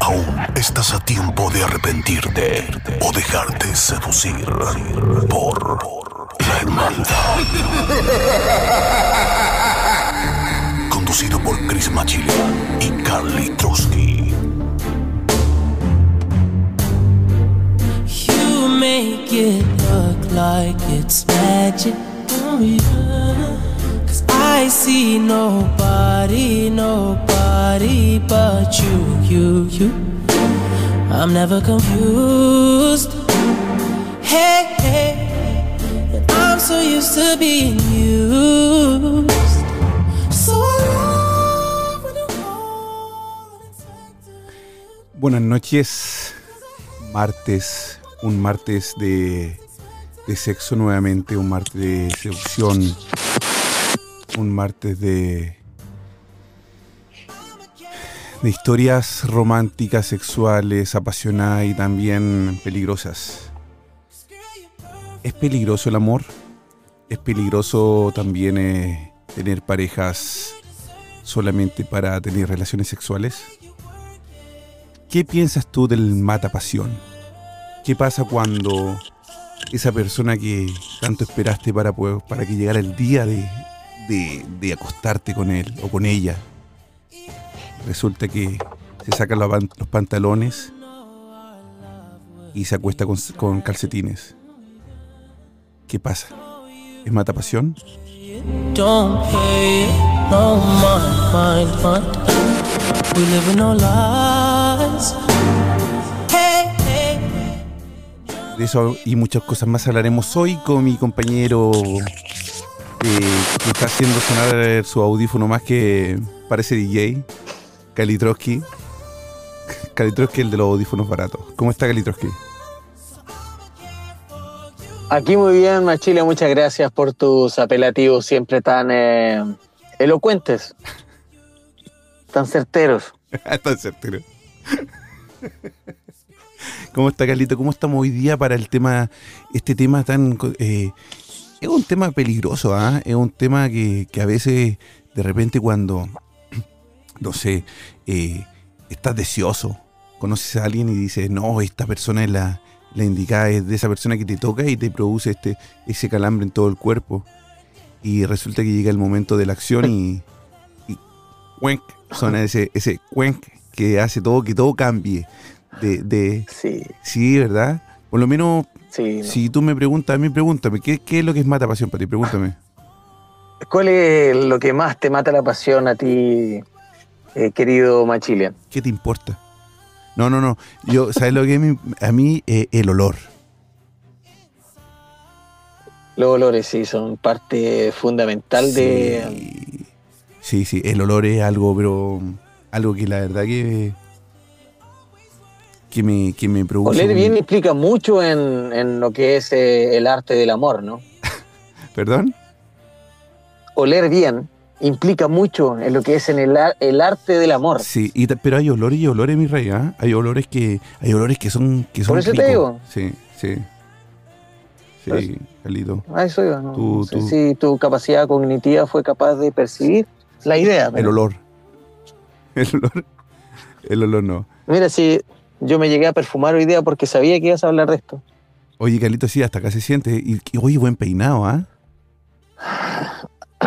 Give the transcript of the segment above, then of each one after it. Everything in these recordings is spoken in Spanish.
Aún estás a tiempo de arrepentirte o dejarte seducir por la hermandad. Conducido por Chris Machila y Carly Trotsky. I see nobody, nobody but you, you, you. I'm never confused. Hey, hey. I'm so used to being used. So Buenas noches, martes, un martes de, de sexo nuevamente, un martes de seducción, un martes de, de historias románticas, sexuales, apasionadas y también peligrosas. ¿Es peligroso el amor? ¿Es peligroso también eh, tener parejas solamente para tener relaciones sexuales? ¿Qué piensas tú del mata pasión? ¿Qué pasa cuando esa persona que tanto esperaste para, para que llegara el día de, de- de acostarte con él o con ella? Resulta que se sacan los pan- los pantalones y se acuesta con, con calcetines. ¿Qué pasa? ¿Es mata pasión? De eso y muchas cosas más hablaremos hoy con mi compañero que está haciendo sonar su audífono más que parece DJ, Kalitroski. Kalitroski, el de los audífonos baratos. ¿Cómo está Kalitroski? Aquí muy bien, Machile, muchas gracias por tus apelativos siempre tan eh, elocuentes, tan certeros. Está certero. ¿Cómo está Carlito? ¿Cómo estamos hoy día para el tema, este tema tan... eh, es un tema peligroso, ¿ah? Es un tema que, que a veces, de repente cuando, no sé, eh, estás deseoso, conoces a alguien y dices, no, esta persona es la, la indicada, es de esa persona que te toca y te produce este, ese calambre en todo el cuerpo. Y resulta que llega el momento de la acción y, y cuenc, suena ese, ese cuenc que hace todo, que todo cambie. De, de, Sí, sí, ¿verdad? Por lo menos, sí. no. si tú me preguntas a mí, pregúntame, ¿qué, qué es lo que es mata pasión para ti? Pregúntame. ¿Cuál es lo que más te mata la pasión a ti, eh, querido Machilian? ¿Qué te importa? No, no, no. Yo, ¿sabes lo que me- a mí? eh, el olor. Los olores sí son parte fundamental de... Sí. sí, sí, el olor es algo, pero algo que la verdad que que me, que me produce. Oler un- bien implica mucho en, en lo que es eh, el arte del amor, ¿no? ¿Perdón? Oler bien implica mucho en lo que es en el, el arte del amor. Sí, y pero hay olores y olores, mi rey, ¿ah? Hay olores que hay olores que son que son Por eso te digo. Sí, sí. Sí. Carlito. A eso iba, ¿no? Tú- No sé tú- si tu capacidad cognitiva fue capaz de percibir la idea. El pero- olor. El olor. El olor no. Mira, si yo me llegué a perfumar hoy día porque sabía que ibas a hablar de esto. Oye, Carlito, sí, hasta acá se siente. Y, y, oye, buen peinado, ¿ah?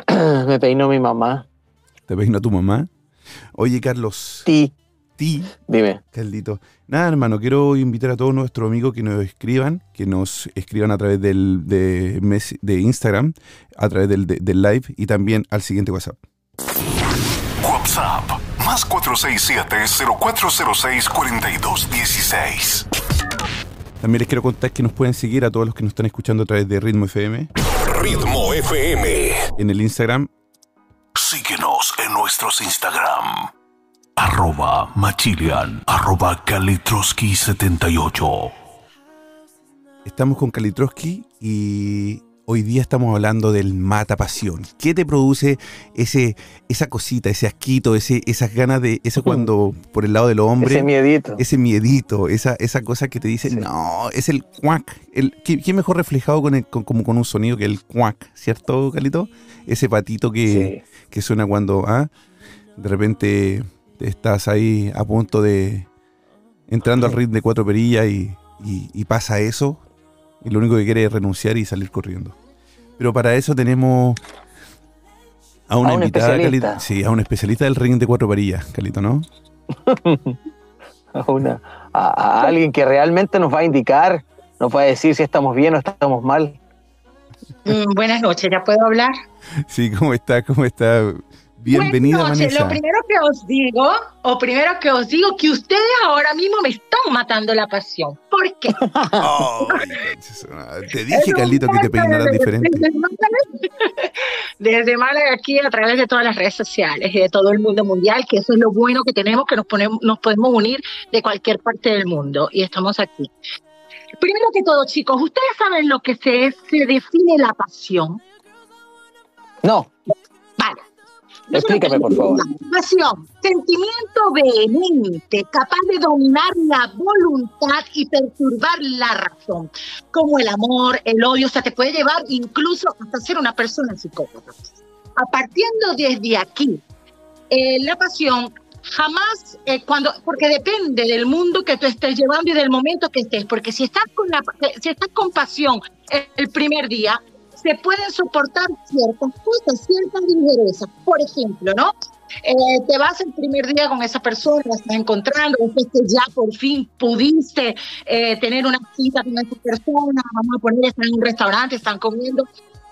me peinó mi mamá. Te peinó tu mamá. Oye, Carlos, Ti, ti, dime. Carlito. Nada, hermano, quiero invitar a todos nuestros amigos que nos escriban, que nos escriban a través del, de, Instagram, a través del, de- del live y también al siguiente WhatsApp. Más 467-0406-4216. También les quiero contar que nos pueden seguir a todos los que nos están escuchando a través de Ritmo FM Ritmo FM. en el Instagram Síguenos en nuestros Instagram. arroba Machilian, arroba Kalitroski78. Estamos con Kalitroski y hoy día estamos hablando del mata pasión. ¿Qué te produce ese, esa cosita, ese asquito, ese, esas ganas de, eso cuando por el lado del hombre, Ese miedito. ese miedito, esa, esa cosa que te dice, Sí. no, es el cuac. El, ¿qué, qué mejor reflejado con el- con- como con un sonido que el cuac, ¿cierto, Calito? Ese patito que, Sí. que suena cuando ah, de repente estás ahí a punto de entrando al ritmo de cuatro perillas y, y- y pasa eso y lo único que quiere es renunciar y salir corriendo. Pero para eso tenemos a una A un invitada, especialista. Calito, sí, a un especialista del ring de cuatro perillas, Calito, ¿no? A, una- a- a alguien que realmente nos va a indicar, nos va a decir si estamos bien o estamos mal. Mm, buenas noches, ¿ya puedo hablar? Sí, ¿cómo está? ¿Cómo está? Bienvenida, Buenas noches. Vanessa. Lo primero que os digo, o primero que os digo, que ustedes ahora mismo me están matando la pasión. ¿Por qué? Te dije, Carlito, que te peinaras diferente. Desde Málaga- Desde Málaga aquí a través de todas las redes sociales y de todo el mundo mundial, que eso es lo bueno que tenemos, que nos, ponemos, nos podemos unir de cualquier parte del mundo y estamos aquí. Primero que todo, chicos, ¿ustedes saben lo que se, se define la pasión? No. Explícame, por favor. Pasión, sentimiento vehemente, capaz de dominar la voluntad y perturbar la razón, como el amor, el odio, o sea, te puede llevar incluso hasta ser una persona psicópata. A partiendo desde aquí, eh, la pasión jamás, eh, cuando, porque depende del mundo que tú estés llevando y del momento que estés, porque si estás con, la, si estás con pasión el primer día, se pueden soportar ciertas cosas, ciertas ligerezas. Por ejemplo, ¿no? Eh, te vas el primer día con esa persona, la estás encontrando, que ya por fin pudiste eh, tener una cita con esa persona, vamos a poner, están en un restaurante, están comiendo,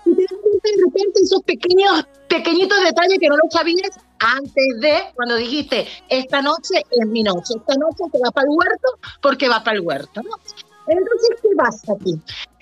y te das cuenta de repente esos pequeños, pequeñitos detalles que no lo sabías antes de cuando dijiste, esta noche es mi noche, esta noche se va para el huerto porque va para el huerto, ¿no? Entonces, ¿qué pasa aquí?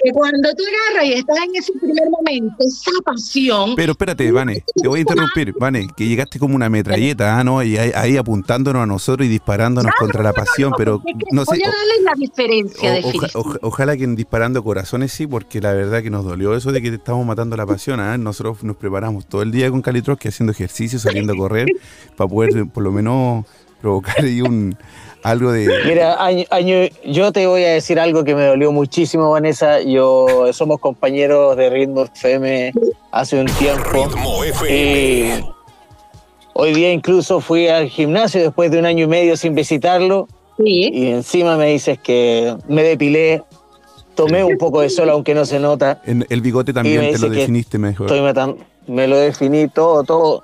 Que cuando tú agarras y estás en ese primer momento, esa pasión, Pero espérate, Vane, te voy a interrumpir, Vane, que llegaste como una metralleta, ¿ah, ¿no? Y ahí, ahí apuntándonos a nosotros y disparándonos contra la pasión, pero es que no sé, voy a darles la diferencia o- de oja- definición. oja- ojalá que en disparando corazones sí, porque la verdad que nos dolió eso de que te estamos matando la pasión, ¿ah? Nosotros nos preparamos todo el día con Calitroski haciendo ejercicio, saliendo a correr, para poder por lo menos provocar ahí un algo de... Mira, año, año- yo te voy a decir algo que me dolió muchísimo, Vanessa. Yo somos compañeros de Ritmo FM hace un tiempo. Ritmo Y FM. hoy día incluso fui al gimnasio después de un año y medio sin visitarlo Sí. y encima me dices que me depilé, tomé un poco de sol aunque no se nota, En el bigote también me te lo definiste mejor. estoy matan- me lo definí todo, todo.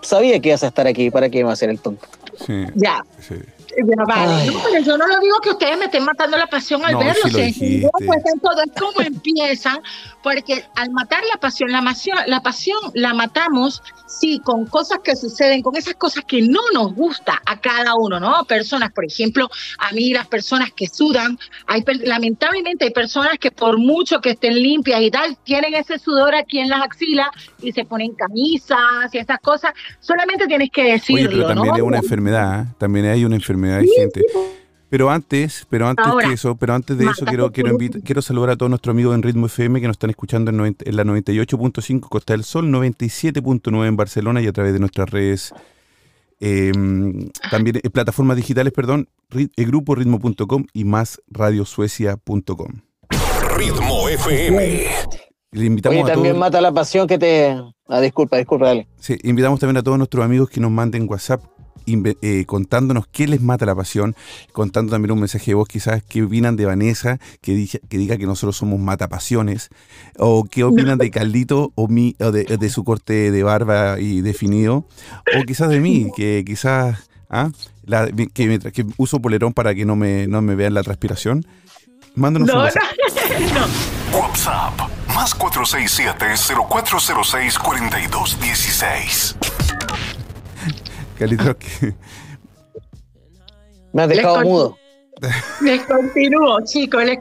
Sabía que ibas a estar aquí, ¿para qué iba a ser el tonto? Sí, Ya, sí. Ya, vale. No, pero yo no lo digo que ustedes me estén matando la pasión al No, verlo. sí lo entendió, pues, en todo es como empiezan, porque al matar la pasión, la pasión, la pasión la matamos, sí, con cosas que suceden, con esas cosas que no nos gusta a cada uno, ¿no? Personas, por ejemplo, a mí las personas que sudan, hay lamentablemente hay personas que por mucho que estén limpias y tal, tienen ese sudor aquí en las axilas y se ponen camisas y esas cosas, solamente tienes que decirlo, Oye, pero también ¿no? es una enfermedad, ¿eh? también hay una enfermedad de gente. Pero antes, pero antes Ahora, que eso, pero antes de eso quiero quiero, quiero saludar a todos nuestros amigos en Ritmo FM que nos están escuchando en, 90 en la 98.5 Costa del Sol, 97.9 en Barcelona y a través de nuestras redes eh, también eh, plataformas digitales, perdón, ri- el grupo ritmo.com y más radiosuecia.com. Ritmo FM. Le invitamos Oye, a también todos, mata la pasión que te... Ah, disculpa, disculpa, dale. sí, invitamos también a todos nuestros amigos que nos manden WhatsApp eh, contándonos qué les mata la pasión, contando también un mensaje de voz quizás qué opinan de Vanessa, que, diga que, nosotros somos matapasiones, o qué opinan de Carlito o, mi, o de, su corte de barba y definido, o quizás de mí, que quizás ¿ah? que, uso polerón para que no me, no me vean la transpiración. Mándanos un no. WhatsApp más 467 0406 4216 Carlitos. Me has dejado les mudo. Les continúo, chicos, les,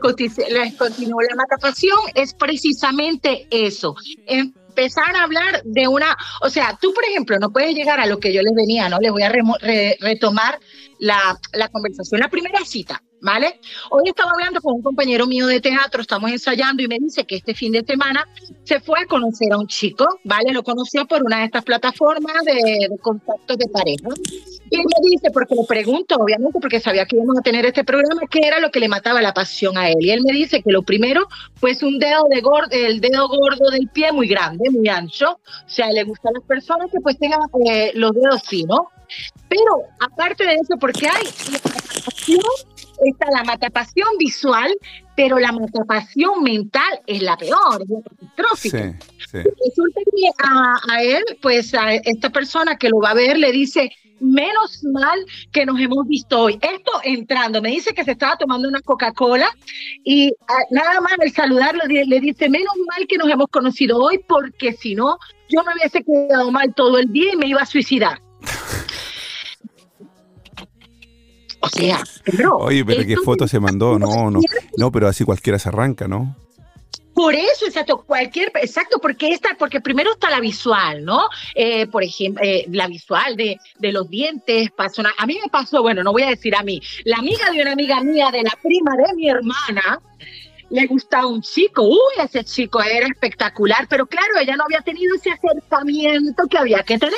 les continúo. La natación es precisamente eso. Empezar a hablar de una, o sea, tú por ejemplo no puedes llegar a lo que yo les venía, ¿no? Les voy a re, re, retomar la, la, conversación, la primera cita. ¿Vale? Hoy estaba hablando con un compañero mío de teatro, estamos ensayando y me dice que este fin de semana se fue a conocer a un chico, ¿vale? Lo conoció por una de estas plataformas de, contactos de pareja. Y me dice, porque lo pregunto, obviamente, porque sabía que íbamos a tener este programa, qué era lo que le mataba la pasión a él. Y él me dice que lo primero, pues un dedo de gordo, el dedo gordo del pie muy grande, muy ancho. O sea, le gustan las personas que pues tengan eh, los dedos finos. Pero aparte de eso, porque hay está la matapasión visual, pero la matapasión mental es la peor, es la catastrófica. Resulta que a, él, pues a esta persona que lo va a ver, le dice, menos mal que nos hemos visto hoy. Esto entrando, me dice que se estaba tomando una Coca-Cola y ah, nada más al saludarlo le dice, menos mal que nos hemos conocido hoy porque si no, yo me hubiese quedado mal todo el día y me iba a suicidar. O sea, pero. Oye, pero qué foto se mandó, no, no. No, pero así cualquiera se arranca, ¿no? Por eso, exacto, cualquier, exacto, porque esta, porque primero está la visual, ¿no? Eh, por ejemplo, eh, la visual de, de los dientes, pasó a mí me pasó, bueno, no voy a decir a mí, la amiga de una amiga mía, de la prima de mi hermana, le gustaba un chico, uy, ese chico era espectacular, pero claro, ella no había tenido ese acercamiento que había que tener.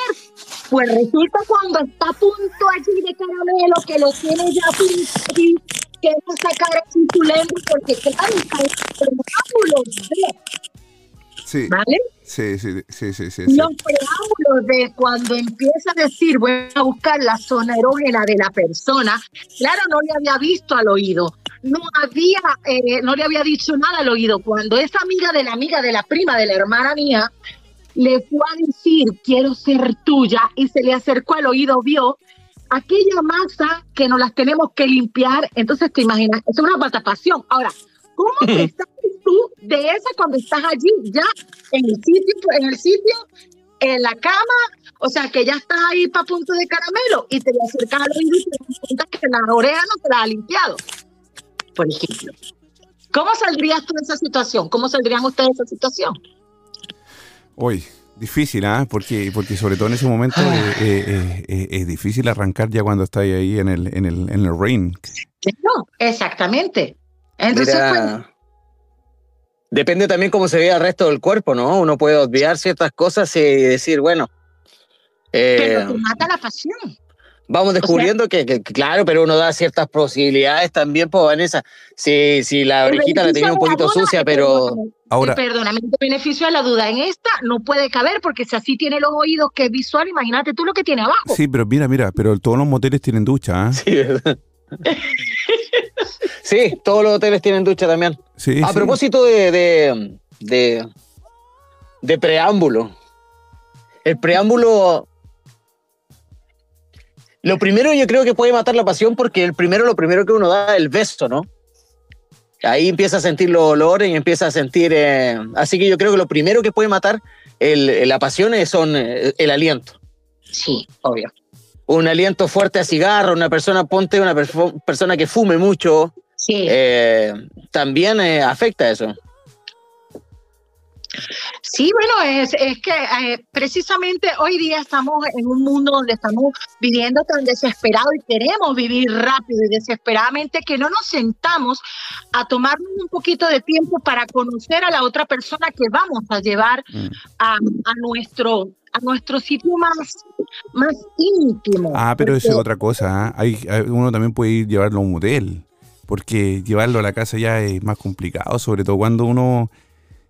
Pues resulta cuando está a punto allí de caramelo, que lo tiene ya fin, que es sacar así su lengua, porque claro, está Sí. ¿Vale? Sí, sí, sí, sí, sí, Los preámbulos de cuando empieza a decir, voy a buscar la zona erógena de la persona, claro, no le había visto al oído, no había, eh, no le había dicho nada al oído. Cuando esa amiga de la amiga de la prima de la hermana mía le fue a decir, quiero ser tuya, y se le acercó al oído, vio aquella masa que nos las tenemos que limpiar. Entonces, te imaginas, es una pasión. Ahora, ¿cómo te estás tú de esa cuando estás allí ya en el sitio, en el sitio, en la cama, o sea que ya estás ahí para punto de caramelo y te le acercas al oído y te das cuenta que la oreja no te la ha limpiado? Por ejemplo. ¿Cómo saldrías tú de esa situación? ¿Cómo saldrían ustedes de esa situación? Uy, difícil, ¿ah? Porque, porque sobre todo en ese momento ah. eh, eh, eh, es difícil arrancar ya cuando estás ahí en el, en el, en el ring. No, exactamente. Entonces, pues, Depende también cómo se ve el resto del cuerpo, ¿no? Uno puede olvidar ciertas cosas y decir, bueno. pero te mata la pasión. Vamos descubriendo que, claro, pero uno da ciertas posibilidades también, pues Vanessa. Si, si la orejita la tenía un poquito sucia, pero. Ahora. Perdóname, el beneficio de la duda en esta no puede caber porque si así tiene los oídos que es visual, imagínate tú lo que tiene abajo. Sí, pero mira, mira, pero todos los moteles tienen ducha. ¿eh? Sí, sí, todos los hoteles tienen ducha también. Sí, A propósito de, de, de, de preámbulo. El preámbulo lo primero yo creo que puede matar la pasión porque el primero, lo primero que uno da es el beso, ¿no? Ahí empieza a sentir los olores y empieza a sentir... Eh, así que yo creo que lo primero que puede matar la pasión es son eh, el aliento. Sí, obvio. Un aliento fuerte a cigarro, una persona, ponte una persona que fume mucho, sí. Eh, también afecta eso. Sí, bueno, es, es que eh, precisamente hoy día estamos en un mundo donde estamos viviendo tan desesperado y queremos vivir rápido y desesperadamente que no nos sentamos a tomarnos un poquito de tiempo para conocer a la otra persona que vamos a llevar mm. a, nuestro a nuestro sitio más, más íntimo. Ah, pero eso es otra cosa. Hay, uno también puede ir llevarlo a un motel, porque llevarlo a la casa ya es más complicado, sobre todo cuando uno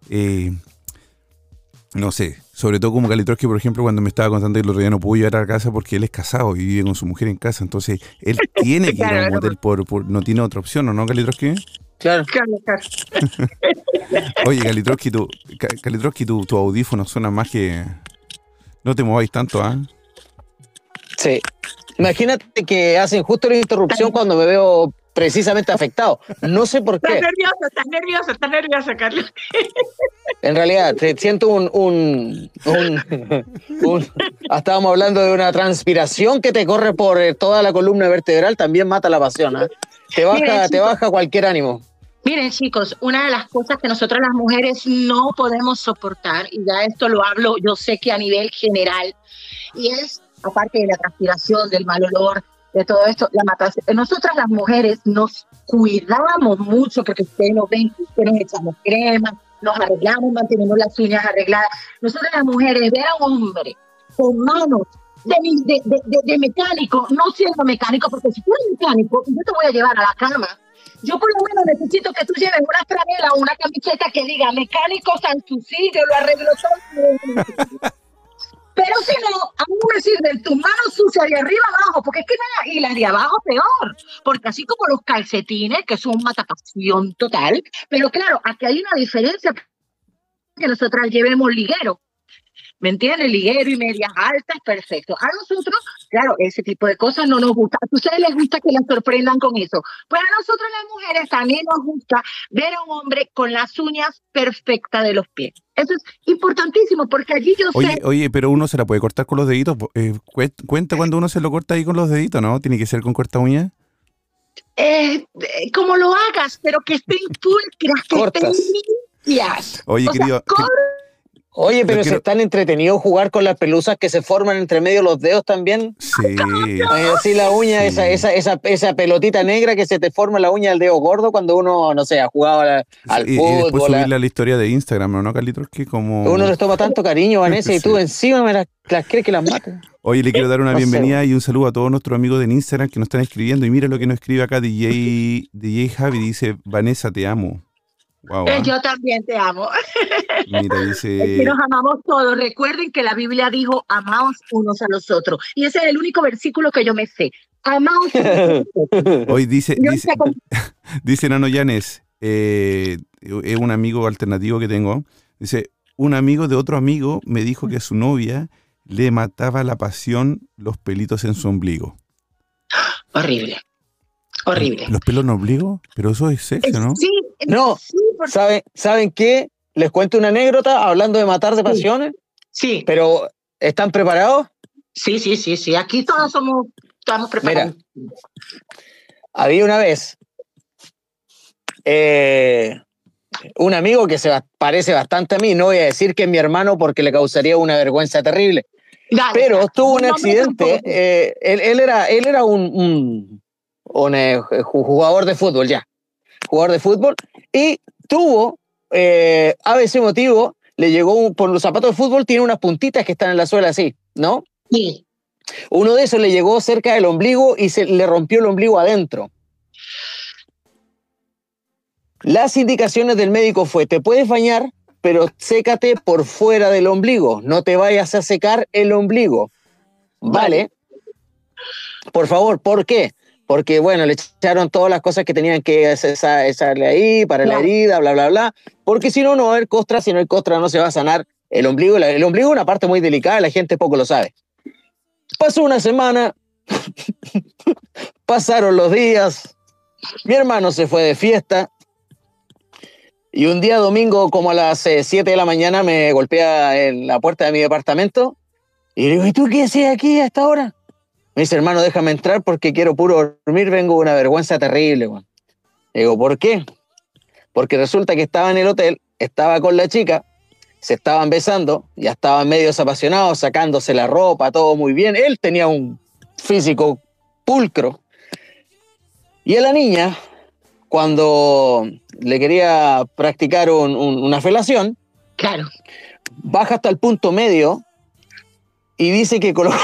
eh, no sé, sobre todo como Calitroski, por ejemplo, cuando me estaba contando que el otro día no pudo llegar a la casa porque él es casado y vive con su mujer en casa, entonces él tiene que ir a un motel por, no tiene otra opción, ¿o no, Calitroski? Claro. claro, Oye, Calitroski, tu, Calitroski tu, tu audífono suena más que... No te mováis tanto, ¿ah? Sí. Imagínate que hacen justo la interrupción cuando me veo precisamente afectado. No sé por qué. Estás nervioso, estás nervioso, estás nervioso, Carlos. En realidad, te siento un, un, un, estábamos hablando de una transpiración que te corre por eh, toda la columna vertebral, también mata la pasión. ¿eh? Te baja, te baja cualquier ánimo. Miren chicos, una de las cosas que nosotras las mujeres no podemos soportar, y ya esto lo hablo, yo sé que a nivel general, y es, aparte de la transpiración, del mal olor, de todo esto, la matación. Nosotras las mujeres nos cuidamos mucho, porque ustedes nos ven, ustedes nos echamos crema, nos arreglamos, mantenemos las uñas arregladas. Nosotras las mujeres, ver a un hombre con manos de, de, de, mecánico, no siendo mecánico, porque si tú eres mecánico, yo te voy a llevar a la cama yo por lo menos necesito que tú lleves una franela o una camiseta que diga mecánico Santucci, yo lo arreglo todo. Pero si no, a mí me sirven tus manos sucias de arriba abajo, porque es que nada, y las de abajo peor, porque así como los calcetines, que son matapasión total, pero claro, aquí hay una diferencia que nosotras llevemos liguero. ¿Me entiendes? Liguero y medias altas, perfecto. A nosotros, claro, ese tipo de cosas no nos gusta. A ustedes les gusta que las sorprendan con eso. Pues a nosotros las mujeres también nos gusta ver a un hombre con las uñas perfectas de los pies. Eso es importantísimo porque allí yo oye, sé... Oye, pero uno se la puede cortar con los deditos. Eh, cuenta cuando uno se lo corta ahí con los deditos, ¿no? ¿Tiene que ser con corta uña? Eh, eh, como lo hagas, pero que estén pulcras, que estén limpias. Oye, o querido... Sea, Oye, pero quiero... se están entretenidos jugar con las pelusas que se forman entre medio de los dedos también. Sí. Así la uña, sí. esa, esa, esa, esa, pelotita negra que se te forma en la uña del dedo gordo cuando uno, no sé, ha jugado al y, fútbol. Y después subirle a la historia de Instagram, ¿no, Carlitos? Que como... Uno les toma tanto cariño, Vanessa, sí. y tú encima me las, las crees que las matas. Oye, le quiero dar una no bienvenida sé. y un saludo a todos nuestros amigos de Instagram que nos están escribiendo. Y mira lo que nos escribe acá DJ, DJ Javi, dice, Vanessa, te amo. Wow, eh, yo también te amo. Mira, dice. Es que nos amamos todos. Recuerden que la Biblia dijo: amaos unos a los otros. Y ese es el único versículo que yo me sé. Amaos unos a los otros. Hoy dice, dice, dice Nano Llanes, eh, es un amigo alternativo que tengo. Dice: Un amigo de otro amigo me dijo que a su novia le mataba la pasión los pelitos en su ombligo. Horrible. Horrible. ¿Los pelos en ombligo? Pero eso es sexo, ¿no? Sí, no, sí, porque... ¿saben, ¿saben qué? Les cuento una anécdota hablando de matar de pasiones. Sí. Pero, ¿están preparados? Sí, sí, sí, sí. Aquí todos somos, estamos preparados. Mira, había una vez eh, un amigo que se parece bastante a mí, no voy a decir que es mi hermano porque le causaría una vergüenza terrible. Dale, pero tuvo un No, accidente. eh, él, él era, él era un, un, un eh, jugador de fútbol, ya. Jugador de fútbol. Y tuvo, eh, a ese motivo, le llegó un, por los zapatos de fútbol, tiene unas puntitas que están en la suela así, ¿no? Sí. Uno de esos le llegó cerca del ombligo y se le rompió el ombligo adentro. Las indicaciones del médico fue, te puedes bañar, pero sécate por fuera del ombligo, no te vayas a secar el ombligo. ¿Vale? Por favor, ¿por qué? Porque, bueno, le echaron todas las cosas que tenían que echarle ahí para Claro. la herida, bla, bla, bla. Porque si no, no va a haber costra, si no hay costra no se va a sanar el ombligo. El ombligo es una parte muy delicada, la gente poco lo sabe. Pasó una semana, pasaron los días, mi hermano se fue de fiesta y un día domingo como a las 7 de la mañana me golpea en la puerta de mi departamento y le digo, ¿y tú qué haces aquí a esta hora? Me dice, hermano, déjame entrar porque quiero puro dormir, vengo de una vergüenza terrible. güey". Le digo, ¿por qué? Porque resulta que estaba en el hotel, estaba con la chica, se estaban besando, ya estaban medio apasionados, sacándose la ropa, todo muy bien. Él tenía un físico pulcro. Y a la niña, cuando le quería practicar un- un- una felación, Claro. baja hasta el punto medio y dice que, colocó,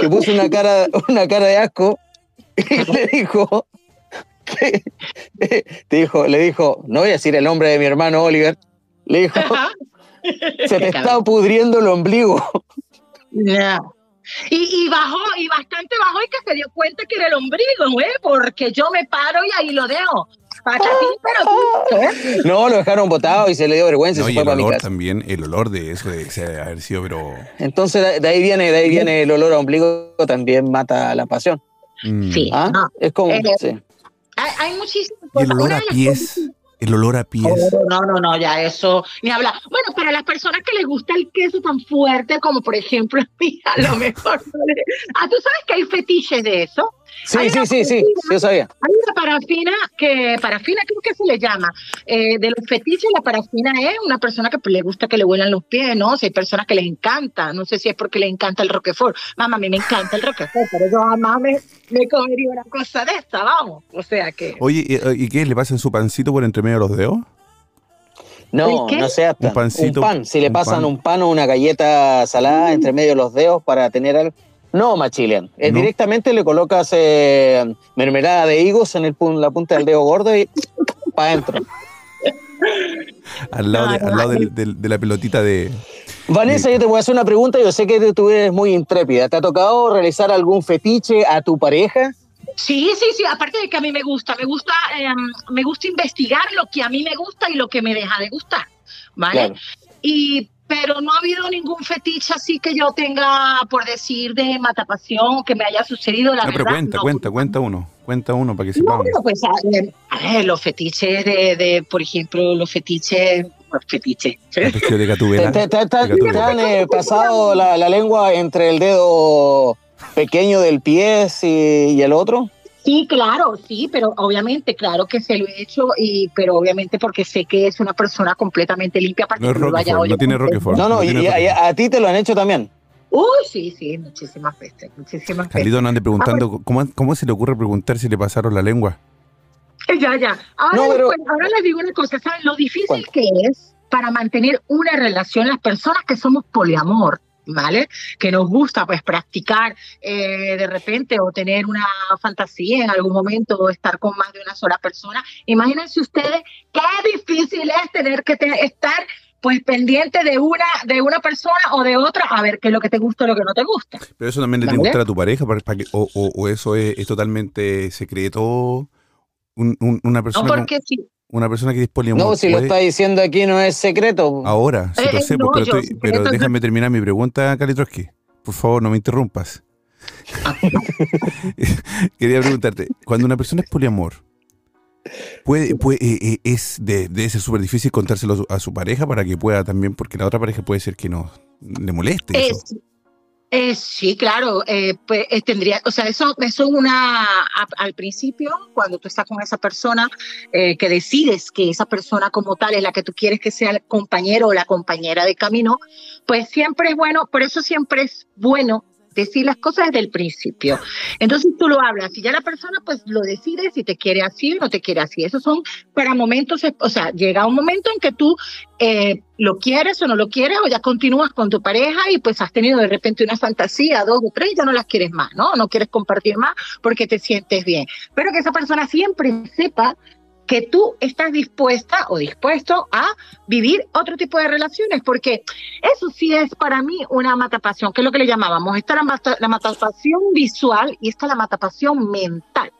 que puso una cara, una cara de asco y le dijo, que, te dijo, le dijo, no voy a decir el nombre de mi hermano Oliver, le dijo, se te está pudriendo el ombligo. Y, y bajó, y bastante bajó y que se dio cuenta que era el ombligo, güey, porque yo me paro y ahí lo dejo. Pero ¿eh? No, lo dejaron botado y se le dio vergüenza No, y el fue para mi olor casa. también, el olor de eso de ese haber sido, pero. Entonces de- de ahí viene, de ahí viene el olor a ombligo, también mata la pasión. mm. Sí. ¿Ah? No. Es como, Eh, sí. Hay, hay muchísimas Y el cosas. olor a de pies. El olor a pies. Oh, no, no, no, ya eso, ni hablar. Bueno, para las personas que les gusta el queso tan fuerte, como por ejemplo a mí, a lo mejor. no le- Ah, tú sabes que hay fetiches de eso. Sí, Hay sí, sí, sí, sí, yo sabía. Hay una parafina que, parafina creo que se le llama, eh, de los fetiches, la parafina es una persona que le gusta que le huelan los pies, ¿no? O sea, hay personas que les encanta, no sé si es porque le encanta el Roquefort. Mamá, a mí me encanta el Roquefort, pero yo jamás me, me comería una cosa de esta, vamos. O sea que... Oye, ¿y, y qué? ¿Le pasan su pancito por entre medio de los dedos? No, no tan. Un pancito, Un pan. Si le pasan pan. un pan o una galleta salada entre medio de los dedos para tener algo. No, Machilian. Es No. Directamente le colocas eh, mermelada de higos en el, pun- la punta del dedo gordo y para adentro. Al lado, de, al lado de la pelotita de... Vanessa, yo te voy a hacer una pregunta. Yo sé que tú eres muy intrépida. ¿Te ha tocado realizar algún fetiche a tu pareja? Sí, sí, sí, aparte de que a mí me gusta, me gusta, eh, me gusta investigar lo que a mí me gusta y lo que me deja de gustar, ¿vale? Claro. Y pero no ha habido ningún fetiche así que yo tenga, por decir, de matapasión, que me haya sucedido, la No, pero verdad. cuenta, no. cuenta, cuenta uno. Cuenta uno para que No, sepamos. bueno, pues a ver, a ver, los fetiches de, de, por ejemplo, los fetiches, los fetiches. ¿sí? El vestido de ¿Te, Gatubela. te- te- te- Gatubela. te han eh, pasado la, la lengua entre el dedo pequeño del pie y, y el otro? Sí, claro, sí, pero obviamente, claro que se lo he hecho, y pero obviamente porque sé que es una persona completamente limpia para No es que lo vaya no tiene Roquefort. No, no, no y, a, ti te lo han hecho también. Uy, sí, sí, muchísimas veces, muchísimas veces. Carlito no ande preguntando, ¿cómo, ¿cómo se le ocurre preguntar si le pasaron la lengua? Eh, Ya, ya. Ahora, No, pero- después- ahora les digo una cosa, ¿saben lo difícil que es para mantener una relación las personas que somos poliamor? ¿Vale? Que nos gusta pues practicar eh, de repente o tener una fantasía en algún momento o estar con más de una sola persona. Imagínense ustedes qué difícil es tener que te- estar pues pendiente de una de una persona o de otra a ver qué es lo que te gusta o lo que no te gusta. Pero eso también le tiene que gustar a tu pareja, para, para que- o, o- o eso es, es totalmente secreto. Un- un- una, No persona con- porque sí. Una persona que es poliamor. No, si lo está diciendo aquí no es secreto. Ahora, sí Eh, lo eh, sé, no, pues, pero, estoy- secreto pero es- déjame terminar mi pregunta, Kalitroski. Por favor, no me interrumpas. Quería preguntarte, cuando una persona es poliamor, puede, puede, eh, eh, es de, debe ser súper difícil contárselo a su, a su pareja para que pueda también, porque la otra pareja puede ser que no le moleste eso. Eh, sí, claro, eh, pues eh, tendría, o sea, eso, es una, al principio, cuando tú estás con esa persona, eh, que decides que esa persona como tal es la que tú quieres que sea el compañero o la compañera de camino, pues siempre es bueno, por eso siempre es bueno decir las cosas desde el principio. Entonces tú lo hablas y ya la persona pues lo decide si te quiere así o no te quiere así. Esos son para momentos, o sea, llega un momento en que tú eh, lo quieres o no lo quieres o ya continúas con tu pareja y pues has tenido de repente una fantasía, dos o tres, ya no las quieres más, ¿no? No quieres compartir más porque te sientes bien. Pero que esa persona siempre sepa que tú estás dispuesta o dispuesto a vivir otro tipo de relaciones, porque eso sí es para mí una matapasión, que es lo que le llamábamos. Está la, la matapasión visual y está la matapasión mental.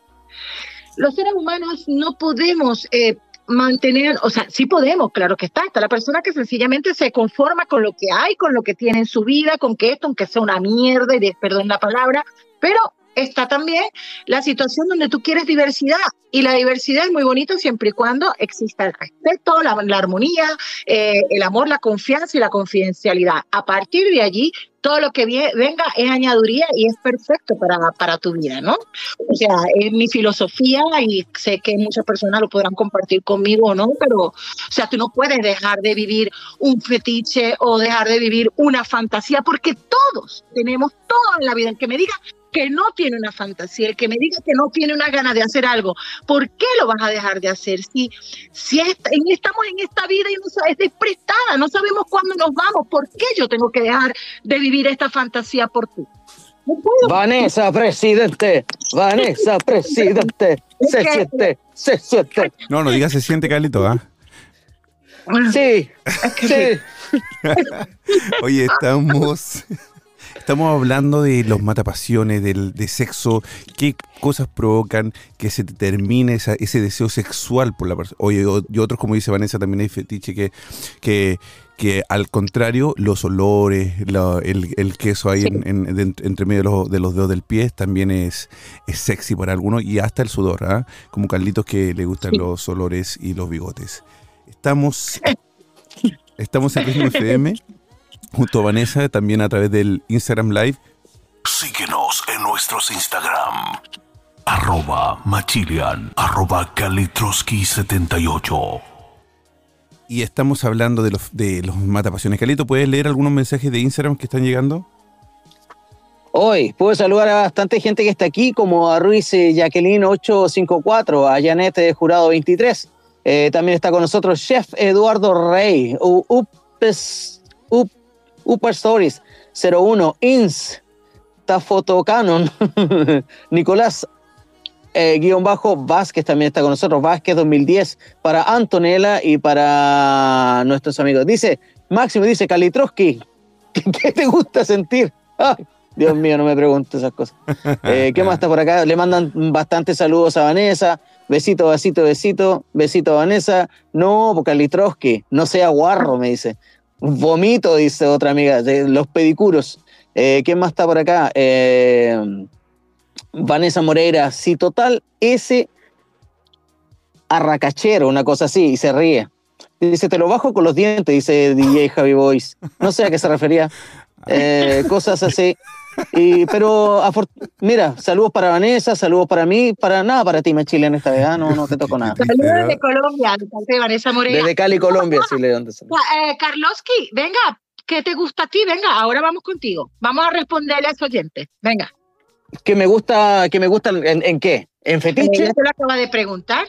Los seres humanos no podemos eh, mantener, o sea, sí podemos, claro que está, está la persona que sencillamente se conforma con lo que hay, con lo que tiene en su vida, con que esto, aunque sea una mierda, y de, perdón la palabra, pero está también la situación donde tú quieres diversidad y la diversidad es muy bonita siempre y cuando exista el respeto, la, la armonía, eh, el amor, la confianza y la confidencialidad. A partir de allí, todo lo que venga es añaduría y es perfecto para, para tu vida, ¿no? O sea, es mi filosofía y sé que muchas personas lo podrán compartir conmigo o no, pero, o sea, tú no puedes dejar de vivir un fetiche o dejar de vivir una fantasía porque todos tenemos todo en la vida. El que me diga que no tiene una fantasía, el que me diga que no tiene una gana de hacer algo, ¿por qué lo vas a dejar de hacer? Si, si en- estamos en esta vida y no es desprestada, no sabemos cuándo nos vamos, ¿por qué yo tengo que dejar de vivir esta fantasía por ti? No puedo. Vanessa, presidente. Vanessa, presidente. Se siente, se siente. No, no digas se siente, Carlito, ¿ah? Sí, sí. Oye, estamos, estamos hablando de los matapasiones, del, de sexo, qué cosas provocan que se te termine esa- ese deseo sexual por la persona. Oye, y otros, como dice Vanessa, también hay fetiche que, que, que al contrario, los olores, la- el, el queso ahí Sí. en- en- de- entre medio de los, de los dedos del pie también es, es sexy para algunos y hasta el sudor, ¿ah? como Carlitos que le gustan Sí. los olores y los bigotes. Estamos, estamos en FM junto a Vanessa, también a través del Instagram Live. Síguenos en nuestros Instagram. arroba machilian, arroba kalitroski78. Y estamos hablando de los, de los matapasiones. Calito, ¿puedes leer algunos mensajes de Instagram que están llegando? Hoy puedo saludar a bastante gente que está aquí, como a Ruiz eh, Jacqueline 854, a Janet de Jurado 23. Eh, también está con nosotros Chef Eduardo Rey, Upes, Up, Upper Stories 01, Ins, Tafoto Canon, Nicolás eh, guion bajo Vázquez también está con nosotros, Vázquez 2010, para Antonella y para nuestros amigos. Dice, Máximo dice, Kalitroski, ¿qué te gusta sentir? Dios mío, no me preguntes esas cosas. Eh, ¿Qué más está por acá? Le mandan bastantes saludos a Vanessa. Besito, besito, besito. Besito a Vanessa. No, Kalitroski, no sea guarro, me dice. Vomito, dice otra amiga, de los pedicuros. Eh, ¿Quién más está por acá? Eh, Vanessa Moreira, si total ese arracachero, una cosa así, y se ríe. Dice, te lo bajo con los dientes, dice DJ Javi Boys. No sé a qué se refería. Eh, cosas así. Y, pero, mira, saludos para Vanessa, saludos para mí, para nada para ti, Chile en esta vez. ah, No, no te toco nada. Saludos de Colombia, de parte de Vanessa Moreira. Desde Cali, Colombia, sí le Eh, Karlovsky, venga, ¿qué te gusta a ti? Venga, ahora vamos contigo. Vamos a responderle a ese oyente. Venga. Que me gusta, que me gusta, ¿en, en qué? ¿En Eh, fetiche? ya te lo acaba de preguntar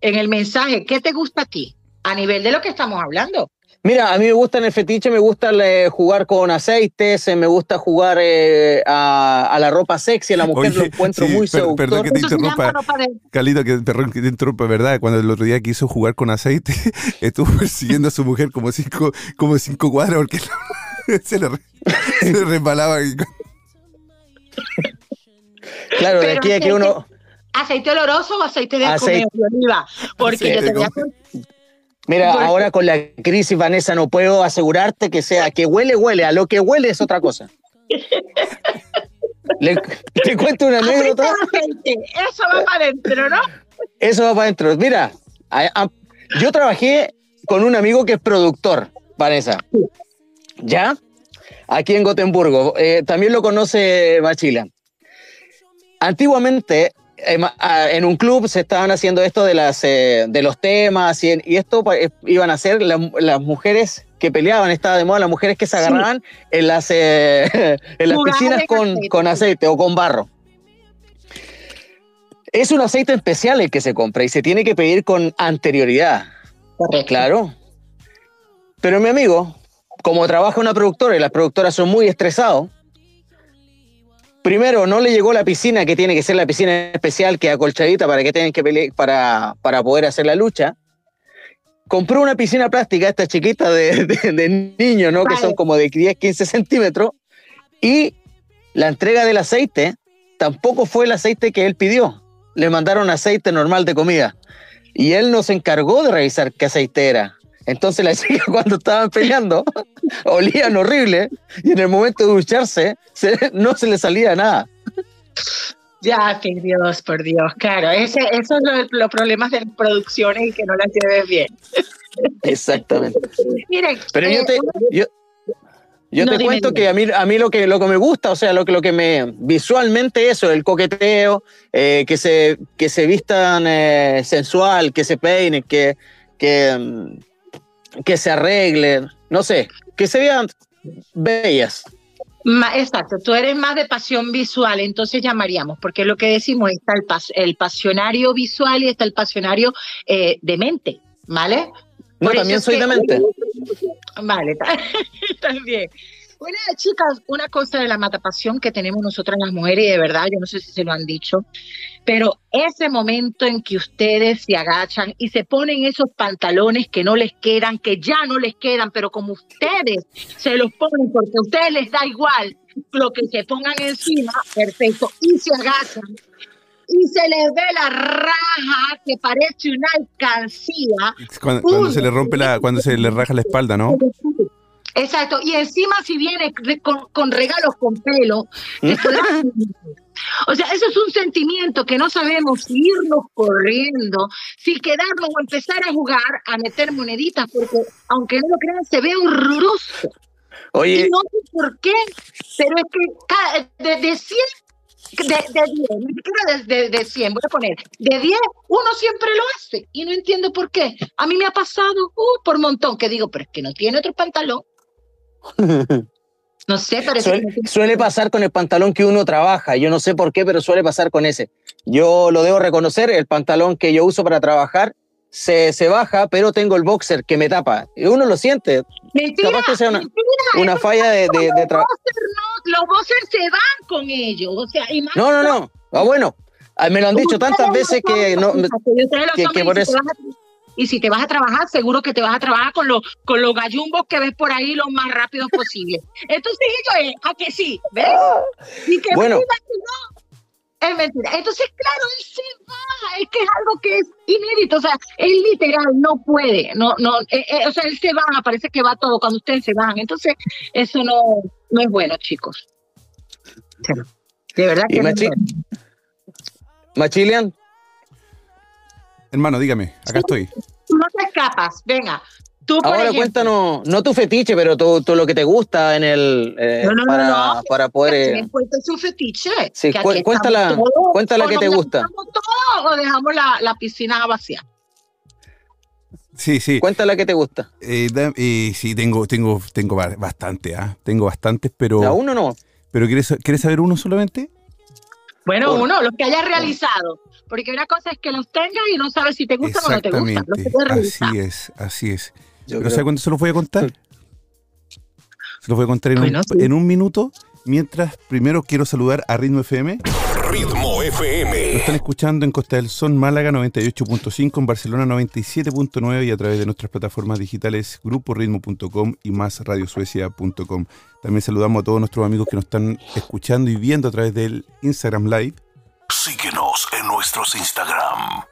en el mensaje. ¿Qué te gusta a ti? A nivel de lo que estamos hablando. Mira, a mí me gusta en el fetiche, me gusta eh, jugar con aceites, eh, me gusta jugar eh, a, a la ropa sexy, a la mujer Oye, lo encuentro sí, muy per- seductor. perdón que te interrumpa. ropa de- Calito, que, perdón que te interrumpa, ¿verdad? Cuando el otro día quiso jugar con aceite, estuvo persiguiendo a su mujer como cinco, como cinco cuadras porque se le, re- se le resbalaba. Claro, de aquí a que uno... ¿Aceite oloroso o aceite de Aceite. de oliva? Porque Aceite yo te de voy a comer. Mira, ahora con la crisis, Vanessa, no puedo asegurarte que sea que huele, huele. A lo que huele es otra cosa. Le, te cuento una anécdota. Eso va para adentro, ¿no? Eso va para adentro. Mira, a- a- yo trabajé con un amigo que es productor, Vanessa. ¿Ya? Aquí en Gotemburgo. Eh, también lo conoce Machila. Antiguamente, en un club se estaban haciendo esto de, las, eh, de los temas y, y esto eh, iban a ser la- las mujeres que peleaban, estaba de moda, las mujeres que se Sí. agarraban en las, eh, en las piscinas con, aceite. con aceite o con barro. Es un aceite especial el que se compra y se tiene que pedir con anterioridad. Correcto. Claro. Pero mi amigo, como trabaja una productora y las productoras son muy estresados, primero no le llegó la piscina que tiene que ser la piscina especial que acolchadita para que tienen que pelear para, para poder hacer la lucha. Compró una piscina plástica, esta chiquita de, de, de niño, ¿no? Que son como de 10, 15 centímetros. Y la entrega del aceite tampoco fue el aceite que él pidió. Le mandaron aceite normal de comida. Y él nos encargó de revisar qué aceite era. Entonces la chica cuando estaban peleando olían horrible y en el momento de ducharse se- no se le salía nada. Ya, que Dios, por Dios, claro. Ese, esos son los, los problemas de las producciones y que no las lleves bien. Exactamente. Pero yo eh, te, yo, yo No, te dime, cuento dime. que a mí, a mí lo, que, lo que me gusta, o sea, lo que, lo que me visualmente eso, el coqueteo, eh, que, se, que se vistan eh, sensual, que se peinen, que, que, mm, que se arreglen, no sé, que se vean bellas. Exacto, tú eres más de pasión visual, entonces llamaríamos, porque lo que decimos está el, pas- el pasionario visual y está el pasionario eh, de mente, ¿vale? No, Por también soy que- de mente. Vale, bien. Bueno, chicas, una cosa de la matapasión que tenemos nosotras las mujeres, y de verdad, yo no sé si se lo han dicho, pero ese momento en que ustedes se agachan y se ponen esos pantalones que no les quedan, que ya no les quedan, pero como ustedes se los ponen porque a ustedes les da igual lo que se pongan encima, perfecto, y se agachan. Y se les ve la raja que parece una alcancía, Cuando, cuando se le rompe la, cuando se le raja la espalda, ¿no? Exacto, y encima si viene con, con regalos con pelo, podrás- o sea, eso es un sentimiento que no sabemos si irnos corriendo, si quedarnos o empezar a jugar, a meter moneditas, porque aunque no lo crean, se ve horroroso. Oye, Y no sé por qué, pero es que de, de 100 de, de 10, ni siquiera de, de, de 100, voy a poner, de 10, uno siempre lo hace y no entiendo por qué. A mí me ha pasado uh, por montón que digo, pero es que no tiene otro pantalón. No sé, pero Suele, suele pasar con el pantalón que uno trabaja. Yo no sé por qué, pero suele pasar con ese. Yo lo debo reconocer, el pantalón que yo uso para trabajar se, se baja, pero tengo el boxer que me tapa. Uno lo siente. Mentira, capaz que sea una- mentira, Una falla de, de, trabajo. no, los boxers se van con ellos, o sea, No, no, no. Ah, bueno, ah, me lo han dicho tantas veces que no. Que- que por eso- Y si te vas a trabajar, seguro que te vas a trabajar con los, con los gallumbos que ves por ahí lo más rápido posible. Entonces, ellos es, a que sí, ¿ves? Y que Bueno. no, es mentira. Entonces, claro, él se baja, es que es algo que es inédito, o sea, él literal no puede, no, no, eh, eh, o sea, él se baja, parece que va todo cuando ustedes se bajan. Entonces, eso no, no es bueno, chicos. De verdad Y que es bueno. Machilian, Hermano, dígame, acá estoy. Tú no te escapas, venga. Tú, ahora ejemplo, cuéntanos, no tu fetiche, pero tú, tú lo que te gusta en el. eh, No, no, no, para, no. para poder. eh, me cuentes un fetiche. Sí, que cu- cuéntala- todos, cuéntala que te gusta. todos o dejamos la, la piscina vacía. Sí, sí. Cuéntala que te gusta. Eh, eh, sí, tengo, tengo, tengo ba- bastante, ¿ah? Tengo bastantes, pero. A uno no. ¿Pero quieres, quieres saber uno solamente? Bueno, Por- uno, los que hayas realizado. Porque una cosa es que los tengas y no sabes si te gustan o no te gustan. Así es, así es. Yo ¿Pero creo- sabe cuándo se los voy a contar? Se los voy a contar en, Bueno, un, sí. en un minuto. Mientras, primero quiero saludar a Ritmo FM. Ritmo Lo FM. están escuchando en Costa del Sol, Málaga 98.5, en Barcelona 97.9 y a través de nuestras plataformas digitales gruporitmo.com y másradiosuecia.com. También saludamos a todos nuestros amigos que nos están escuchando y viendo a través del Instagram Live. Síguenos en nuestros Instagram.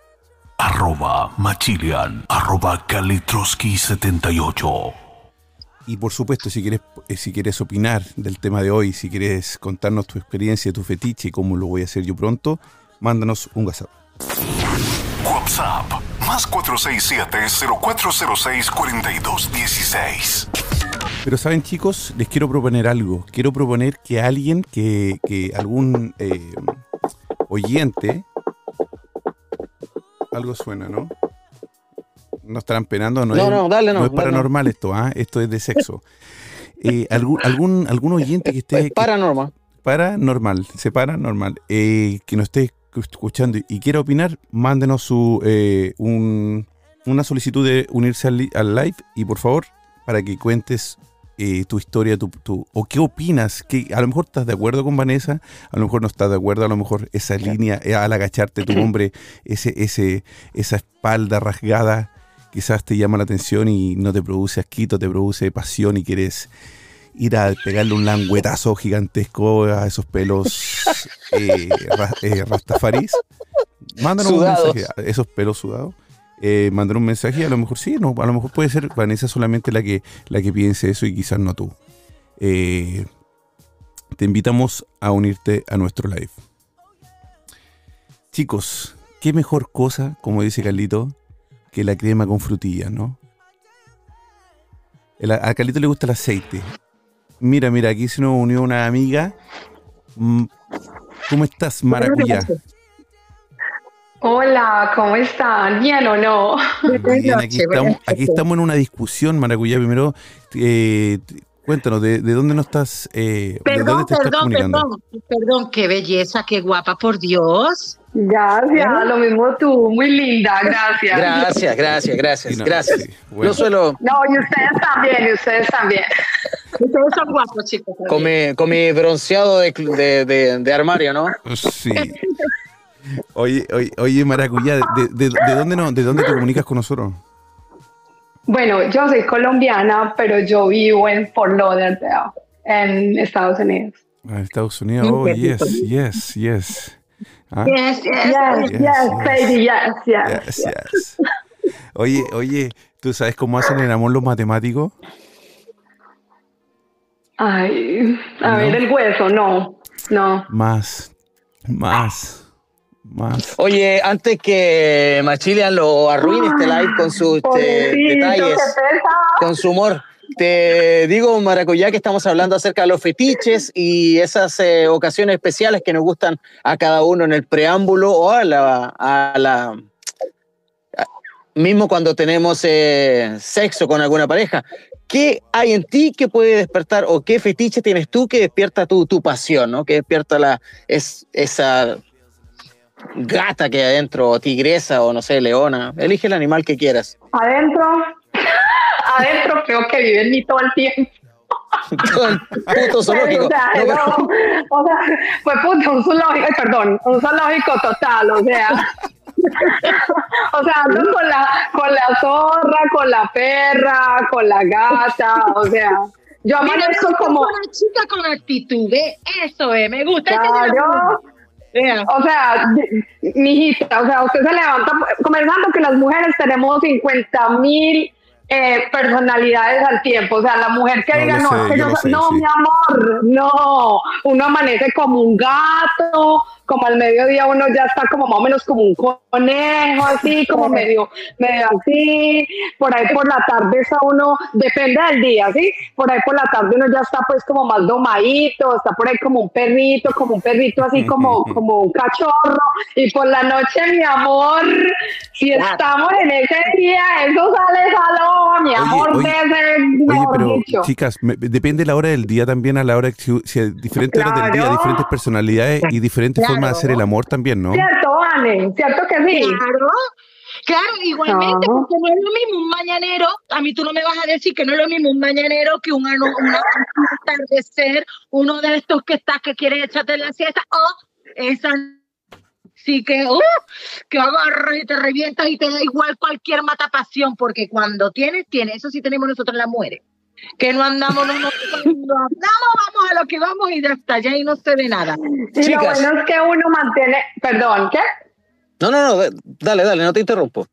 Arroba Machilian. Arroba Kalitroski78. Y por supuesto, si quieres, eh, si quieres opinar del tema de hoy, si quieres contarnos tu experiencia, tu fetiche, como lo voy a hacer yo pronto, mándanos un WhatsApp. WhatsApp. Más 467-0406-4216. Pero saben chicos, les quiero proponer algo. Quiero proponer que alguien, que, que algún eh, oyente, algo suena, ¿no? No estarán penando, no, No, es, no, dale, no, es dale, paranormal esto, ¿ah? Esto es de sexo. Eh, algún, algún, algún oyente que esté Es que- paranormal. paranormal, se paranormal, eh, que nos esté escuchando y quiera opinar, mándenos su eh, un- una solicitud de unirse al, al live y por favor, para que cuentes eh, tu historia, tu, tu- o qué opinas, que a lo mejor estás de acuerdo con Vanessa, a lo mejor no estás de acuerdo, a lo mejor esa línea, eh, al agacharte tu hombre, ese, ese, esa espalda rasgada, quizás te llama la atención y no te produce asquito, te produce pasión y quieres ir a pegarle un languetazo gigantesco a esos pelos eh, ra- eh, rastafaris. Mándanos Sudados. un mensaje, a esos pelos sudados. Eh, mandar un mensaje y a lo mejor sí, no, a lo mejor puede ser Vanessa solamente la que, la que piense eso y quizás no tú. Eh, te invitamos a unirte a nuestro live. Chicos, qué mejor cosa, como dice Carlito, que la crema con frutillas, ¿no? El- a Carlito le gusta el aceite. Mira, mira, aquí se nos unió una amiga. Mm, ¿Cómo estás, Maracuyá? Hola, ¿cómo están? ¿Bien o no? Bien, aquí estamos, aquí en una discusión, Maracuyá. Primero, eh, cuéntanos, ¿de, de dónde nos estás, eh, de Perdón, dónde te estás perdón, comunicando? perdón, perdón, qué belleza, qué guapa, por Dios. Gracias, lo mismo tú, muy linda, gracias. Gracias, gracias, gracias, Sí, no, gracias. sí, bueno. No suelo No, y ustedes también, y ustedes también. Ustedes son guapos, chicos. también. con mi, con mi bronceado de, de, de- de armario, ¿no? Sí. Oye, oye, oye Maracuyá, ¿de, de- de dónde no, ¿de dónde te comunicas con nosotros? Bueno, yo soy colombiana, pero yo vivo en Fort Lauderdale, en Estados Unidos. Ah, Estados Unidos. Oh, yes, yes, yes. Ah, Yes, yes, Yes, Yes, yes, yes. baby, yes, yes. yes, yes. Oye, oye, ¿tú sabes cómo hacen el amor los matemáticos? Ay, a No. ver, el hueso, no, no. Más, más, más. Oye, antes que Machilian lo arruine este live con sus eh, detalles, con su humor, te digo, Maracuyá, que estamos hablando acerca de los fetiches y esas eh, ocasiones especiales que nos gustan a cada uno en el preámbulo o a la. A la a- mismo cuando tenemos eh, sexo con alguna pareja. ¿Qué hay en ti que puede despertar o qué fetiche tienes tú que despierta tu, tu pasión, ¿no? que despierta la, es, esa gata que hay adentro, o tigresa o no sé, leona? Elige el animal que quieras. Adentro, adentro creo que vive en mí todo el tiempo. Todo el puto zoológico. O sea, No, no, o sea, fue puto, un zoológico, perdón, un zoológico total, o sea. o sea, ando con la, con la zorra, con la perra, con la gata, o sea, yo amanezco como, una chica con actitud, ¿ve? Eso es, me gusta. claro, o sea, mi- mijita, o sea, usted se levanta, comenzando que las mujeres tenemos 50 mil eh, personalidades al tiempo, o sea, la mujer que No, diga, no, sé, es que yo sé, no, sí. mi amor, no, uno amanece como un gato, como al mediodía uno ya está como más o menos como un conejo, así, como medio, medio así, por ahí por la tarde está uno, depende del día, ¿sí? Por ahí por la tarde uno ya está pues como más domadito, está por ahí como un perrito, como un perrito así como, como un cachorro, y por la noche, mi amor, si Claro. estamos en ese día, eso sale salón, mi Oye, amor, oye, de ese, Oye, pero dicho. chicas, me- depende la hora del día también, a la hora si, si hay diferentes horas del día, diferentes personalidades y diferentes Claro. formas de hacer el amor también, ¿no? ¿Cierto, Vane? ¿Cierto que sí? Claro, claro, igualmente, porque no es lo mismo un mañanero, a mí tú no me vas a decir que no es lo mismo un mañanero que un, un atardecer, uno de estos que estás que quieres echarte la siesta, o esa sí que, uh, que agarras y te revientas y te da igual cualquier matapasión, porque cuando tienes, tienes, eso sí tenemos nosotros las mujeres. Que no andamos, no, no, cuando andamos, vamos a lo que vamos y de hasta allá y no se ve nada. Y lo bueno es que uno mantiene, perdón, ¿qué? No, no, no, dale, dale, no te interrumpo.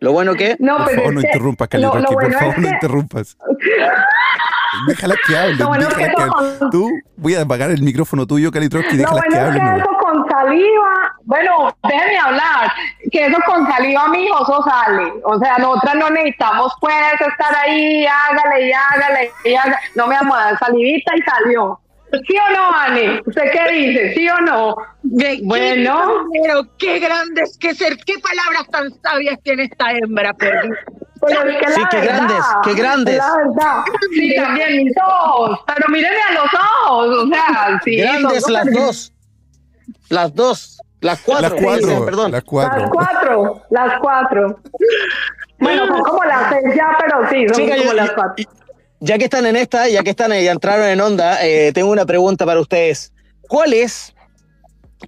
Lo bueno que No, Por pues favor, es no que interrumpas, lo, Calitroqui, lo por bueno favor, es no que interrumpas. Déjala que hable, Lo bueno es déjala que que hable. Tú, voy a apagar el micrófono tuyo, Calitroqui, lo déjala que bueno es hable. que ¿no? eso con saliva, bueno, déjeme hablar, que eso con saliva, mijo, eso sale. O sea, nosotras no necesitamos pues estar ahí, hágale y hágale y hágale. No me vamos a dar salivita y salió. ¿Sí o no, Ani? ¿Usted qué dice? ¿Sí o no? Bueno. Qué, pero qué grandes, qué, ser, qué palabras tan sabias tiene esta hembra, por Dios. Pero es que Sí, la qué verdad, grandes, qué grandes. La verdad. Sí, también mis ojos. Pero mírenme a los ojos. O sea, sí. grandes las dos. Las dos. Las cuatro. Las cuatro, dicen, perdón. las cuatro. Las cuatro. Las cuatro. Bueno, son como las seis ya, pero sí, son Chicas, como yo- las cuatro. Ya que están en esta, ya que están ya entraron en onda, eh, tengo una pregunta para ustedes. ¿Cuál es,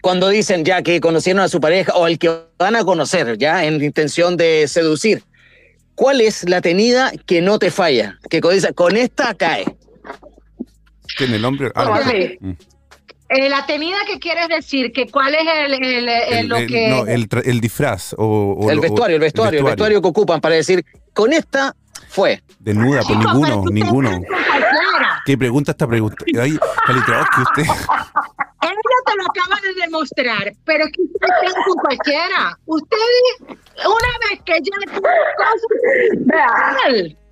cuando dicen ya que conocieron a su pareja o el que van a conocer ya en intención de seducir, cuál es la tenida que no te falla? Que con, esa- con esta cae. Tiene el nombre. ah, ¿Cómo no. Mm. Eh, la tenida que quieres decir, que cuál es el, el- el- El, lo el- que... no, el, disfraz o, o el vestuario, el vestuario, el vestuario que ocupan para decir, con esta fue. Desnuda, pues Chicos, pero ninguno, ninguno. ¿Qué pregunta esta pregunta? Ay, Calitroqui, usted. Ella te lo acaba de demostrar, pero es que ustedes están con cualquiera. Ustedes, una vez que ya tú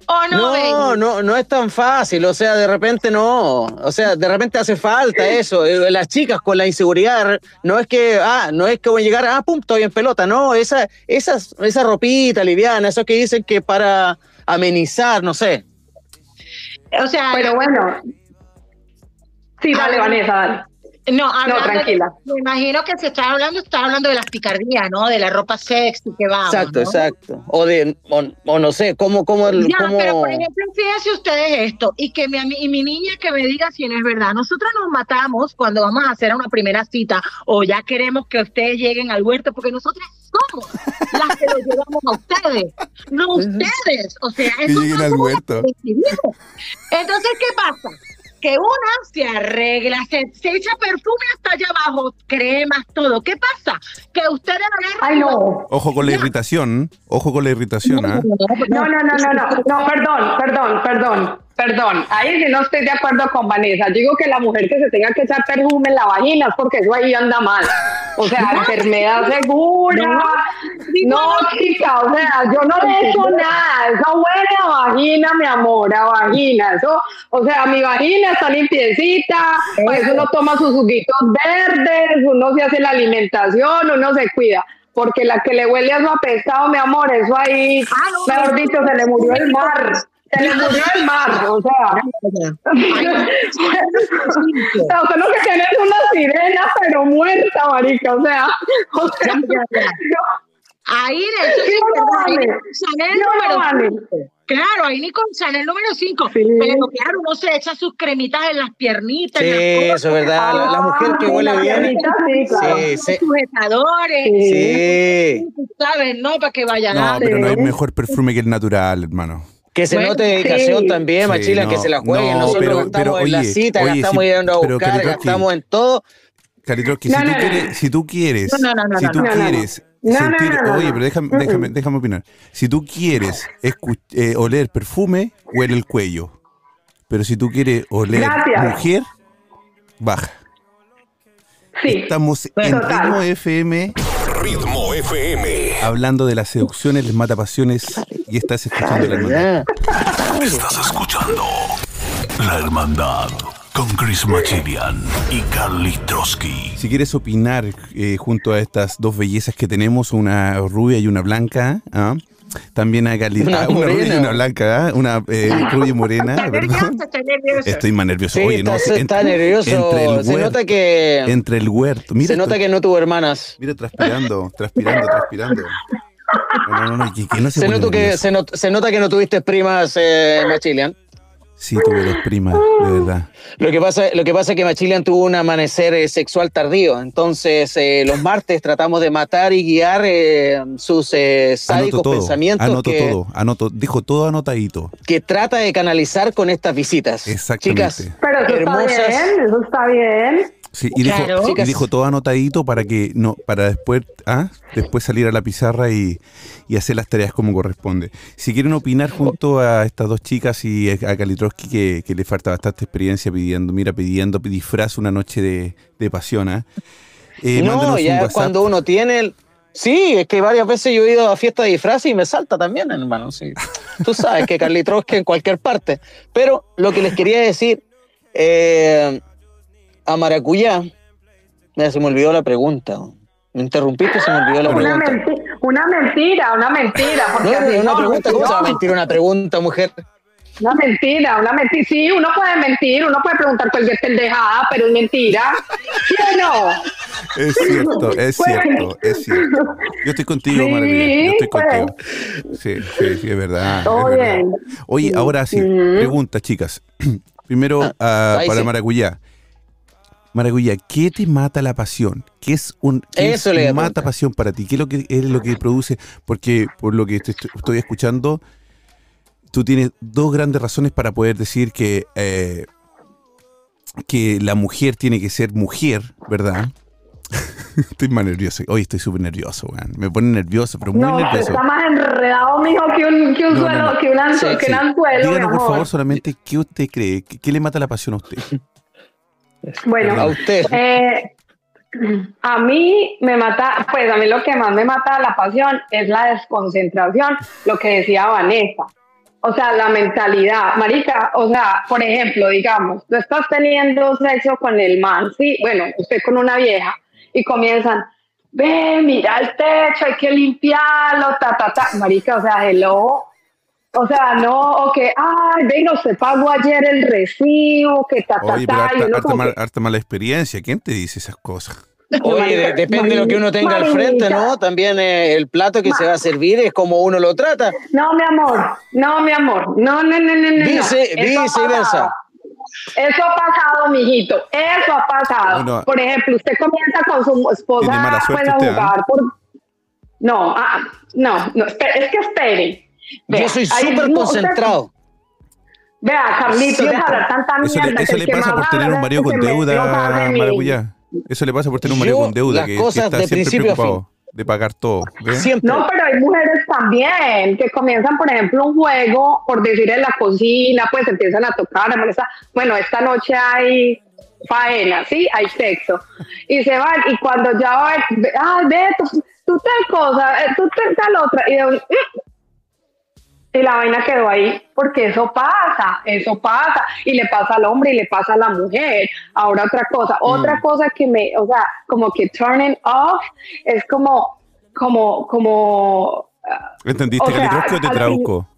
No, No, ven? no, no es tan fácil, o sea, de repente no, o sea, de repente hace falta eso, Eh, las chicas con la inseguridad, no es que, ah, no es que voy a llegar, ah, pum, estoy en pelota, no, esa, esas, esa ropita liviana, eso que dicen que para amenizar, no sé, O sea, pero bueno. Sí, dale, Vanessa, dale. No, de- tranquila. me imagino que se está hablando, está hablando de las picardías, ¿no? De la ropa sexy que vamos. exacto, ¿no? exacto, o de, o, o no sé, cómo, cómo, Ya, cómo- pero por ejemplo, fíjense ustedes esto, y que mi, y mi niña que me diga si no es verdad. Nosotros nos matamos cuando vamos a hacer una primera cita o ya queremos que ustedes lleguen al huerto, porque nosotras somos las que los llevamos a ustedes, no ustedes. O sea, eso no al somos huerto. las que decidimos. Entonces, ¿qué pasa? Que una se arregla, se, se echa perfume hasta allá abajo, cremas, todo. ¿Qué pasa? Que ustedes agarran Ay, no. Ojo con la irritación, ojo con la irritación, ¿ah? No, no, no, no, no, no, perdón, perdón, perdón, perdón. Ahí sí no estoy de acuerdo con Vanessa. Digo que la mujer que se tenga que echar perfume en la vagina es porque eso ahí anda mal. O sea, enfermedad segura. No, chica, o sea, yo no le he hecho nada. Eso huele a vagina, mi amor, a vagina. Eso, o sea, mi vagina está limpiecita, pues uno toma sus juguitos verdes, uno se hace la alimentación, uno se cuida. Porque la que le huele a su apestado, mi amor, eso ahí, Ah, no, mejor no, dicho, se le murió el mar. Murió el mar, o sea. O sea, lo que tiene es una sirena, pero muerta, marica, o sea. O sea. Ahí de eso sí, no ahí vale. Chanel No número vale. 5. Claro, ahí ni con Chanel número 5. Sí. Pero claro, uno se echa sus cremitas en las piernitas. Sí, en las eso es verdad. La, la mujer que Ah, huele bien. sí, claro. Sí, sí. sujetadores. Sí. Sí. ¿Sabes? No, para que vayan No, a. pero no hay mejor perfume que el natural, hermano. Que se Bueno, note dedicación sí. también, Sí, Machila, que se la jueguen. no, Nosotros pero- gastamos pero, en la cita, oye, gastamos sí, yendo a buscar, gastamos en todo. Caritroski, No, si, no, tú no, quieres, si tú quieres, No, no, no, no, si tú no, no, no. quieres No, no, sentir, no, no, oye, pero déjame, déjame, déjame opinar. Si tú quieres eh, oler perfume, huele el cuello. Pero si tú quieres oler Gracias. mujer, baja. Sí. Estamos en Total. Ritmo FM Ritmo FM. hablando de las seducciones, les mata pasiones y estás escuchando la hermandad. Ya. Estás escuchando La Hermandad con Chris Machilian y Carly Trotsky. Si quieres opinar eh, junto a estas dos bellezas que tenemos, una rubia y una blanca, ¿ah? también hay Carly- Una ah, una rubia y una blanca, ¿ah? una eh, rubia y morena, Está nervioso, está nervioso. Estoy más nervioso. Sí, Oye, no, está, en- está nervioso. Entre el, Se huerto, nota que entre el huerto. Mira, se nota que no tuvo hermanas. mira, transpirando, transpirando, transpirando. No, no, no, que, que no se, Se, nota que, se, not- se nota que no tuviste primas, eh, Machilian. Sí, tuve dos primas, de verdad. Lo que pasa, lo que pasa es que Machilian tuvo un amanecer eh, sexual tardío. Entonces, eh, los martes tratamos de matar y guiar eh, sus eh, Anoto sádicos todo, pensamientos anoto que, todo, anoto, dijo todo anotadito. que trata de canalizar con estas visitas. Exactamente. Chicas, Pero eso hermosas. está bien, eso está bien. Sí, y dijo, Claro. y dijo todo anotadito para que no, para después, ah, después salir a la pizarra y, y hacer las tareas como corresponde. Si quieren opinar junto a estas dos chicas y a Que, que le falta bastante experiencia pidiendo, mira, pidiendo disfraz una noche de, de pasión, ¿ah? Eh, no, un ya WhatsApp. cuando uno tiene el... Sí, es que varias veces yo he ido a fiesta de disfraz y me salta también, hermano. Sí. Tú sabes que Carly Trotsky en cualquier parte. Pero lo que les quería decir, eh, a Maracuyá, mira, se me olvidó la pregunta. Me interrumpiste y se me olvidó la Una, pregunta. menti- una mentira, una mentira. No, Porque no, así una no, pregunta, ¿cómo se va a no. mentir una pregunta, mujer? Una mentira, una mentira. Sí, uno puede mentir, uno puede preguntar cualquier pendejada, pero es mentira. ¿Sí o no? Es cierto, es cierto, es cierto. Yo estoy contigo, Sí, Maravilla. Yo estoy pues. contigo. Sí, sí, sí, es verdad. es Todo verdad. bien. Oye, ahora sí, Mm. pregunta, chicas. Primero, ah, ahí para sí. Maracuyá. Maracuyá, ¿qué te mata la pasión? ¿Qué es un qué Eso es le a mata pasión para ti? ¿Qué es lo que es lo que produce? Porque por lo que te estoy, estoy escuchando, tú tienes dos grandes razones para poder decir que eh, que la mujer tiene que ser mujer, ¿verdad? estoy más nervioso. Hoy estoy súper nervioso, weón. Me pone nervioso, pero muy No, nervioso. está más enredado, mijo, que un, que un No, no, suelo, no. que un, anzu- Sí, que sí. un anzuelo, mi Díganos, por favor, solamente qué usted cree, qué, qué le mata la pasión a usted. Bueno, A usted. Eh, a mí me mata, pues a mí lo que más me mata la pasión es la desconcentración, lo que decía Vanessa. O sea, la mentalidad, marica, o sea, por ejemplo, digamos, tú estás teniendo sexo con el man, sí, bueno, usted con una vieja, y comienzan, ve, mira el techo, hay que limpiarlo, ta, ta, ta, marica, o sea, hello, o sea, no, o que, ay, venga, usted pagó ayer el recibo, que ta, ta, Oye, pero ta, y harta, mal- que- harta mala experiencia. ¿Quién te dice esas cosas? Oye, de- depende de lo que uno tenga al frente, ¿no? También eh, el plato que se va a servir es como uno lo trata. No, mi amor, no, mi amor, no, no, no, no, no. Vice- no. Viceversa. Eso ha pasado, mijito, eso ha pasado. Bueno, por ejemplo, usted comienza con su esposa pues, a usted, ¿ah? jugar por... No, ah, no, no, espere, es que esperen. Vea, Yo soy súper concentrado. Vea, Carlito, deja de hablar tanta Eso mierda. le, que eso le que pasa más por tener un marido es el con que me deuda. Maracuyá. Eso le pasa por tener un marido con deuda que, que cosas está de siempre preocupado de pagar todo. Siempre. No, pero hay mujeres también que comienzan, por ejemplo, un juego, por decir en la cocina, pues empiezan a tocar, a molestar. Bueno, esta noche hay faena, ¿sí? Hay sexo. Y se van, y cuando ya va, ay, ve, tú, tú tal cosa, eh, tú tal, tal otra, y de un, y la vaina quedó ahí, porque eso pasa, eso pasa, y le pasa al hombre y le pasa a la mujer. Ahora otra cosa, otra cosa que me, o sea, como que turning off, es como, como, como... ah, ¿Entendiste, O sea, Calicroski, o te traduco?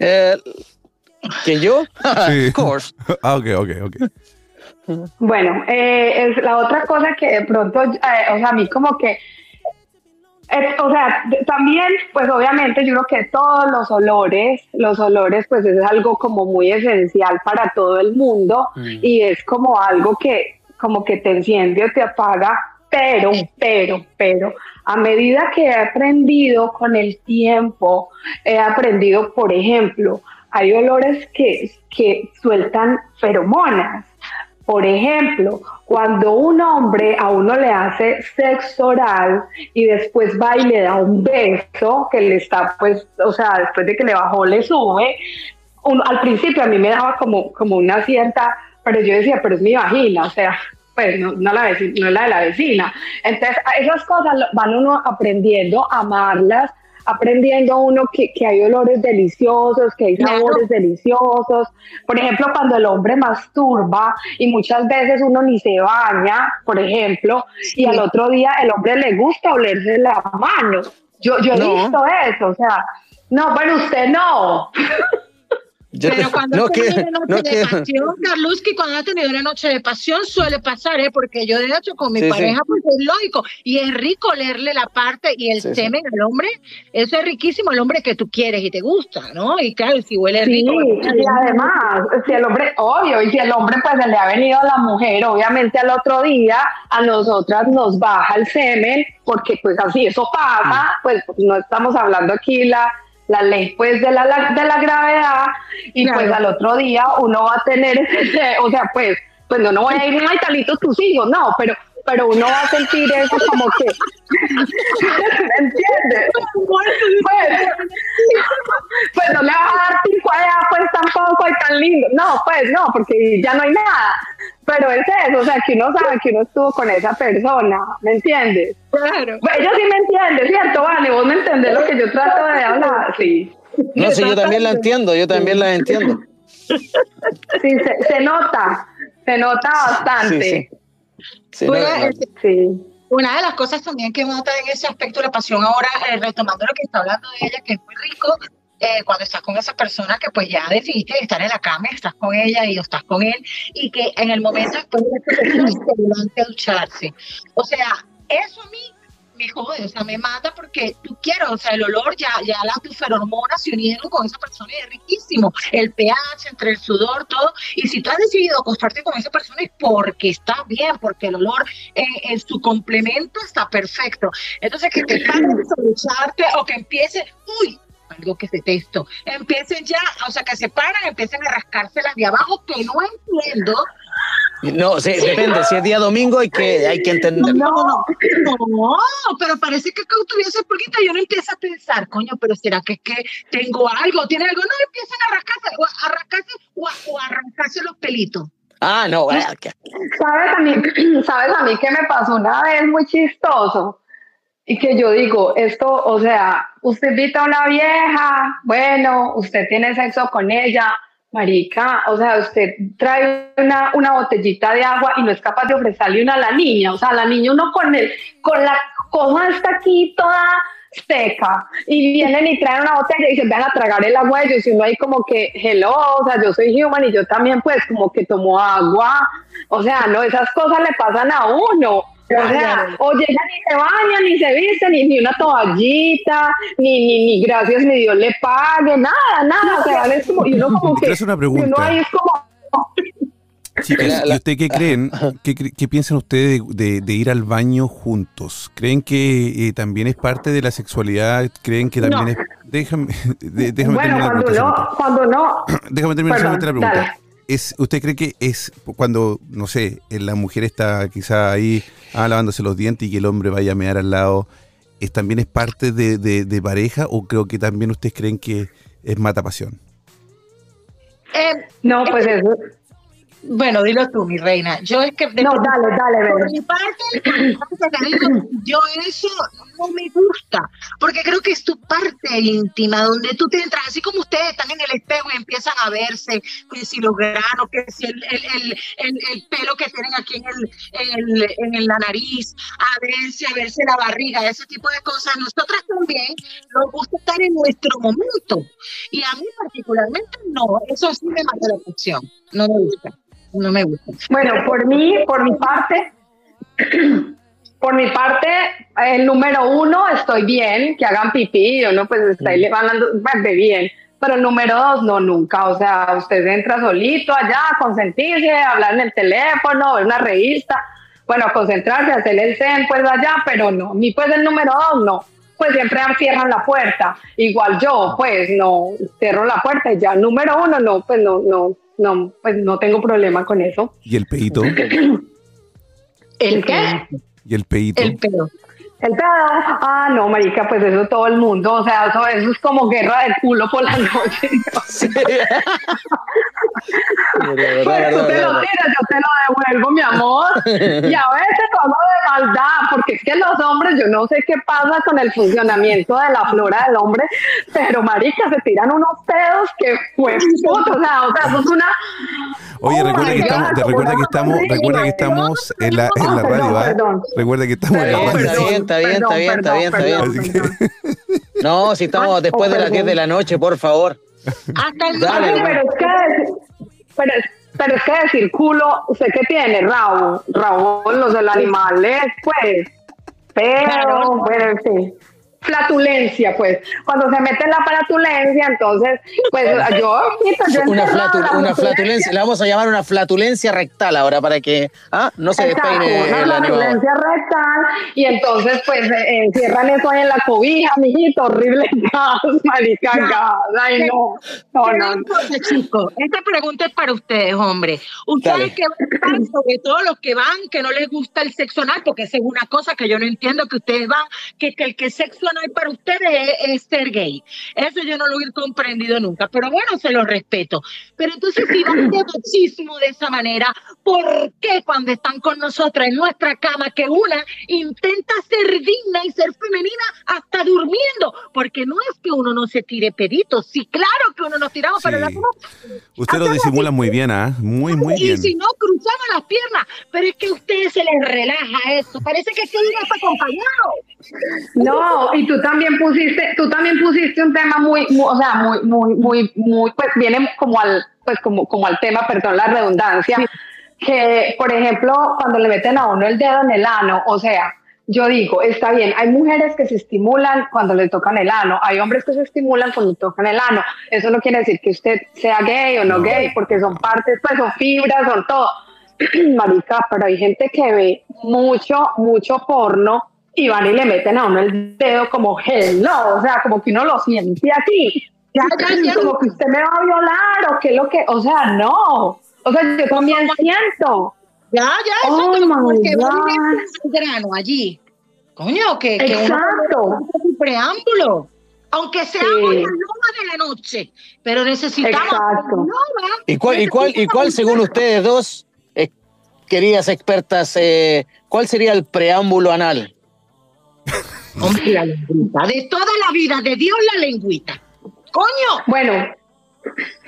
Eh, ¿Que yo? Sí. Of course. Ah, ok, ok, ok. Bueno, eh, es la otra cosa que de pronto, eh, o sea, a mí como que, eh, o sea, también, pues obviamente yo creo que todos los olores, los olores, pues es algo como muy esencial para todo el mundo y es como algo que, como que te enciende o te apaga, pero, pero, pero, a medida que he aprendido con el tiempo, he aprendido, por ejemplo, hay olores que, que sueltan feromonas. Por ejemplo, cuando un hombre a uno le hace sexo oral y después va y le da un beso, que le está, pues, o sea, después de que le bajó, le sube, al principio a mí me daba como, como una cierta, pero yo decía, pero es mi vagina, o sea, pues no, no, es la de la vecina. Entonces, esas cosas van uno aprendiendo a amarlas, aprendiendo uno que, que hay olores deliciosos, que hay Claro. sabores deliciosos. Por ejemplo, cuando el hombre masturba y muchas veces uno ni se baña, por ejemplo, y al otro día el hombre le gusta olerse la mano. Yo, yo he visto eso, o sea, no, pero usted no. Yo Pero te- cuando no ha tenido que- una noche no de que- pasión, Carluski, cuando ha tenido una noche de pasión, suele pasar, ¿eh? Porque yo, de hecho, con mi Sí, sí. pareja, pues es lógico. Y es rico leerle la parte y el Sí, sí. semen al hombre. Eso es riquísimo, el hombre que tú quieres y te gusta, ¿no? Y claro, si huele Sí, rico. y además, si el hombre, obvio, y si el hombre pues se le ha venido a la mujer, obviamente al otro día a nosotras nos baja el semen, porque pues así eso pasa, pues no estamos hablando aquí la, la ley pues de la, la- de la gravedad, y Claro. pues al otro día uno va a tener, ese- o sea, pues, pues no, no voy a ir, ay, talito tus hijos, no, pero pero uno va a sentir eso como que, ¿me entiendes? Pues, pues no le vas a dar pico allá, pues tampoco y tan lindo. No, pues no, porque ya no hay nada. Pero es eso, o sea, que uno sabe que uno estuvo con esa persona, ¿me entiendes? Claro. Pues ella sí me entiende, ¿cierto? Vale, vos me entendés lo que yo trato de hablar. Sí, No, sí, yo también la entiendo, yo también la entiendo. sí, se, se nota, se nota bastante. Sí, sí. Sí, Voy no, a- no. Sí. Una de las cosas también que nota en ese aspecto de la pasión ahora, eh, retomando lo que está hablando de ella, que es muy rico, eh, cuando estás con esa persona que pues ya decidiste estar en la cama, estás con ella y estás con él, y que en el momento después de esa persona se levante a ducharse. O sea, eso a mí me jode, o sea, me mata porque tú quieres, o sea, el olor, ya, ya las tus feromonas se unieron con esa persona y es riquísimo. El pH entre el sudor, todo. Y si tú has decidido acostarte con esa persona es porque está bien, porque el olor en, en su complemento está perfecto. Entonces, que te ducharte o que empiece, uy, algo que detesto, empiecen ya, o sea, que se paran, empiecen a rascárselas de abajo, que no entiendo. No, sí, depende. Si es día domingo hay que, hay que entenderlo. No, no, pero parece que cuando tuviese pulguita yo no empiezo a pensar, coño, pero será que es que tengo algo, tiene algo, no empiezan a rascarse, o a, a rascarse o a, o a arrancarse los pelitos. Ah, no, que- ¿Sabes a, mí, ¿Sabes a mí qué me pasó una vez muy chistoso? Y que yo digo, esto, o sea, usted invita a una vieja, bueno, usted tiene sexo con ella, marica, o sea, usted trae una, una botellita de agua y no es capaz de ofrecerle una a la niña, o sea, la niña uno con el, con la cosa está aquí toda seca y vienen y traen una botella y se van a tragar el agua ellos y uno ahí como que, hello, o sea, yo soy human y yo también pues como que tomo agua, o sea, no, esas cosas le pasan a uno. O sea, o llegan y se bañan, ni se visten, ni, ni una toallita, ni, ni, ni gracias, ni Dios le pague, nada, nada. O sea, es como, y uno como que. Una y uno pregunta. ahí es como. Chicas, ¿y usted qué creen? ¿Qué, piensan ustedes de, de ir al baño juntos? ¿Creen que eh, también es parte de la sexualidad? ¿Creen que también No. es...? Déjame, de- déjame Bueno, terminar cuando no, pregunta. cuando no. Déjame terminar Perdón, solamente la pregunta. dale. Es, ¿Usted cree que es cuando, no sé, eh, la mujer está quizá ahí ah, lavándose los dientes y que el hombre vaya a mear al lado, es también es parte de, de- de pareja o creo que también ustedes creen que es mata pasión? Eh, No, pues eso. Bueno, dilo tú, mi reina. Yo es que... No, dale, dale, Por mi parte, yo eso no me gusta, porque creo que es tu parte íntima, donde tú te entras, así como ustedes están en el espejo y empiezan a verse, que si los granos, que si el, el, el, el, el pelo que tienen aquí en, el, en, en la nariz, a verse, a verse la barriga, ese tipo de cosas. Nosotras también nos gusta estar en nuestro momento. Y a mí particularmente no, eso sí me mata la atención, no me gusta no me gusta. Bueno, por mí, por mi parte, por mi parte, el número uno, estoy bien, que hagan pipí, no pues está ahí levantando, de bien. Pero el número dos, no, nunca. O sea, usted entra solito allá, consentirse, hablar en el teléfono, ver una revista. Bueno, concentrarse, hacer el zen, pues allá, pero no. A mí, pues el número dos, no. Pues siempre cierran la puerta. Igual yo, pues no, cierro la puerta y ya. Número uno, no, pues no, no, no, pues no tengo problema con eso. ¿Y el peito? ¿El qué? ¿Y el peito? El pedo. El pedo, ah, no, marica, pues eso todo el mundo, o sea, eso, eso es como guerra de culo por la noche. Sí. Pues tú te lo tiras, yo te lo devuelvo, mi amor. Y a veces todo de maldad, porque es que los hombres, yo no sé qué pasa con el funcionamiento de la flora del hombre, pero marica, se tiran unos pedos que pues puto, o sea, o sea, eso es una. Oye, Oh recuerda que God, estamos, te como recuerda que estamos, cosa recuerda que estamos en la, en la radio, ¿ah? perdón. Recuerda que estamos en la radio. Está bien, está bien, está bien, está bien, que- No, si estamos después de las perdón. 10 de la noche, por favor. Hasta el Dale, pero es que pero, es- pero es que decir culo, ¿usted qué tiene? Rabo, rabo, los del animales, pues. Pero, Claro. bueno, en fin. Flatulencia, pues. Cuando se mete en la flatulencia, entonces, pues yo, yo Una, flatu- la una flatulencia, le vamos a llamar una flatulencia rectal ahora para que ah, no se despeine una el animador. flatulencia rectal y entonces pues eh, encierran eso ahí en la cobija, mijito, horrible gas, marica, gas, ay no, no, no, no. Entonces, chicos, esta pregunta es para ustedes, hombre. Ustedes Dale. que van, sobre todo los que van, que no les gusta el sexo anal, porque esa es una cosa que yo no entiendo que ustedes van, que, que el que sexo anal para ustedes es, es ser gay. Eso yo no lo he comprendido nunca, pero bueno, se lo respeto. Pero entonces, si van de machismo de esa manera, ¿por qué cuando están con nosotras en nuestra cama, que una intenta ser digna y ser femenina hasta durmiendo? Porque no es que uno no se tire peditos, sí, claro que uno nos tiramos, pero la Sí. Usted lo disimula muy bien, ¿ah? Muy, muy y bien. si no, cruzamos las piernas. Pero es que a ustedes se les relaja eso. Parece que estoy acompañado. No, y tú también pusiste, tú también pusiste un tema muy, muy, o sea, muy, muy, muy, muy, pues viene como al, pues como, como al tema, perdón la redundancia, que por ejemplo, cuando le meten a uno el dedo en el ano, o sea, yo digo, está bien, hay mujeres que se estimulan cuando le tocan el ano, hay hombres que se estimulan cuando tocan el ano. Eso no quiere decir que usted sea gay o no, gay, porque son partes, pues son fibras, son todo. Marica, pero hay gente que ve mucho, mucho porno y van y le meten a uno el dedo como hello, o sea, como que uno lo siente aquí. Como que usted me va a violar o qué es lo que, o sea, no. O sea, yo también siento. Ya, ya, eso Oh, que al grano allí. Coño, que, Exacto. un preámbulo. Aunque sea Sí. hoy la loma de la noche, pero necesitamos Exacto. loma. ¿Y cuál, y cuál, y cuál según ustedes dos, queridas expertas, eh, cuál sería el preámbulo anal? Hombre, la lengüita. De toda la vida, de Dios la lengüita. Coño, Bueno,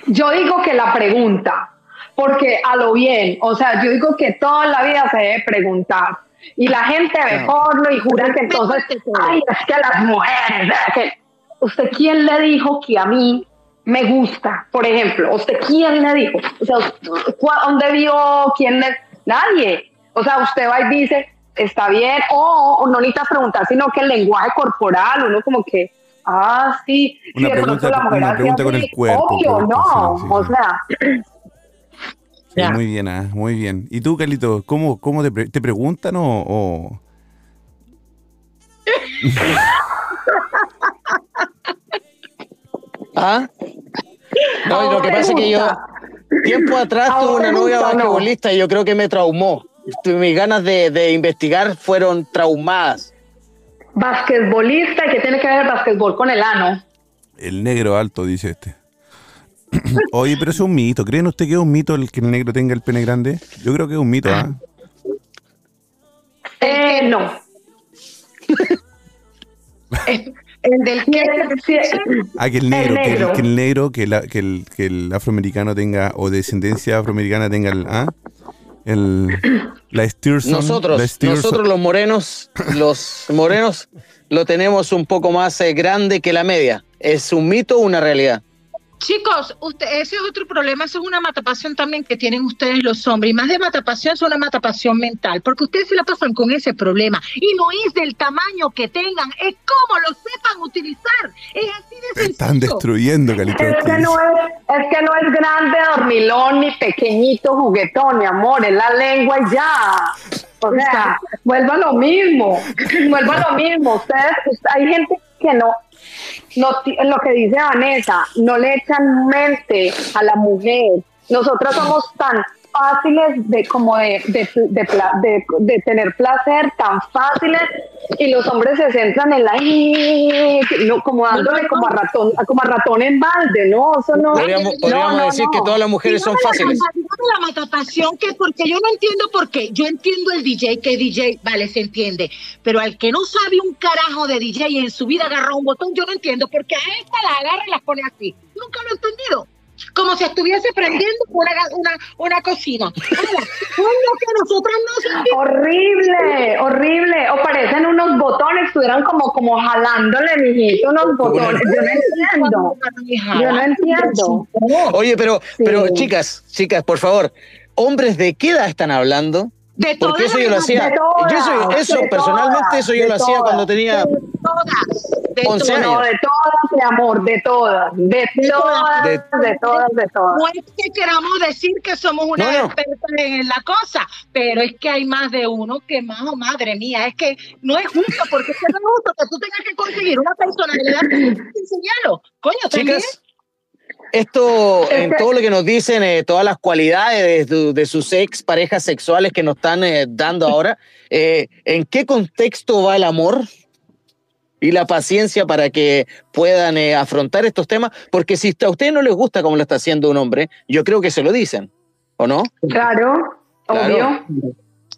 yo digo que la pregunta, porque a lo bien, o sea, yo digo que toda la vida se debe preguntar. Y la gente ve No. porno y jura que entonces, ay, es que las mujeres, que, ¿usted quién le dijo que a mí me gusta? Por ejemplo, ¿usted quién le dijo? O sea, ¿cu- ¿dónde vio? ¿Quién le? Nadie. O sea, usted va y dice, está bien, o, o no necesitas preguntar, sino que el lenguaje corporal, uno como que, ah, sí, Una sí, pregunta- la mujer una pregunta con el cuerpo, Obvio, cuerpo, no, sí, sí, o sí. sea, muy bien, ah, muy bien. ¿Y tú, Carlito, cómo, cómo te, pre- te preguntan o, o- ¿Ah? No, y lo que pasa es que yo tiempo atrás Ahora tuve una novia no. basquetbolista y yo creo que me traumó. Mis ganas de, de investigar fueron traumadas. basquetbolista, ¿y qué tiene que ver el basquetbol con el ano? el negro alto, dice este? Oye, pero eso es un mito. ¿Creen usted que es un mito el que el negro tenga el pene grande? Yo creo que es un mito, ¿ah? Eh, no. El del Ah, que el negro, que el- negro. Que, el, negro, que, la- que el, que el afroamericano tenga, o descendencia afroamericana tenga el, ¿ah? El, la Stirson. Nosotros, la nosotros los morenos, los morenos lo tenemos un poco más eh, grande que la media. ¿Es un mito o una realidad? Chicos, usted, ese es otro problema, eso es una matapasión también que tienen ustedes los hombres, y más de matapasión es una matapasión mental, porque ustedes se la pasan con ese problema, y no es del tamaño que tengan, es cómo lo sepan utilizar, es así de sencillo. están destruyendo, Calito. Es que, no es, es que no es grande, dormilón, ni pequeñito, juguetón, mi amor, es la lengua y ya. O sea, vuelva a lo mismo, vuelva a lo mismo. Ustedes,ust- hay gente que no, no, lo que dice Vanessa, no le echan mente a la mujer. Nosotros somos tan fáciles de como de, de, tener placer, tan fáciles, y los hombres se centran en la no, como dándole como a ratón, como a ratón en balde, ¿no? Eso no. Podríamos, no, podríamos no, decir que todas las mujeres son fáciles. La matapasión que porque yo no entiendo por qué. Yo entiendo el DJ, que DJ, vale, se entiende. Pero al que no sabe un carajo de DJ y en su vida agarra un botón, yo no entiendo porque a esta la agarra y la pone así. Nunca lo he entendido. Como si estuviese prendiendo una, una, una cocina. Ahora, es lo que nosotros no sabemos. Horrible, horrible. O parecen unos botones, estuvieran como, como jalándole, mijito, unos botones. Yo no entiendo. Yo no entiendo. Oye, pero, Sí. pero chicas, chicas, por favor, ¿hombres de qué edad están hablando? De Porque eso yo lo hacía. Todas, Yo eso, personalmente, todas, eso yo lo hacía todas. cuando tenía todas. De 11 todas. No, de todas, mi amor, de todas, de todas, De- de todas, de todas. No es que queramos decir que somos una No, no. experta en la cosa, pero es que hay más de uno que más, oh, madre mía, es que no es justo, porque es que no es justo que tú tengas que conseguir una personalidad sin enseñarlo. Coño, también. Chicas, esto, Es en todo lo que nos dicen, eh, todas las cualidades de sus ex parejas sexuales que nos están eh, dando ahora, eh, ¿en qué contexto va el amor y la paciencia para que puedan eh, afrontar estos temas? Porque si a ustedes no les gusta como lo está haciendo un hombre, yo creo que se lo dicen, ¿o no? Claro, Claro. obvio.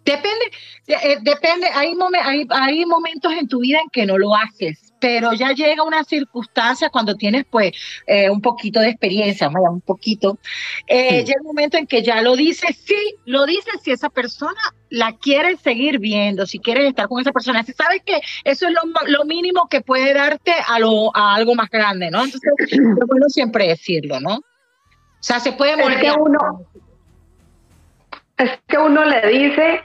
Depende, de- eh, depende, hay, momen- hay, hay momentos en tu vida en que no lo haces, pero ya llega una circunstancia cuando tienes pues eh, un poquito de experiencia, un poquito, eh, llega un momento en que ya lo dices, sí, lo dices si esa persona la quieres seguir viendo, si quieres estar con esa persona, si sabes que eso es lo, lo mínimo que puede darte a, lo, a algo más grande, ¿no? Entonces, es bueno siempre decirlo, ¿no? O sea, se puede Es que uno, es que uno le dice,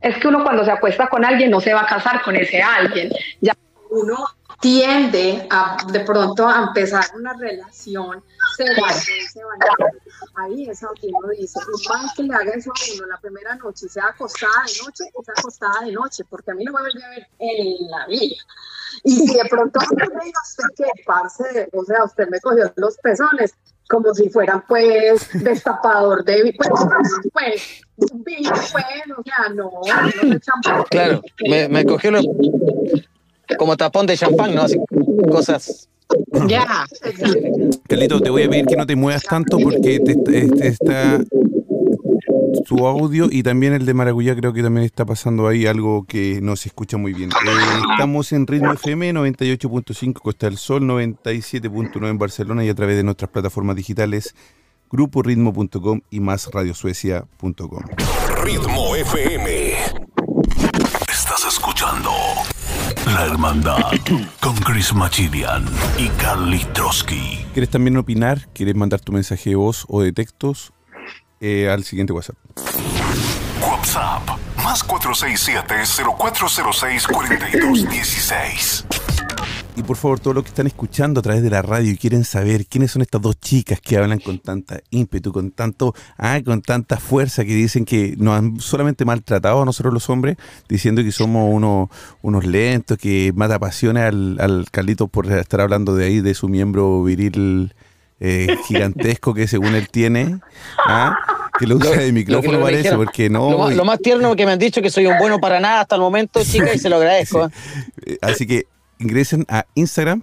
es que uno cuando se acuesta con alguien no se va a casar con ese alguien. Ya uno tiende a de pronto a empezar una relación se a- ahí es donde uno dice, un man que le haga eso a uno la primera noche sea acostada de noche, es acostada de noche, porque a mí no me vuelve a ver en la vida. Y si de pronto me diga usted que, parce, o sea, usted me cogió los pezones, como si fueran pues destapador de pues, pues vino, pues, o sea, no, no champán. Claro, me, cogió los- como tapón de champán, ¿no? Así, cosas. Ya. Carlito, te voy a pedir que no te muevas tanto porque te, este está su audio y también el de Maracuyá creo que también está pasando ahí algo que no se escucha muy bien. Eh, estamos en Ritmo FM 98.5 Costa del Sol, 97.9 en Barcelona y a través de nuestras plataformas digitales gruporitmo.com y másradiosuecia.com. Ritmo FM. Estás escuchando La Hermandad con Chris Machilian y Carly Trotsky. ¿Quieres también opinar? ¿Quieres mandar tu mensaje de voz o de textos? Eh, al siguiente WhatsApp. WhatsApp más 467-0406-4216. Y por favor, todos los que están escuchando a través de la radio y quieren saber quiénes son estas dos chicas que hablan con tanta ímpetu, con tanto, ah, con tanta fuerza, que dicen que nos han solamente maltratado a nosotros los hombres, diciendo que somos unos, unos lentos, que mata pasiones al, al Carlito por estar hablando de ahí, de su miembro viril eh, gigantesco que según él tiene, ah, que lo usa de Lo micrófono me parece, dijeron. porque no. Lo más, lo más tierno que me han dicho que soy un bueno para nada hasta el momento, chicas, y se lo agradezco. Eh, Así que ingresen a Instagram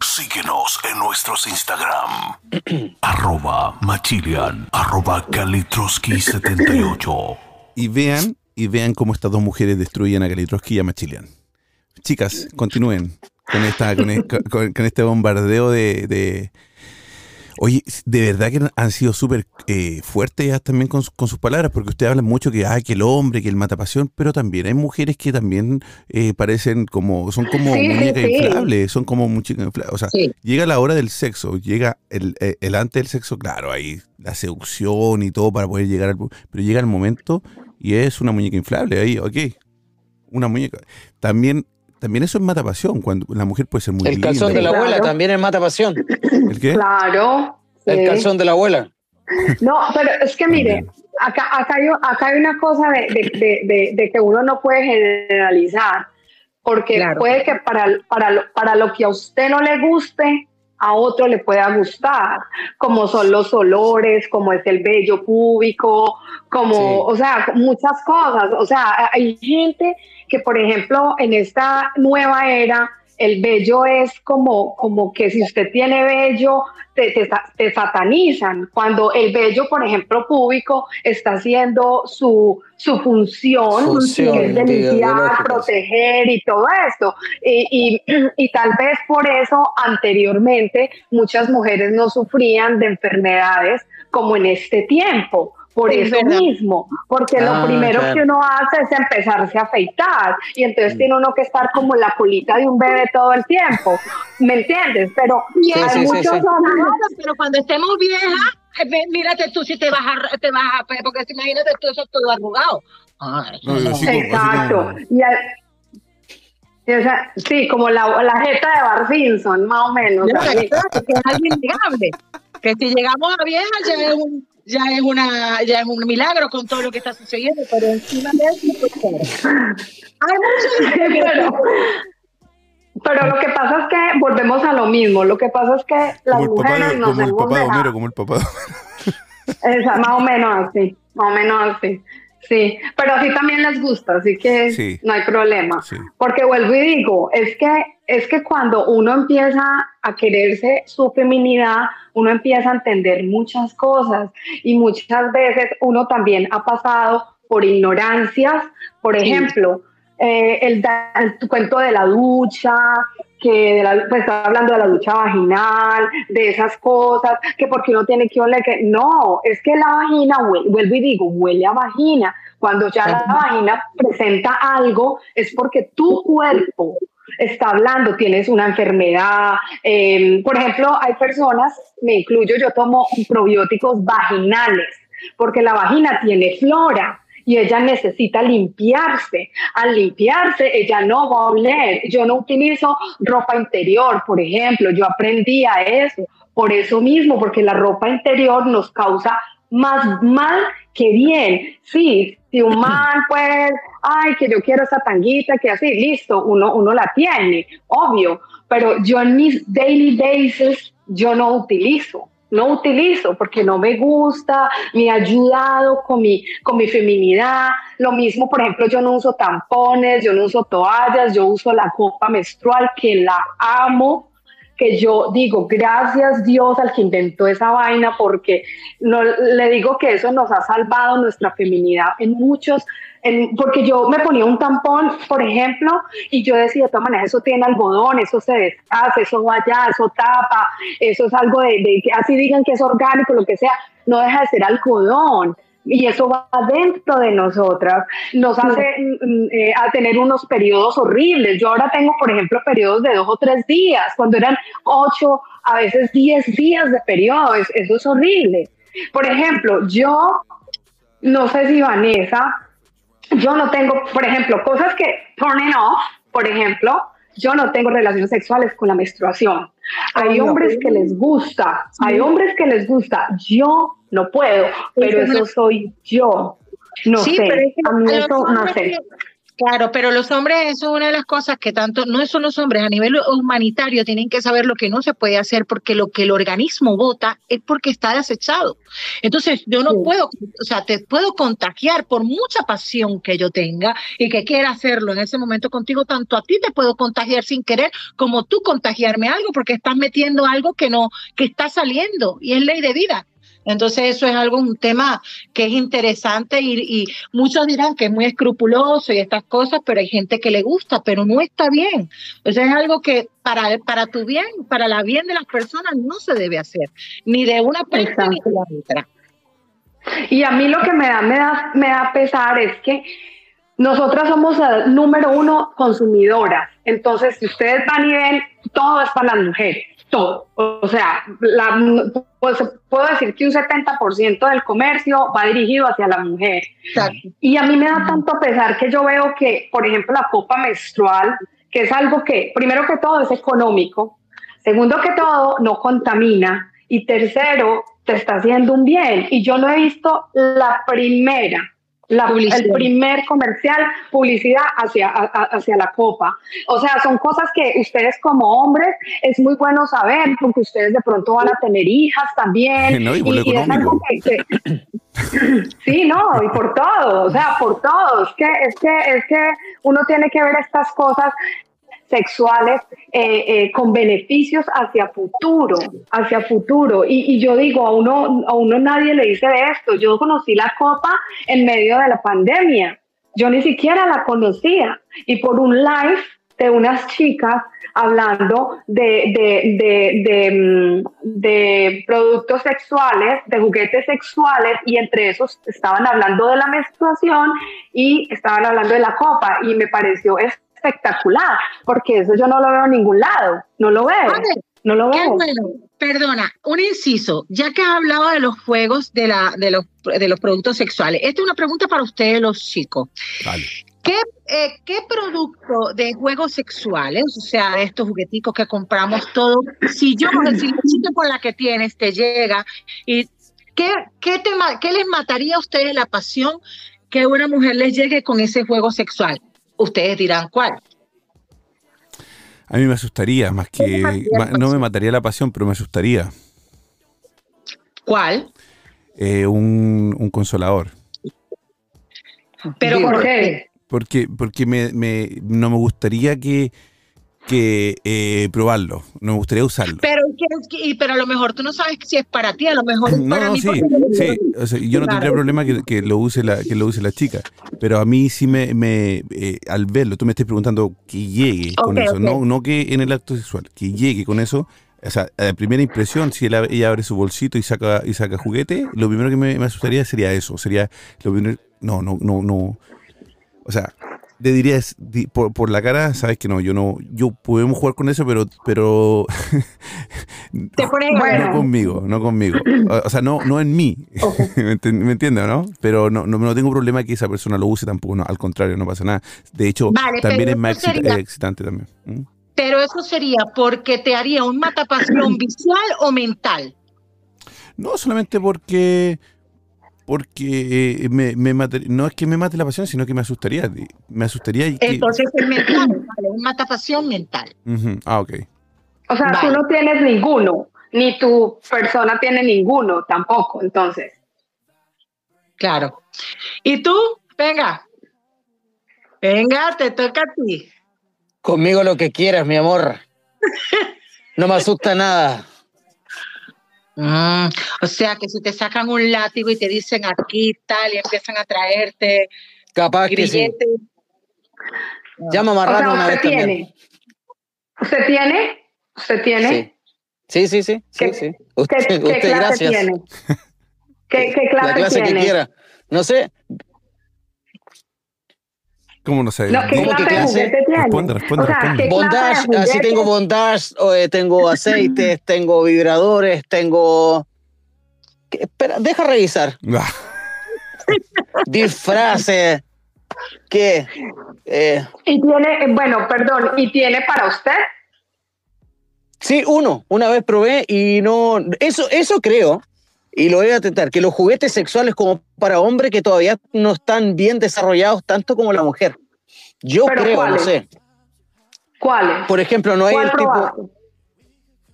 Síguenos en nuestros Instagram. arroba Machilian, arroba Kalitroski78. Y vean, y vean cómo estas dos mujeres destruyen a Kalitroski y a Machilian. Chicas, continúen con, esta, con, e- con- con este bombardeo de, de- Oye, de verdad que han sido súper eh, fuertes también con, con sus palabras, porque ustedes hablan mucho que, ah, que el hombre, que el matapasión, pero también hay mujeres que también eh, parecen como, son como Sí, muñecas sí. inflables, son como muñecas inflables. O sea, Sí. llega la hora del sexo, llega el, eh, el antes del sexo, claro, ahí la seducción y todo para poder llegar al... Pero llega el momento y es una muñeca inflable, ahí, ok, una muñeca. También... También eso es matapasión, cuando la mujer puede ser muy El linda. calzón de la Claro. abuela también es mata pasión. ¿El qué? Claro. El sí. calzón de la abuela. No, pero es que mire, acá, acá, hay, acá hay una cosa de, de- de- de- de que uno no puede generalizar, porque Claro. puede que para, para, lo, para lo que a usted no le guste, a otro le pueda gustar, como son los olores, como es el vello púbico, como, Sí. o sea, muchas cosas. O sea, hay gente que, por ejemplo, en esta nueva era, el vello es como, como que si usted tiene vello, te, te, sa- te satanizan. Cuando el vello, por ejemplo, púbico, está haciendo su, su función, Función, que es de limpiar, proteger y todo esto. Y, y, y tal vez por eso anteriormente muchas mujeres no sufrían de enfermedades como en este tiempo. Por Es eso verdad. mismo, porque Ah, lo primero claro. que uno hace es empezarse a afeitar y entonces Mm. tiene uno que estar como la colita de un bebé todo el tiempo, ¿me entiendes? Pero Sí, hay sí, muchos sí. hombres Claro, pero cuando estemos viejas, eh, mírate tú si te vas a, te vas a, porque si imagínate tú eso todo arrugado. Ay, No, así Exacto. Y al- y o sea, sí, como la, la jeta de Bar Simpson, más o menos. Que es algo innegable. Que si llegamos a vieja ya es un ya es una ya es un milagro con todo lo que está sucediendo, pero encima de eso pues, hay que- pero, pero lo que pasa es que volvemos a lo mismo. Lo que pasa es que las Como el papá mujeres nos como el papá de Homero, como el papá de Homero. Esa, más o menos así, más o menos así. Sí, pero así también les gusta, así que Sí. no hay problema. Sí. Porque vuelvo y digo, es que, es que cuando uno empieza a quererse su feminidad, uno empieza a entender muchas cosas y muchas veces uno también ha pasado por ignorancias, por ejemplo, eh, el, da- el cuento de la ducha, que de la- pues estaba hablando de la ducha vaginal, de esas cosas, que porque uno tiene que oler, que no, es que la vagina, hue- vuelvo y digo, huele a vagina. Cuando ya la vagina presenta algo, es porque tu cuerpo está hablando, tienes una enfermedad. eh, por ejemplo, hay personas, me incluyo, yo tomo probióticos vaginales, porque la vagina tiene flora y ella necesita limpiarse. Al limpiarse, ella no va a oler. Yo no utilizo ropa interior, por ejemplo, yo aprendí a eso. Por eso mismo, porque la ropa interior nos causa más mal que bien. Sí, si un man pues, ay, que yo quiero esa tanguita, que así, listo, uno, uno la tiene, obvio, pero yo en mis daily basis, yo no utilizo no utilizo porque no me gusta, me ha ayudado con mi, con mi feminidad. Lo mismo, por ejemplo, yo no uso tampones, yo no uso toallas, yo uso la copa menstrual que la amo, que yo digo, gracias Dios al que inventó esa vaina, porque no, le digo que eso nos ha salvado nuestra feminidad en muchos, en, porque yo me ponía un tampón, por ejemplo, y yo decía, de todas maneras, eso tiene algodón, eso se deshace, eso va allá, eso tapa, eso es algo de, de que así digan que es orgánico, lo que sea, no deja de ser algodón. Y eso va dentro de nosotras, nos hace mm, eh, a tener unos periodos horribles. Yo ahora tengo, por ejemplo, periodos de dos o tres días, cuando eran ocho, a veces diez días de periodo, es- eso es horrible. Por ejemplo, yo no sé si Vanessa, yo no tengo, por ejemplo, cosas que turning off, por ejemplo, yo no tengo relaciones sexuales con la menstruación. Hay no. hombres que les gusta, hay hombres que les gusta, yo no puedo, pero Eso soy yo. No Sí, sé, a mí eso no sé. Claro, pero los hombres, eso es una de las cosas que tanto, no son los hombres, a nivel humanitario tienen que saber lo que no se puede hacer porque lo que el organismo vota es porque está desechado. Entonces, yo no puedo, o sea, te puedo contagiar por mucha pasión que yo tenga y que quiera hacerlo en ese momento contigo, tanto a ti te puedo contagiar sin querer como tú contagiarme algo porque estás metiendo algo que no, que está saliendo y es ley de vida. Entonces eso es algo, un tema que es interesante y, muchos dirán que es muy escrupuloso y estas cosas, pero hay gente que le gusta, pero no está bien. O sea, es algo que para, para tu bien, para la bien de las personas no se debe hacer, ni de una persona ni de la otra. Y a mí lo que me da, me da, me da pesar es que nosotras somos el número uno consumidoras. Entonces, si ustedes van y ven, todo es para las mujeres todo. O sea, pues, puedo decir que un 70% del comercio va dirigido hacia la mujer. Y a mí me da tanto pesar que yo veo que, por ejemplo, la copa menstrual, que es algo que, primero que todo, es económico, segundo que todo, no contamina, y tercero, te está haciendo un bien. Y yo no he visto la primera la, el primer comercial, publicidad hacia, hacia la copa. O sea, son cosas que ustedes como hombres es muy bueno saber, porque ustedes de pronto van a tener hijas también. No, y por económico. sí, no, y por todo, o sea, por todo. Es que, es que, es que uno tiene que ver estas cosas sexuales eh, eh, con beneficios hacia futuro, hacia futuro. Y, yo digo, a uno, a uno nadie le dice de esto. Yo conocí la copa en medio de la pandemia. Yo ni siquiera la conocía. Y por un live de unas chicas hablando de, de, de, mm, de, productos sexuales, de juguetes sexuales, y entre esos estaban hablando de la menstruación y estaban hablando de la copa, y me pareció espectacular, porque eso yo no lo veo en ningún lado, no lo veo. no lo veo. Perdona, un inciso, ya que has hablado de los juegos de, la, de, los, de los productos sexuales, esta es una pregunta para ustedes los chicos. ¿Qué, eh, ¿Qué producto de juegos sexuales, o sea, de estos jugueticos que compramos todos, si yo, si la chica con la que tienes te llega y ¿qué, qué, te, qué les mataría a ustedes la pasión que una mujer les llegue con ese juego sexual? Ustedes dirán cuál. A mí me asustaría, más que. no me mataría la pasión, pero me asustaría. ¿Cuál? Eh, un, consolador. ¿Pero por qué? Porque, porque me, no me gustaría que, que eh, probarlo, no me gustaría usarlo. Pero, pero a lo mejor tú no sabes si es para ti, a lo mejor es para mí. Sí, sí. yo no tendría problema que, lo use la, que lo use la chica, pero a mí sí me, me eh, al verlo, tú me estás preguntando que llegue con eso, no, no que en el acto sexual, que llegue con eso. O sea, a primera impresión, si ella, abre su bolsito y saca y saca juguete, lo primero que me, me asustaría sería eso, sería lo primero, no, no, no, no. O sea, te diría por, por, la cara, sabes que no, yo no, yo podemos jugar con eso, pero, pero ¿Te no, conmigo, no conmigo. O, sea, no, no en mí. ¿Me, entiendes, no? Pero no, no, tengo problema que esa persona lo use tampoco, no, al contrario, no pasa nada. De hecho, también es más excitante también. ¿Mm? Pero eso sería porque te haría un matapasión visual o mental. No, solamente porque porque eh, me, me no es que me mate la pasión, sino que me asustaría. Me asustaría. Y Entonces es mental, ¿vale? un mata pasión mental. Ah, ok. O sea, tú no tienes ninguno, ni tu persona tiene ninguno tampoco, entonces. Claro. ¿Y tú? Venga. Venga, te toca a ti. Conmigo lo que quieras, mi amor. No me asusta nada. Mm, o sea que si te sacan un látigo y te dicen aquí tal y empiezan a traerte capaz que sí. Llama marrano una vez tiene. ¿Usted tiene? ¿Usted tiene? Sí, sí, sí, sí, sí, Usted, ¿Qué, usted clase gracias. Tiene? ¿Qué, qué clase, La clase que quiera. No sé, ¿Cómo no sé? No, ¿qué ¿Cómo clase, clase? tiene? Responde, responde, o sea, responde. bondage, así tengo bondage, eh, tengo aceites, tengo vibradores, tengo... ¿Qué? Espera, deja revisar. Disfraces. ¿Qué? Eh, Y tiene, eh, bueno, perdón, ¿y tiene para usted? sí, uno. Una vez probé y no... Eso, eso creo, y lo voy a tratar, que los juguetes sexuales como para hombre que todavía no están bien desarrollados tanto como la mujer. Yo ¿Pero creo, no sé. ¿Cuáles? Por ejemplo, no hay ¿Cuál el tipo.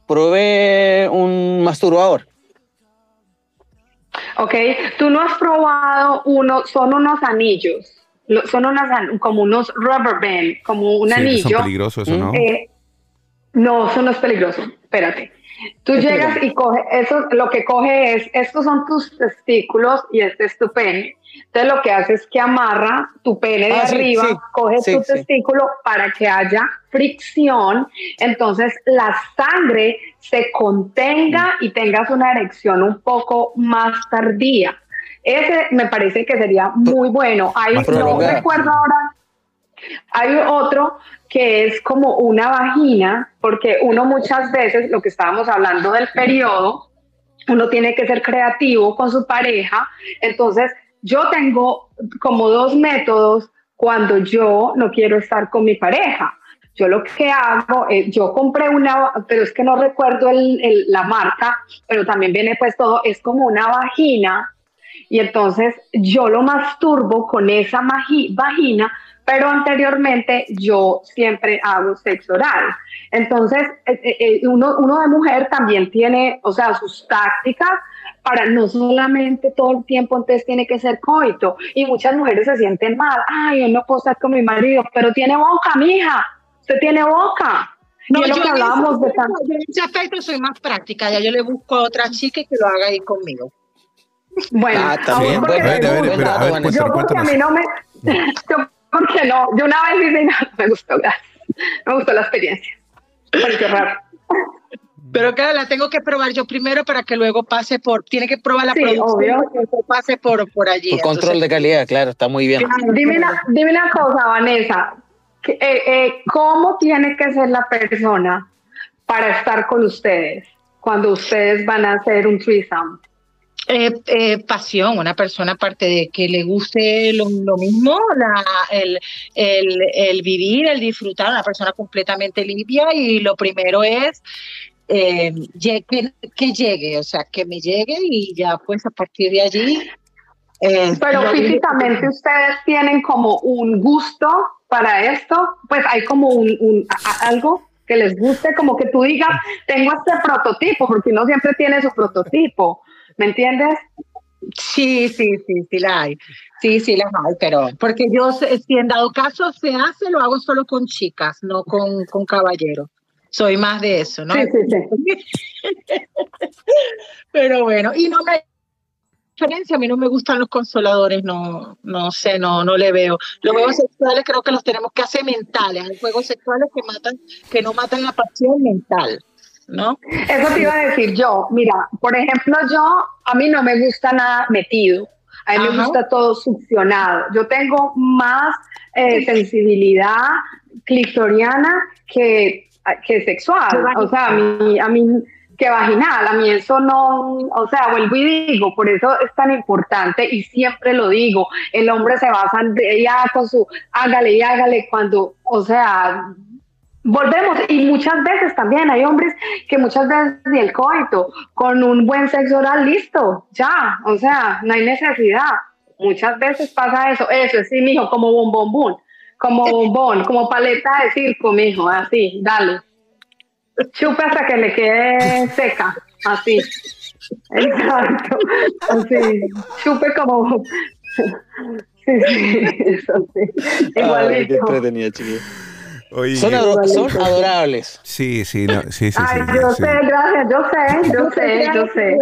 Probé un masturbador. Ok, tú no has probado uno, son unos anillos, lo- son unas, como unos rubber band, como un Sí, anillo. son peligrosos eso, ¿no? Eh, no, eso no es peligroso. Espérate. Tú Es llegas y coge, eso lo que coge es, estos son tus testículos y este es tu pene. Entonces lo que hace es que amarra tu pene de Ah, arriba, sí, coge sí, tu testículo para que haya fricción, entonces la sangre se contenga y tengas una erección un poco más tardía. Ese me parece que sería muy bueno. Ahí no recuerdo ahora hay otro que es como una vagina, porque uno muchas veces, lo que estábamos hablando del periodo, uno tiene que ser creativo con su pareja. Entonces, yo tengo como dos métodos cuando yo no quiero estar con mi pareja. Yo lo que hago, eh, yo compré una, pero es que no recuerdo el- el- la marca, pero también viene pues todo, es como una vagina y entonces yo lo masturbo con esa vagina, pero anteriormente yo siempre hago sexo oral. Entonces, eh, eh, eh, uno, uno de mujer también tiene, o sea, sus tácticas para no solamente todo el tiempo, entonces tiene que ser coito. Y muchas mujeres se sienten mal. Ay, yo no puedo estar con mi marido, pero tiene boca, mija. Usted tiene boca. No, y es lo yo que hablábamos de tan- aspecto- yo en ese aspecto soy más práctica. Ya yo le busco a otra chica que lo haga ahí conmigo. Bueno, Ah, también, porque A ver, a ver, te espera, a ver, Yo Yo porque a mí no me... Yo porque no, yo una vez y no me gustó, gracias. Me gustó la experiencia. Pareció raro. Pero claro, la tengo que probar yo primero para que luego pase por. Tiene que probar la Sí, producción obvio. que pase por, por allí. Por control de calidad, claro, está muy bien. Claro, Dime una, dime una cosa, Vanessa. eh, eh, ¿Cómo tiene que ser la persona para estar con ustedes cuando ustedes van a hacer un threesome? Eh, eh, pasión, una persona aparte de que le guste lo, lo mismo, la, el, el, el vivir, el disfrutar, una persona completamente limpia y lo primero es eh, que, que llegue, o sea, que me llegue y ya pues a partir de allí. eh, Pero físicamente ustedes tienen como un gusto para esto, pues hay como un, un- a- a- algo que les guste, como que tú digas, tengo este prototipo, porque uno siempre tiene su prototipo, ¿me entiendes? Sí, sí, sí, sí la hay. Sí, sí las hay, pero porque yo, si en dado caso se hace, lo hago solo con chicas, no con, con caballeros. Soy más de eso, ¿no? Sí, sí, sí. Pero bueno, y no me diferencia, a mí no me gustan los consoladores, no, no sé, no, no le veo. Los juegos sexuales creo que los tenemos que hacer mentales, hay juegos sexuales que matan, que no matan la pasión mental, ¿no? Eso te iba a decir yo. Mira, por ejemplo, yo, a mí no me gusta nada metido. A mí me gusta todo succionado. Yo tengo más eh, sensibilidad clitoriana que, que sexual. O sea, a mí, a mí que vaginal. A mí eso no, o sea, vuelvo y digo, por eso es tan importante y siempre lo digo. El hombre se basa en- ya con su hágale y hágale cuando, o sea, Volvemos, y muchas veces también hay hombres que muchas veces ni el coito, con un buen sexo oral, listo, ya, o sea, no hay necesidad. Muchas veces pasa eso, eso es sí, mijo, como bombón, como bombón, como paleta de circo, mijo, así, dale. Chupe hasta que le quede seca, así. Exacto, así, chupe como... Sí, sí, eso sí. Ay, qué Igualito. chiquillo. Oye, Son, ado- son adorables. sí, sí, no, sí, sí, sí, Ay, sí, yo sí. sé, gracias, yo sé, yo sé, yo sé.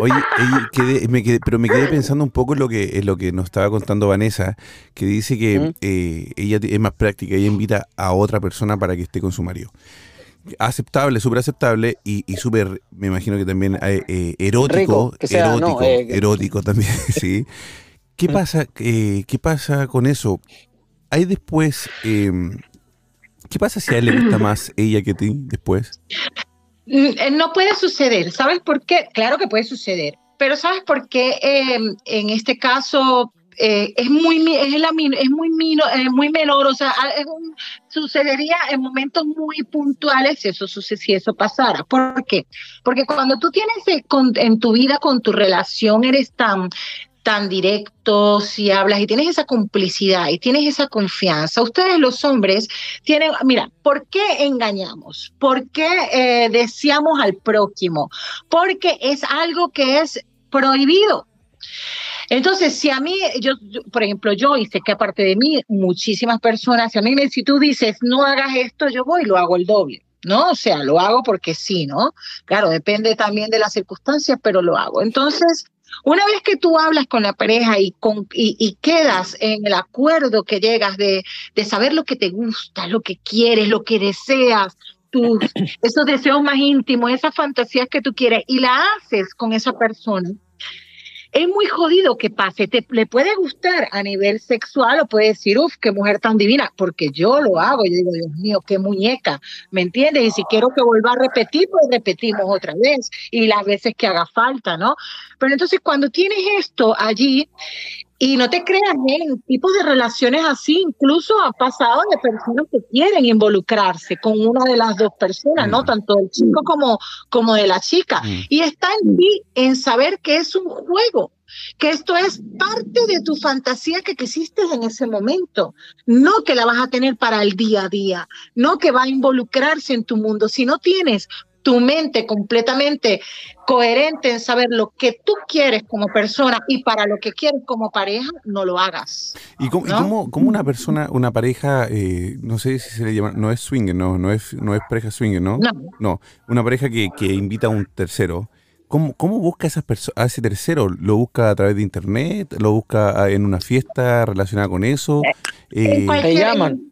Oye, oye, quedé- me quedé- pero me quedé pensando un poco en lo que en lo que nos estaba contando Vanessa, que dice que ¿Mm? eh, ella es más práctica, ella invita a otra persona para que esté con su marido. Aceptable, súper aceptable y, y súper, me imagino que también eh, eh, erótico, Rico, que sea, erótico, no, eh, erótico también, sí. ¿Qué ¿Mm? pasa, eh, ¿Qué pasa con eso? ¿Hay después, eh, qué pasa si a él le gusta más ella que ti después? Mm, eh, No puede suceder, ¿sabes por qué? Claro que puede suceder, pero ¿sabes por qué eh, en este caso eh, es muy es, la, es muy mino- eh, muy menor, o sea, sucedería en momentos muy puntuales si eso si eso pasara. ¿Por qué? Porque cuando tú tienes eh, en tu vida con tu relación eres tan tan directo, si hablas y tienes esa complicidad y tienes esa confianza. Ustedes los hombres tienen, mira, ¿por qué engañamos? ¿Por qué eh, deseamos al prójimo? Porque es algo que es prohibido. Entonces, si a mí, yo, por ejemplo, yo y sé que aparte de mí, muchísimas personas, si a mí si tú dices, no hagas esto, yo voy y lo hago el doble. ¿no? O sea, lo hago porque sí, ¿no? Claro, depende también de las circunstancias, pero lo hago. Entonces, una vez que tú hablas con la pareja y, con, y, quedas en el acuerdo que llegas de, de saber lo que te gusta, lo que quieres, lo que deseas, tus, esos deseos más íntimos, esas fantasías que tú quieres, y la haces con esa persona, es muy jodido que pase. Te, le puede gustar a nivel sexual o puede decir, uff, qué mujer tan divina, porque yo lo hago. Yo digo, Dios mío, qué muñeca, ¿me entiendes? Y si quiero que vuelva a repetir, pues repetimos otra vez y las veces que haga falta, ¿no? Pero entonces cuando tienes esto allí, y no te creas, en tipos de relaciones así incluso ha pasado de personas que quieren involucrarse con una de las dos personas, ¿no? Mm. Tanto del chico como, como de la chica. Mm. Y está en ti en saber que es un juego, que esto es parte de tu fantasía que quisiste en ese momento, no que la vas a tener para el día a día, no que va a involucrarse en tu mundo. Si no tienes tu mente completamente coherente en saber lo que tú quieres como persona y para lo que quieres como pareja, no lo hagas. ¿Y cómo, una persona, una pareja, eh, no sé si se le llama, no es swinger, no, no es, no es pareja swinger, ¿no? No. No, una pareja que, que invita a un tercero. ¿Cómo, ¿Cómo, busca esas a ese tercero? ¿Lo busca a través de internet? ¿Lo busca en una fiesta relacionada con eso? Eh, eh llaman.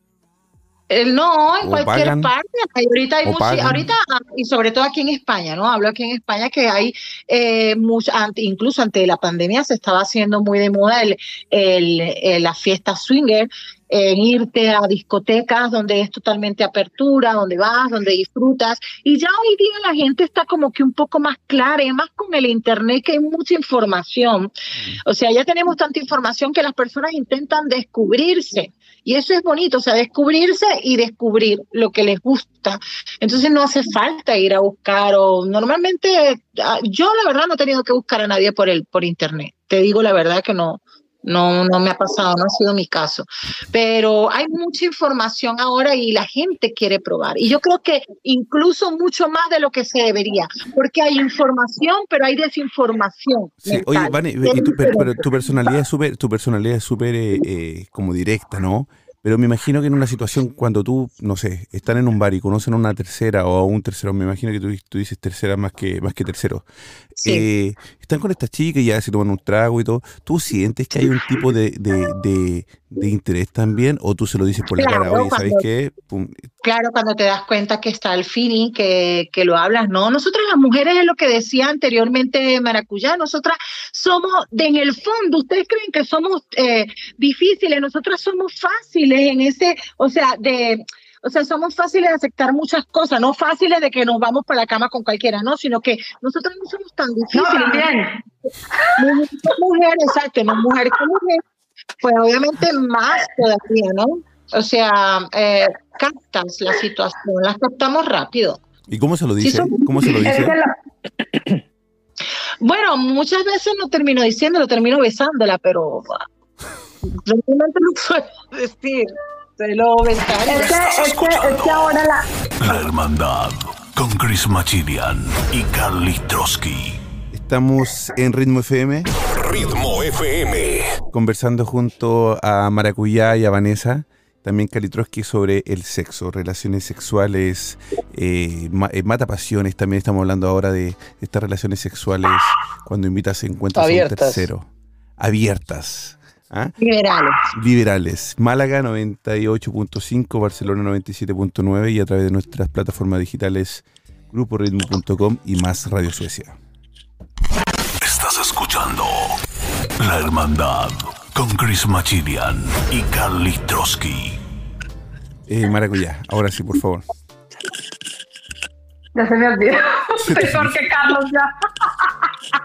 El no, en cualquier parte. Ahorita, hay ahorita, ah, y sobre todo aquí en España, ¿no? Hablo aquí en España que hay eh, mucho, incluso ante la pandemia se estaba haciendo muy de moda el, el, la fiesta swinger, en irte a discotecas donde es totalmente apertura, donde vas, donde disfrutas. Y ya hoy día la gente está como que un poco más clara, y más con el Internet que hay mucha información. O sea, ya tenemos tanta información que las personas intentan descubrirse. Y eso es bonito, o sea, descubrirse y descubrir lo que les gusta. Entonces no hace falta ir a buscar o normalmente ah, yo la verdad no he tenido que buscar a nadie por el por internet. Te digo la verdad que no no, no me ha pasado, no ha sido mi caso. Pero hay mucha información ahora y la gente quiere probar. Y yo creo que incluso mucho más de lo que se debería, porque hay información, pero hay desinformación. Sí, oye, Vane, pero, tu personalidad es súper, tu personalidad es súper eh, eh, como directa, ¿no? Pero me imagino que en una situación cuando tú, no sé, están en un bar y conocen a una tercera o a un tercero, me imagino que tú, tú dices tercera más que, más que tercero. Eh, están con esta chica y ya se toman un trago y todo. ¿Tú sientes que hay un tipo de, de, de, interés también? ¿O tú se lo dices por la cara? Oye, ¿sabes qué? Claro, cuando te das cuenta que está el feeling, que, que lo hablas, ¿no? Nosotras las mujeres es lo que decía anteriormente Maracuyá, nosotras somos, de, en el fondo, ustedes creen que somos eh, difíciles, nosotras somos fáciles en ese, o sea, de o sea, somos fáciles de aceptar muchas cosas, no fáciles de que nos vamos para la cama con cualquiera, no, sino que nosotros no somos tan difíciles. No, bien. Mujer, exacto, no mujer que mujer, pues obviamente más todavía, ¿no? O sea, eh, captas la situación, la captamos rápido. ¿Y cómo se lo dice? ¿Cómo se lo dice? Bueno, muchas veces no termino diciéndolo, termino besándola, pero realmente no puedo decir. Lo es que, ahora la... La Hermandad con Chris Machilian y Carly Trotsky. Estamos en Ritmo FM. Ritmo FM. Conversando junto a Maracuyá y a Vanessa. También Carly Trotsky sobre el sexo, relaciones sexuales, eh, eh, mata pasiones. También estamos hablando ahora de estas relaciones sexuales cuando invitas encuentros a un tercero. Abiertas. ¿Ah? Liberales. Liberales. Málaga 98.5, Barcelona 97.9 y a través de nuestras plataformas digitales gruporitmo.com y más Radio Suecia. Estás escuchando La Hermandad con Chris Machilian y Carly Trotsky. Eh, Maracuyá, ahora sí, por favor. Ya se me olvidó. Mejor que Carlos ya.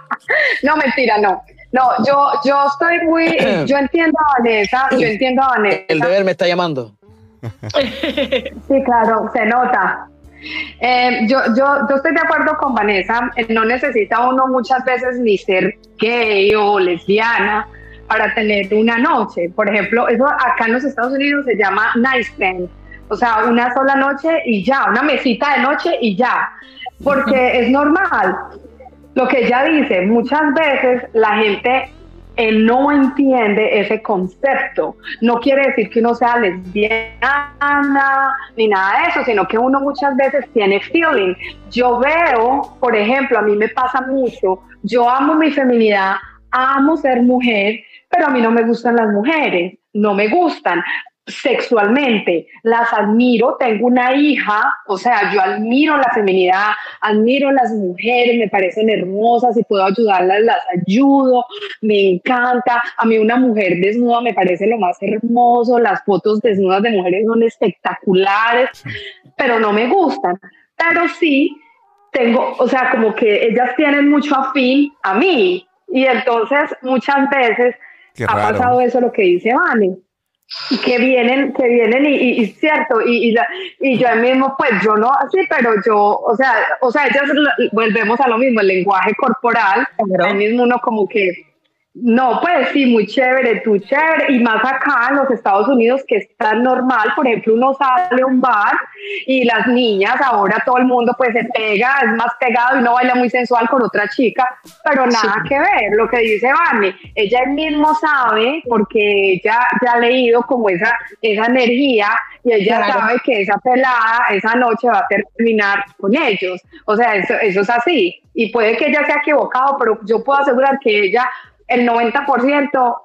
no, mentira, no. No, yo, yo estoy muy, yo entiendo a Vanessa, yo entiendo a Vanessa. El deber me está llamando. Sí, claro, se nota. Eh, yo, yo, yo estoy de acuerdo con Vanessa, eh, no necesita uno muchas veces ni ser gay o lesbiana para tener una noche. Por ejemplo, eso acá en los Estados Unidos se llama night stand, o sea, una sola noche y ya, una mesita de noche y ya, porque es normal. Lo que ella dice, muchas veces la gente no entiende ese concepto. No quiere decir que uno sea lesbiana ni nada de eso, sino que uno muchas veces tiene feeling. Yo veo, por ejemplo, a mí me pasa mucho, yo amo mi feminidad, amo ser mujer, pero a mí no me gustan las mujeres, no me gustan sexualmente, las admiro, tengo una hija, o sea, yo admiro la feminidad, admiro las mujeres, me parecen hermosas, si puedo ayudarlas, las ayudo, me encanta, a mí una mujer desnuda me parece lo más hermoso, las fotos desnudas de mujeres son espectaculares, pero no me gustan, pero sí tengo, o sea, como que ellas tienen mucho afín a mí, y entonces muchas veces ha pasado eso lo que dice Vane que vienen, que vienen y, y, cierto, y, y, yo mismo, pues yo no así, pero yo, o sea, o sea, ellas volvemos a lo mismo, el lenguaje corporal, ahí mismo uno como que no, pues sí, muy chévere, tú chévere. Y más acá en los Estados Unidos, que es tan normal, por ejemplo, uno sale a un bar y las niñas, ahora todo el mundo pues se pega, es más pegado y uno baila muy sensual con otra chica, pero nada que ver. Lo que dice Vane, ella mismo sabe, porque ella ya ha leído como esa, esa energía y ella sabe que esa pelada esa noche va a terminar con ellos. O sea, eso, eso es así. Y puede que ella se ha equivocado, pero yo puedo asegurar que ella el 90%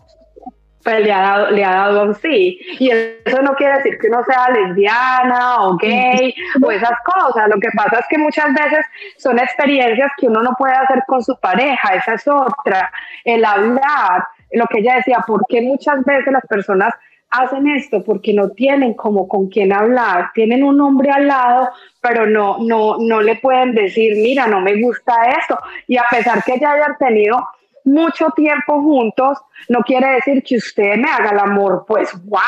pues, le, ha dado, le ha dado un sí. Y eso no quiere decir que uno sea lesbiana o gay o esas cosas. Lo que pasa es que muchas veces son experiencias que uno no puede hacer con su pareja. Esa es otra. El hablar, lo que ella decía, ¿por qué muchas veces las personas hacen esto? Porque no tienen como con quién hablar. Tienen un hombre al lado, pero no, no, no le pueden decir, mira, no me gusta esto. Y a pesar que ya hayan tenido mucho tiempo juntos, no quiere decir que usted me haga el amor, pues wow.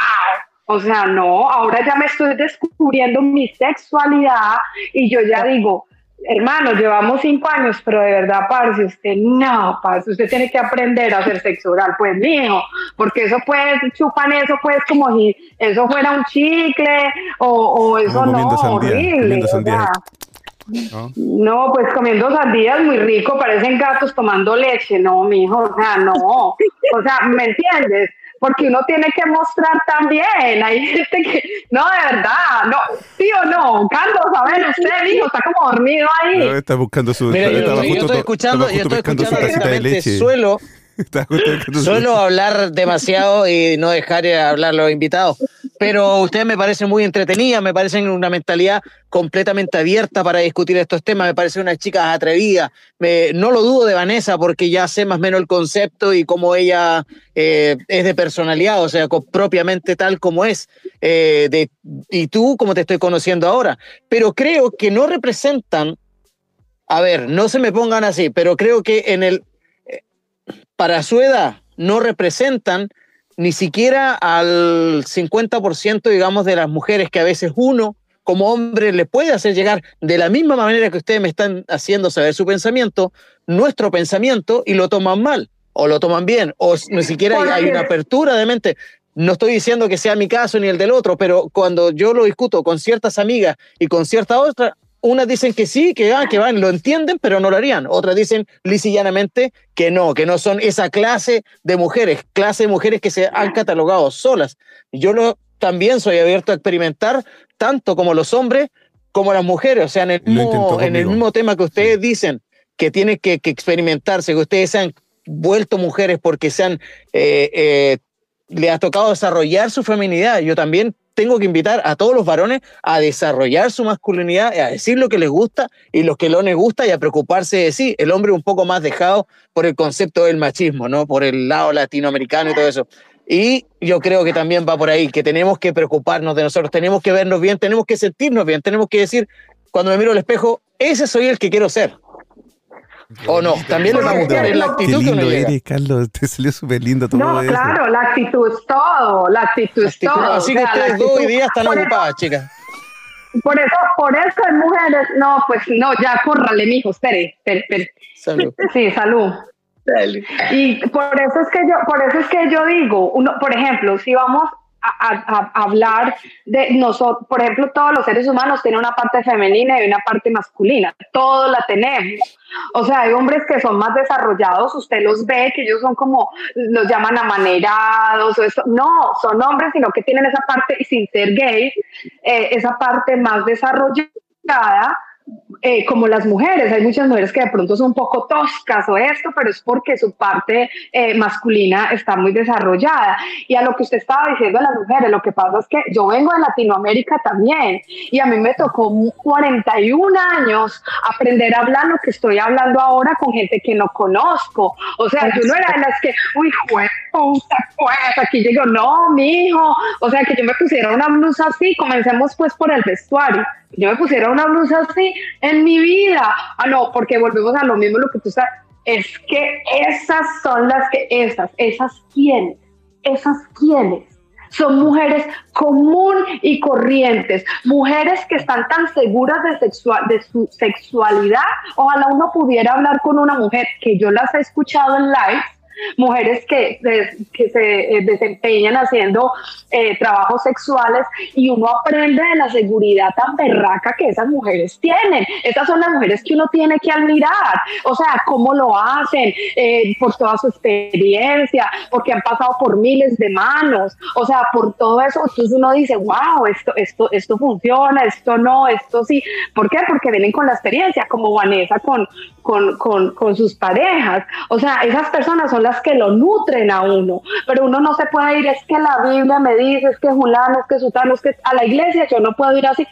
O sea, no, ahora ya me estoy descubriendo mi sexualidad y yo ya digo, hermano, llevamos cinco años, pero de verdad, parce, usted no, parce, usted tiene que aprender a hacer sexo oral, pues mijo, porque eso pues, chupan eso pues como si eso fuera un chicle o, o eso no, horrible. ¿No? pues comiendo sandías muy rico, parecen gatos tomando leche, no, mijo, o sea, no, o sea, ¿me entiendes? Porque uno tiene que mostrar también, hay gente que, no, de verdad, no, sí o no, Carlos, a ver, usted, mijo, está como dormido ahí. No, está buscando su, Mira, yo, estoy escuchando, yo estoy escuchando de leche. suelo, suelo hablar demasiado y no dejar de hablar los invitados pero ustedes me parecen muy entretenidas, me parecen una mentalidad completamente abierta para discutir estos temas, me parecen unas chicas atrevidas. no lo dudo de Vanessa porque ya sé más o menos el concepto y cómo ella eh, es de personalidad, o sea, propiamente tal como es. Eh, y tú, como te estoy conociendo ahora. Pero creo que no representan, a ver, no se me pongan así, pero creo que en el, eh, para su edad, no representan ni siquiera al 50%, digamos, de las mujeres que a veces uno como hombre le puede hacer llegar de la misma manera que ustedes me están haciendo saber su pensamiento, nuestro pensamiento y lo toman mal o lo toman bien o ni siquiera hay, hay una apertura de mente. No estoy diciendo que sea mi caso ni el del otro, pero cuando yo lo discuto con ciertas amigas y con ciertas otras, unas dicen que sí, que, ah, que van, lo entienden, pero no lo harían. Otras dicen lisillanamente que no, que no son esa clase de mujeres, clase de mujeres que se han catalogado solas. Yo lo, también soy abierto a experimentar, tanto como los hombres como las mujeres. O sea, en el, mismo, en el mismo tema que ustedes dicen, que tiene que, experimentarse, que ustedes se han vuelto mujeres porque se han, eh, eh, le ha tocado desarrollar su feminidad. Yo también tengo que invitar a todos los varones a desarrollar su masculinidad, a decir lo que les gusta y lo que no les gusta y a preocuparse de sí. El hombre un poco más dejado por el concepto del machismo, ¿no? Por el lado latinoamericano y todo eso. Y yo creo que también va por ahí, que tenemos que preocuparnos de nosotros, tenemos que vernos bien, tenemos que sentirnos bien, tenemos que decir, cuando me miro al espejo, ese soy el que quiero ser. O no, también les va a gustar la actitud que uno eres, Carlos, te salió súper lindo todo No, claro, la actitud es todo, la actitud es todo. Así que ustedes dos hoy día están ocupadas, chicas. por eso, por eso hay mujeres, no, pues no, ya córrale, mijo, espere, espere, espere. Salud. Sí, salud. Dale. Y por eso es que yo, por eso es que yo digo, uno, por ejemplo, si vamos a, a- a hablar de nosotros, por ejemplo, todos los seres humanos tienen una parte femenina y una parte masculina, todos la tenemos. O sea, hay hombres que son más desarrollados, usted los ve, que ellos son como, los llaman amanerados o eso. No, son hombres, sino que tienen esa parte, y sin ser gays, eh, esa parte más desarrollada eh, como las mujeres, hay muchas mujeres que de pronto son un poco toscas o esto, pero es porque su parte eh, masculina está muy desarrollada. Y a lo que usted estaba diciendo de las mujeres, lo que pasa es que yo vengo de Latinoamérica también y a mí me tocó 41 años aprender a hablar lo que estoy hablando ahora con gente que no conozco. O sea, yo no era de las que, uy, jue- puta, pues aquí llego, no, mi hijo. O sea, que yo me pusiera una blusa así, comencemos pues por el vestuario yo me pusiera una blusa así en mi vida. Ah, no, porque volvemos a lo mismo, lo que tú sabes. Es que esas son las que, esas, esas quiénes, esas quiénes. Son mujeres común y corrientes, mujeres que están tan seguras de, sexual, de su sexualidad. Ojalá uno pudiera hablar con una mujer que yo las he escuchado en live, mujeres que, que se eh, desempeñan haciendo eh, trabajos sexuales y uno aprende de la seguridad tan berraca que esas mujeres tienen. Estas son las mujeres que uno tiene que admirar, o sea, cómo lo hacen, eh, por toda su experiencia, porque han pasado por miles de manos, o sea, por todo eso, entonces uno dice, wow, esto, esto, esto funciona, esto no, esto sí. ¿Por qué? Porque vienen con la experiencia, como Vanessa con, con, con, con sus parejas. O sea, esas personas son las que lo nutren a uno, pero uno no se puede ir, es que la Biblia me dice, es que Julano, es que Sutano, es que a la iglesia yo no puedo ir así.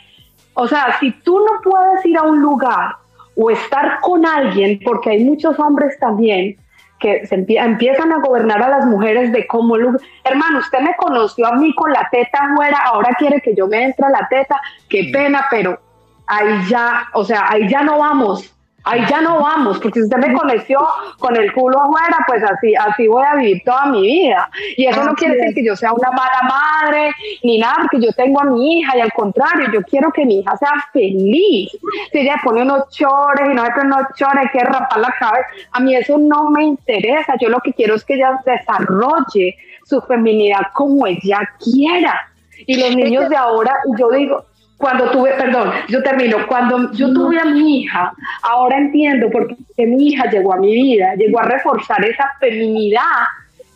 O sea, si tú no puedes ir a un lugar o estar con alguien, porque hay muchos hombres también que se empie- empiezan a gobernar a las mujeres de cómo, hermano, usted me conoció a mí con la teta afuera, ahora quiere que yo me entre a la teta, qué pena, pero ahí ya, o sea, ahí ya no vamos. Ahí ya no vamos, porque si usted me conoció con el culo afuera, pues así, así voy a vivir toda mi vida. Y eso no quiere decir que yo sea una mala madre, ni nada, porque yo tengo a mi hija y al contrario, yo quiero que mi hija sea feliz. Si ella pone unos chores y no me pone unos chores, hay que rapar la cabeza, a mí eso no me interesa. Yo lo que quiero es que ella desarrolle su feminidad como ella quiera. Y los niños de ahora, yo digo, cuando tuve, perdón, yo termino, cuando yo tuve a mi hija, ahora entiendo por qué mi hija llegó a mi vida, llegó a reforzar esa feminidad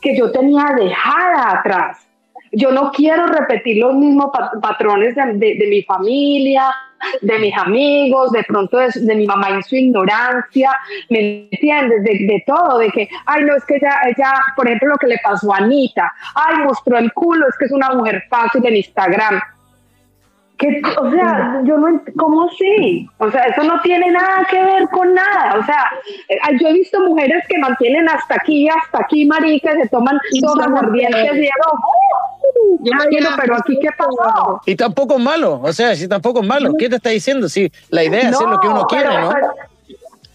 que yo tenía dejada atrás. Yo no quiero repetir los mismos pat- patrones de, de- de mi familia, de mis amigos, de pronto de, de mi mamá en su ignorancia, ¿me entiendes? De, de todo, de que, ay, no, es que ella, ella, por ejemplo, lo que le pasó a Anita, ay, mostró el culo, es que es una mujer fácil en Instagram. Que, o sea, yo no, ¿cómo así? O sea, eso no tiene nada que ver con nada. O sea, eh, yo he visto mujeres que mantienen hasta aquí, hasta aquí, marica, se toman todas son mordientes y digo, "Uh, Ya, yo quiero, ya, pero aquí, ¿qué pasó? Y tampoco es malo, o sea, si tampoco es malo. ¿Qué te está diciendo? Si la idea es hacer lo que uno No, quiere, pero- ¿no? Pero,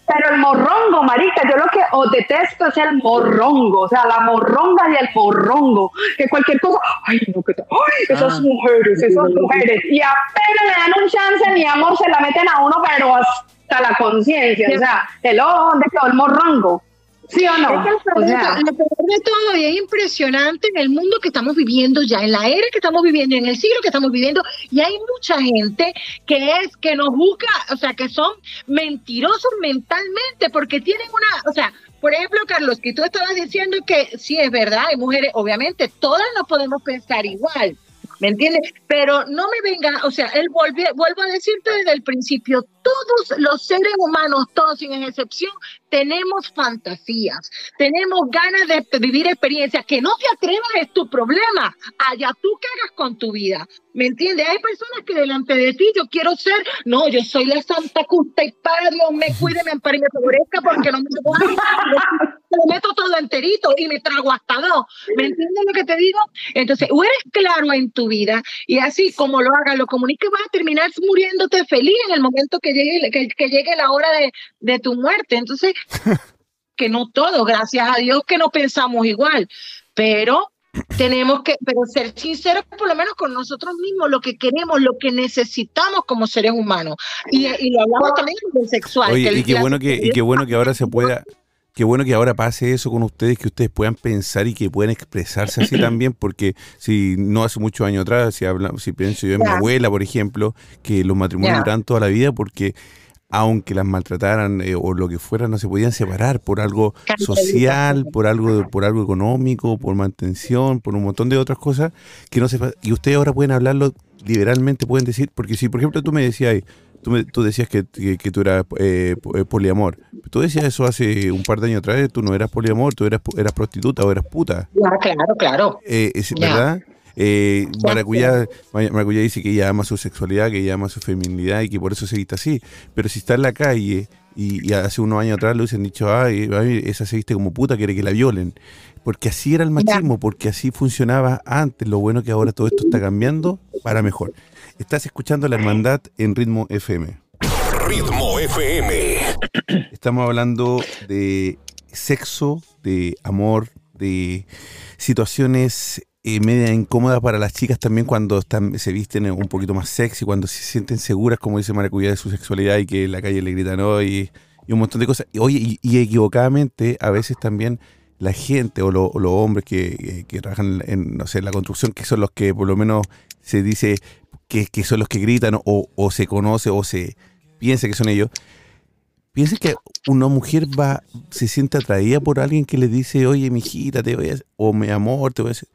pero el morrongo, marica, yo lo que o detesto es el morrongo, o sea, la morronga y el morrongo, que cualquier cosa, ay, no, que, ay, esas Ah. mujeres, esas mujeres, y apenas le dan un chance, mi amor, se la meten a uno, pero hasta la conciencia, o sea, el ojo, ¿dónde quedó el morrongo? ¿Sí o no? Es que lo O peor de sea, to- lo peor de todo, y es impresionante en el mundo que estamos viviendo ya, en la era que estamos viviendo, en el siglo que estamos viviendo, y hay mucha gente que es, que nos busca, o sea, que son mentirosos mentalmente, porque tienen una, o sea, por ejemplo, Carlos, que tú estabas diciendo que sí es verdad, hay mujeres, obviamente, todas no podemos pensar igual. ¿Me entiendes? Pero no me venga, o sea, él volve- vuelvo a decirte desde el principio, todos los seres humanos, todos sin excepción, tenemos fantasías, tenemos ganas de vivir experiencias, que no te atrevas es tu problema, allá tú qué hagas con tu vida, ¿me entiendes? Hay personas que delante de ti yo quiero ser, no, yo soy la santa justa y para Dios me cuide, me ampare y me favorezca porque no me lo meto todo enterito y me trago hasta dos, ¿me entiendes lo que te digo? Entonces, o eres claro en tu vida y así como lo hagas, lo comuniques, vas a terminar muriéndote feliz en el momento que llegue, que, que llegue la hora de, de tu muerte. Entonces, que no todo, gracias a Dios que no pensamos igual, pero Tenemos que, pero ser sinceros por lo menos con nosotros mismos, lo que queremos, lo que necesitamos como seres humanos. Y, y lo hablamos también del sexual. Oye, que y qué bueno que, y qué bueno que ahora se pueda, qué bueno que ahora pase eso con ustedes, que ustedes puedan pensar y que puedan expresarse así también, porque si no hace muchos años atrás, si habla, si pienso yo en mi Ya. abuela, por ejemplo, que los matrimonios Ya. duraban toda la vida porque aunque las maltrataran eh, o lo que fuera, no se podían separar por algo social, por algo, por algo económico, por mantención, por un montón de otras cosas que no se y ustedes ahora pueden hablarlo liberalmente, pueden decir, porque si por ejemplo tú me decías, tú, me- tú decías que, que, que tú eras eh, eh, poliamor, tú decías eso hace un par de años atrás, tú no eras poliamor, tú eras, eras prostituta o eras puta, Ya, claro, claro. eh, es- Ya. ¿verdad? Eh, Ya, Maracuyá, Ma- Maracuyá dice que ella ama su sexualidad, que ella ama su feminidad y que por eso se viste así. Pero si está en la calle y, y hace unos años atrás le hubiesen dicho, ay, ay, esa se viste como puta, quiere que la violen. Porque así era el machismo, porque así funcionaba antes. Lo bueno que ahora todo esto está cambiando para mejor. Estás escuchando La Hermandad en Ritmo FM. Ritmo FM. Estamos hablando de sexo, de amor, de situaciones eh, media incómodas para las chicas también cuando están, se visten un poquito más sexy, cuando se sienten seguras, como dice Maracuyá, de su sexualidad y que en la calle le gritan hoy y un montón de cosas. Y, Oye, y, y equivocadamente a veces también la gente o, lo- o los hombres que, que- que trabajan en, no sé, en la construcción, que son los que por lo menos se dice que, que son los que gritan o, o se conoce o se piensa que son ellos, Piensa que una mujer va, se siente atraída por alguien que le dice, oye, mijita, te voy a, o mi amor, te voy a hacer.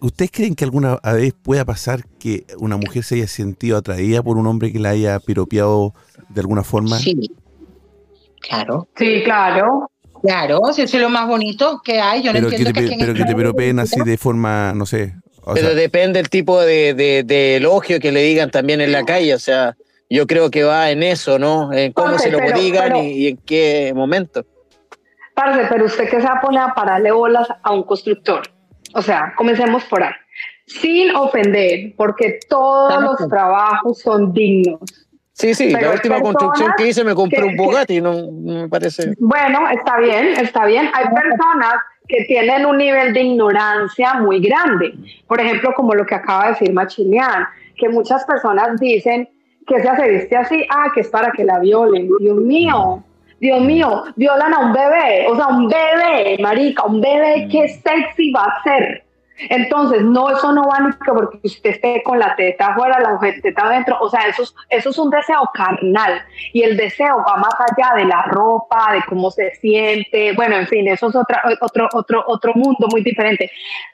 ¿Ustedes creen que alguna vez pueda pasar que una mujer se haya sentido atraída por un hombre que la haya piropeado de alguna forma? Sí. Claro, Sí, claro. claro, si eso es lo más bonito que hay. Yo no pero que entiendo te, que, aquí en pero que te piropeen así de forma, no sé. O Pero sea, depende el tipo de, de- de elogio que le digan también en la calle. O sea, yo creo que va en eso, ¿no? En cómo Parce, se lo pero- digan pero- y, y en qué momento. Parce, pero usted que se va a poner a pararle bolas a un constructor. O sea, comencemos por ahí. Sin ofender, porque todos Estamos los con- trabajos son dignos. Sí, sí, Pero la última construcción que hice me compré que- un Bugatti, no me parece. Bueno, está bien, está bien. Hay personas que tienen un nivel de ignorancia muy grande. Por ejemplo, como lo que acaba de decir Machilian, que muchas personas dicen que se viste así, ah, que es para que la violen. Dios mío, Dios mío, violan a un bebé, o sea, un bebé, marica, un bebé, qué sexy va a ser. Entonces, no, eso no va ni que porque usted esté con la teta afuera, la teta adentro, o sea, eso es, eso es un deseo carnal y el deseo va más allá de la ropa, de cómo se siente, bueno, en fin, eso es otra, otro, otro, otro mundo muy diferente.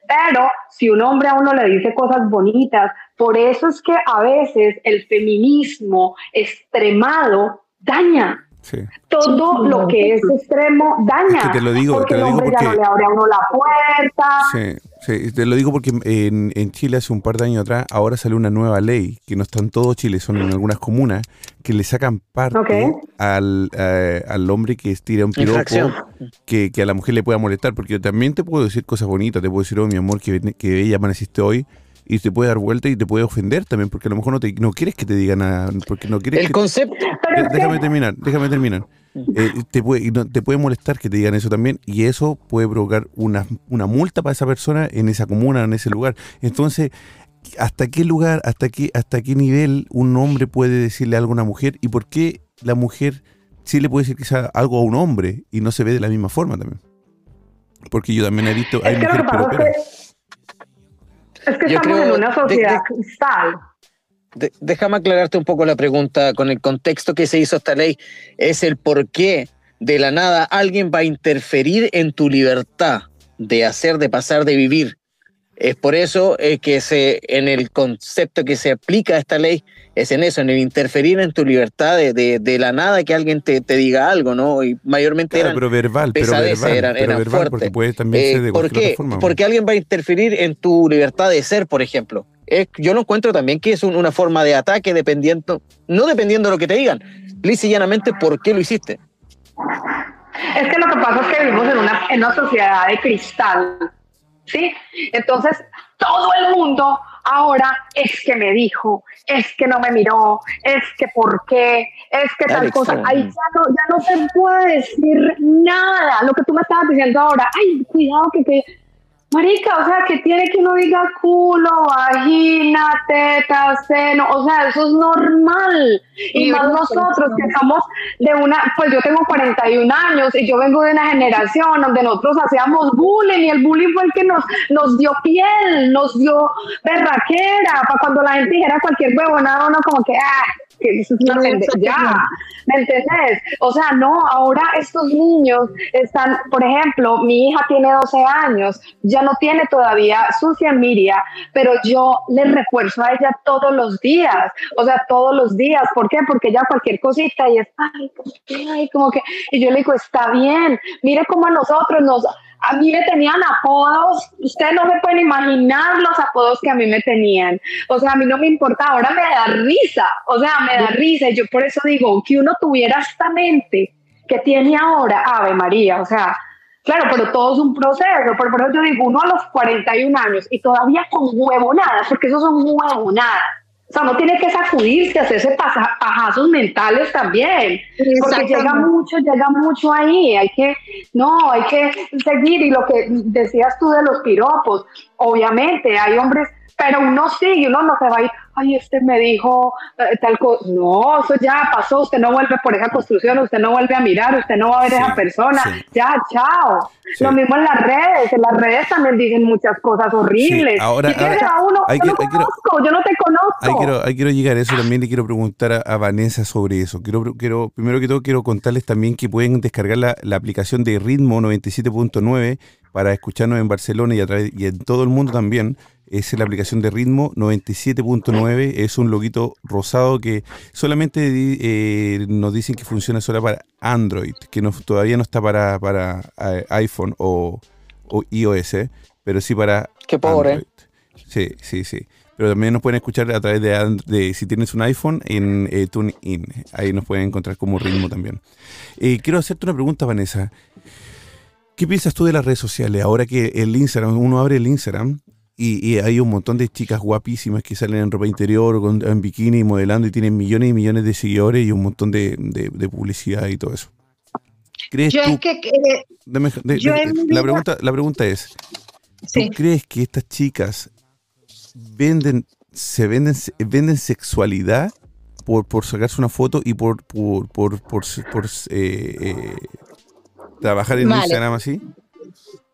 Pero si un hombre a uno le dice cosas bonitas, por eso es que a veces el feminismo extremado daña. sí. Todo Sí, lo que es extremo daña. Es que te lo digo, porque te lo el digo hombre ya no le abre a uno la puerta. Sí, sí, te lo digo porque en, en Chile hace un par de años atrás, ahora salió una nueva ley, que no está en todo Chile, son en algunas comunas, que le sacan parte al, eh, al hombre que estira un piropo que, que a la mujer le pueda molestar, porque yo también te puedo decir cosas bonitas, te puedo decir, oh mi amor, que, que bella amaneciste hoy, y te puede dar vuelta y te puede ofender también, porque a lo mejor no, te, no quieres que te digan nada, porque no quieres El que... concepto, déjame terminar, déjame terminar. Eh, te, puede, te puede molestar que te digan eso también y eso puede provocar una, una multa para esa persona en esa comuna, en ese lugar. Entonces, ¿hasta qué lugar, hasta qué, hasta qué nivel un hombre puede decirle algo a una mujer y por qué la mujer sí le puede decir quizá algo a un hombre y no se ve de la misma forma también? Porque yo también he visto, hay es que lo que mujeres pasa es que, es que estamos creo- en una de- sociedad de- cristal. De- déjame aclararte un poco la pregunta con el contexto que se hizo esta ley. Es el por qué de la nada alguien va a interferir en tu libertad de hacer, de pasar, de vivir. Es por eso eh, que se, en el concepto que se aplica a esta ley, es en eso, en el interferir en tu libertad de, de- de la nada que alguien te, te diga algo, ¿no? Y mayormente Claro, eran pero verbal, pero verbal, eran- pero eran verbal, fuertes. porque puede también Eh, ser de ¿Por qué? otra forma. Porque alguien va a interferir en tu libertad de ser, por ejemplo. Es- yo lo encuentro también que es un- una forma de ataque dependiendo, no dependiendo de lo que te digan, lisa y llanamente por qué lo hiciste. Es que lo que pasa es que vivimos en una, en una sociedad de cristal, ¿sí? Entonces, todo el mundo ahora es que me dijo, es que no me miró, es que por qué, es que tal Alex, cosa. Ahí ya no, ya no se puede decir nada. Lo que tú me estabas diciendo ahora, ay, cuidado que... que Marica, o sea, que tiene que uno diga culo, vagina, teta, seno, o sea, eso es normal. Y, más nosotros que somos de una, pues yo tengo 41 años y yo vengo de una generación donde nosotros hacíamos bullying y el bullying fue el que nos, nos dio piel, nos dio berraquera, para cuando la gente dijera cualquier huevonada, uno como que, ah, que eso es una ya, ¿me entendés? O sea, no, ahora estos niños están, por ejemplo, mi hija tiene 12 años, ya no tiene todavía sucia Miria, pero yo le refuerzo a ella todos los días, o sea, todos los días, ¿por qué? Porque ella cualquier cosita y es, ay, ay, como que, y yo le digo, está bien, mire cómo a nosotros nos a mí me tenían apodos, ustedes no me pueden imaginar los apodos que a mí me tenían. O sea, a mí no me importa, ahora me da risa, o sea, me da risa. Yo por eso digo, que uno tuviera esta mente que tiene ahora, Ave María, o sea, claro, pero todo es un proceso. Por, por eso yo digo, uno a los 41 años y todavía con huevonadas, porque eso son huevonadas o sea, uno tiene que sacudirse, hacerse pajazos mentales también, porque llega mucho, llega mucho ahí, hay que, no, hay que seguir, y lo que decías tú de los piropos, obviamente hay hombres, pero uno sigue, uno no se va a ir, ay, este me dijo eh, tal cosa. No, eso ya pasó, usted no vuelve por esa construcción, usted no vuelve a mirar, usted no va a ver a esa persona, ya, chao. Lo mismo en las redes, en las redes también dicen muchas cosas horribles. Ahora, uno, yo no conozco, yo no te conozco. Ahí quiero, ahí quiero llegar a eso también y quiero preguntar a, Vanessa sobre eso. Quiero, quiero, primero que todo quiero contarles también que pueden descargar la, la aplicación de Ritmo 97.9 para escucharnos en Barcelona y, a través, y en todo el mundo también es la aplicación de ritmo 97.9, es un loguito rosado que solamente eh, nos dicen que funciona solo para Android, que no, todavía no está para, para eh, iPhone o, iOS, eh, pero sí para Qué pobre. Android. Sí, sí, sí. Pero también nos pueden escuchar a través de, de si tienes un iPhone en TuneIn. Ahí nos pueden encontrar como ritmo también. quiero hacerte una pregunta, Vanessa. ¿Qué piensas tú de las redes sociales? Ahora que el Instagram, uno abre el Instagram y, hay un montón de chicas guapísimas que salen en ropa interior, con, en bikini, modelando y tienen millones y millones de seguidores y un montón de, publicidad y todo eso. ¿Crees tú, la, pregunta, la pregunta es, ¿tú crees que estas chicas venden, se venden, venden sexualidad por, por sacarse una foto y por, por, por, por, eh, eh, trabajar en Instagram así?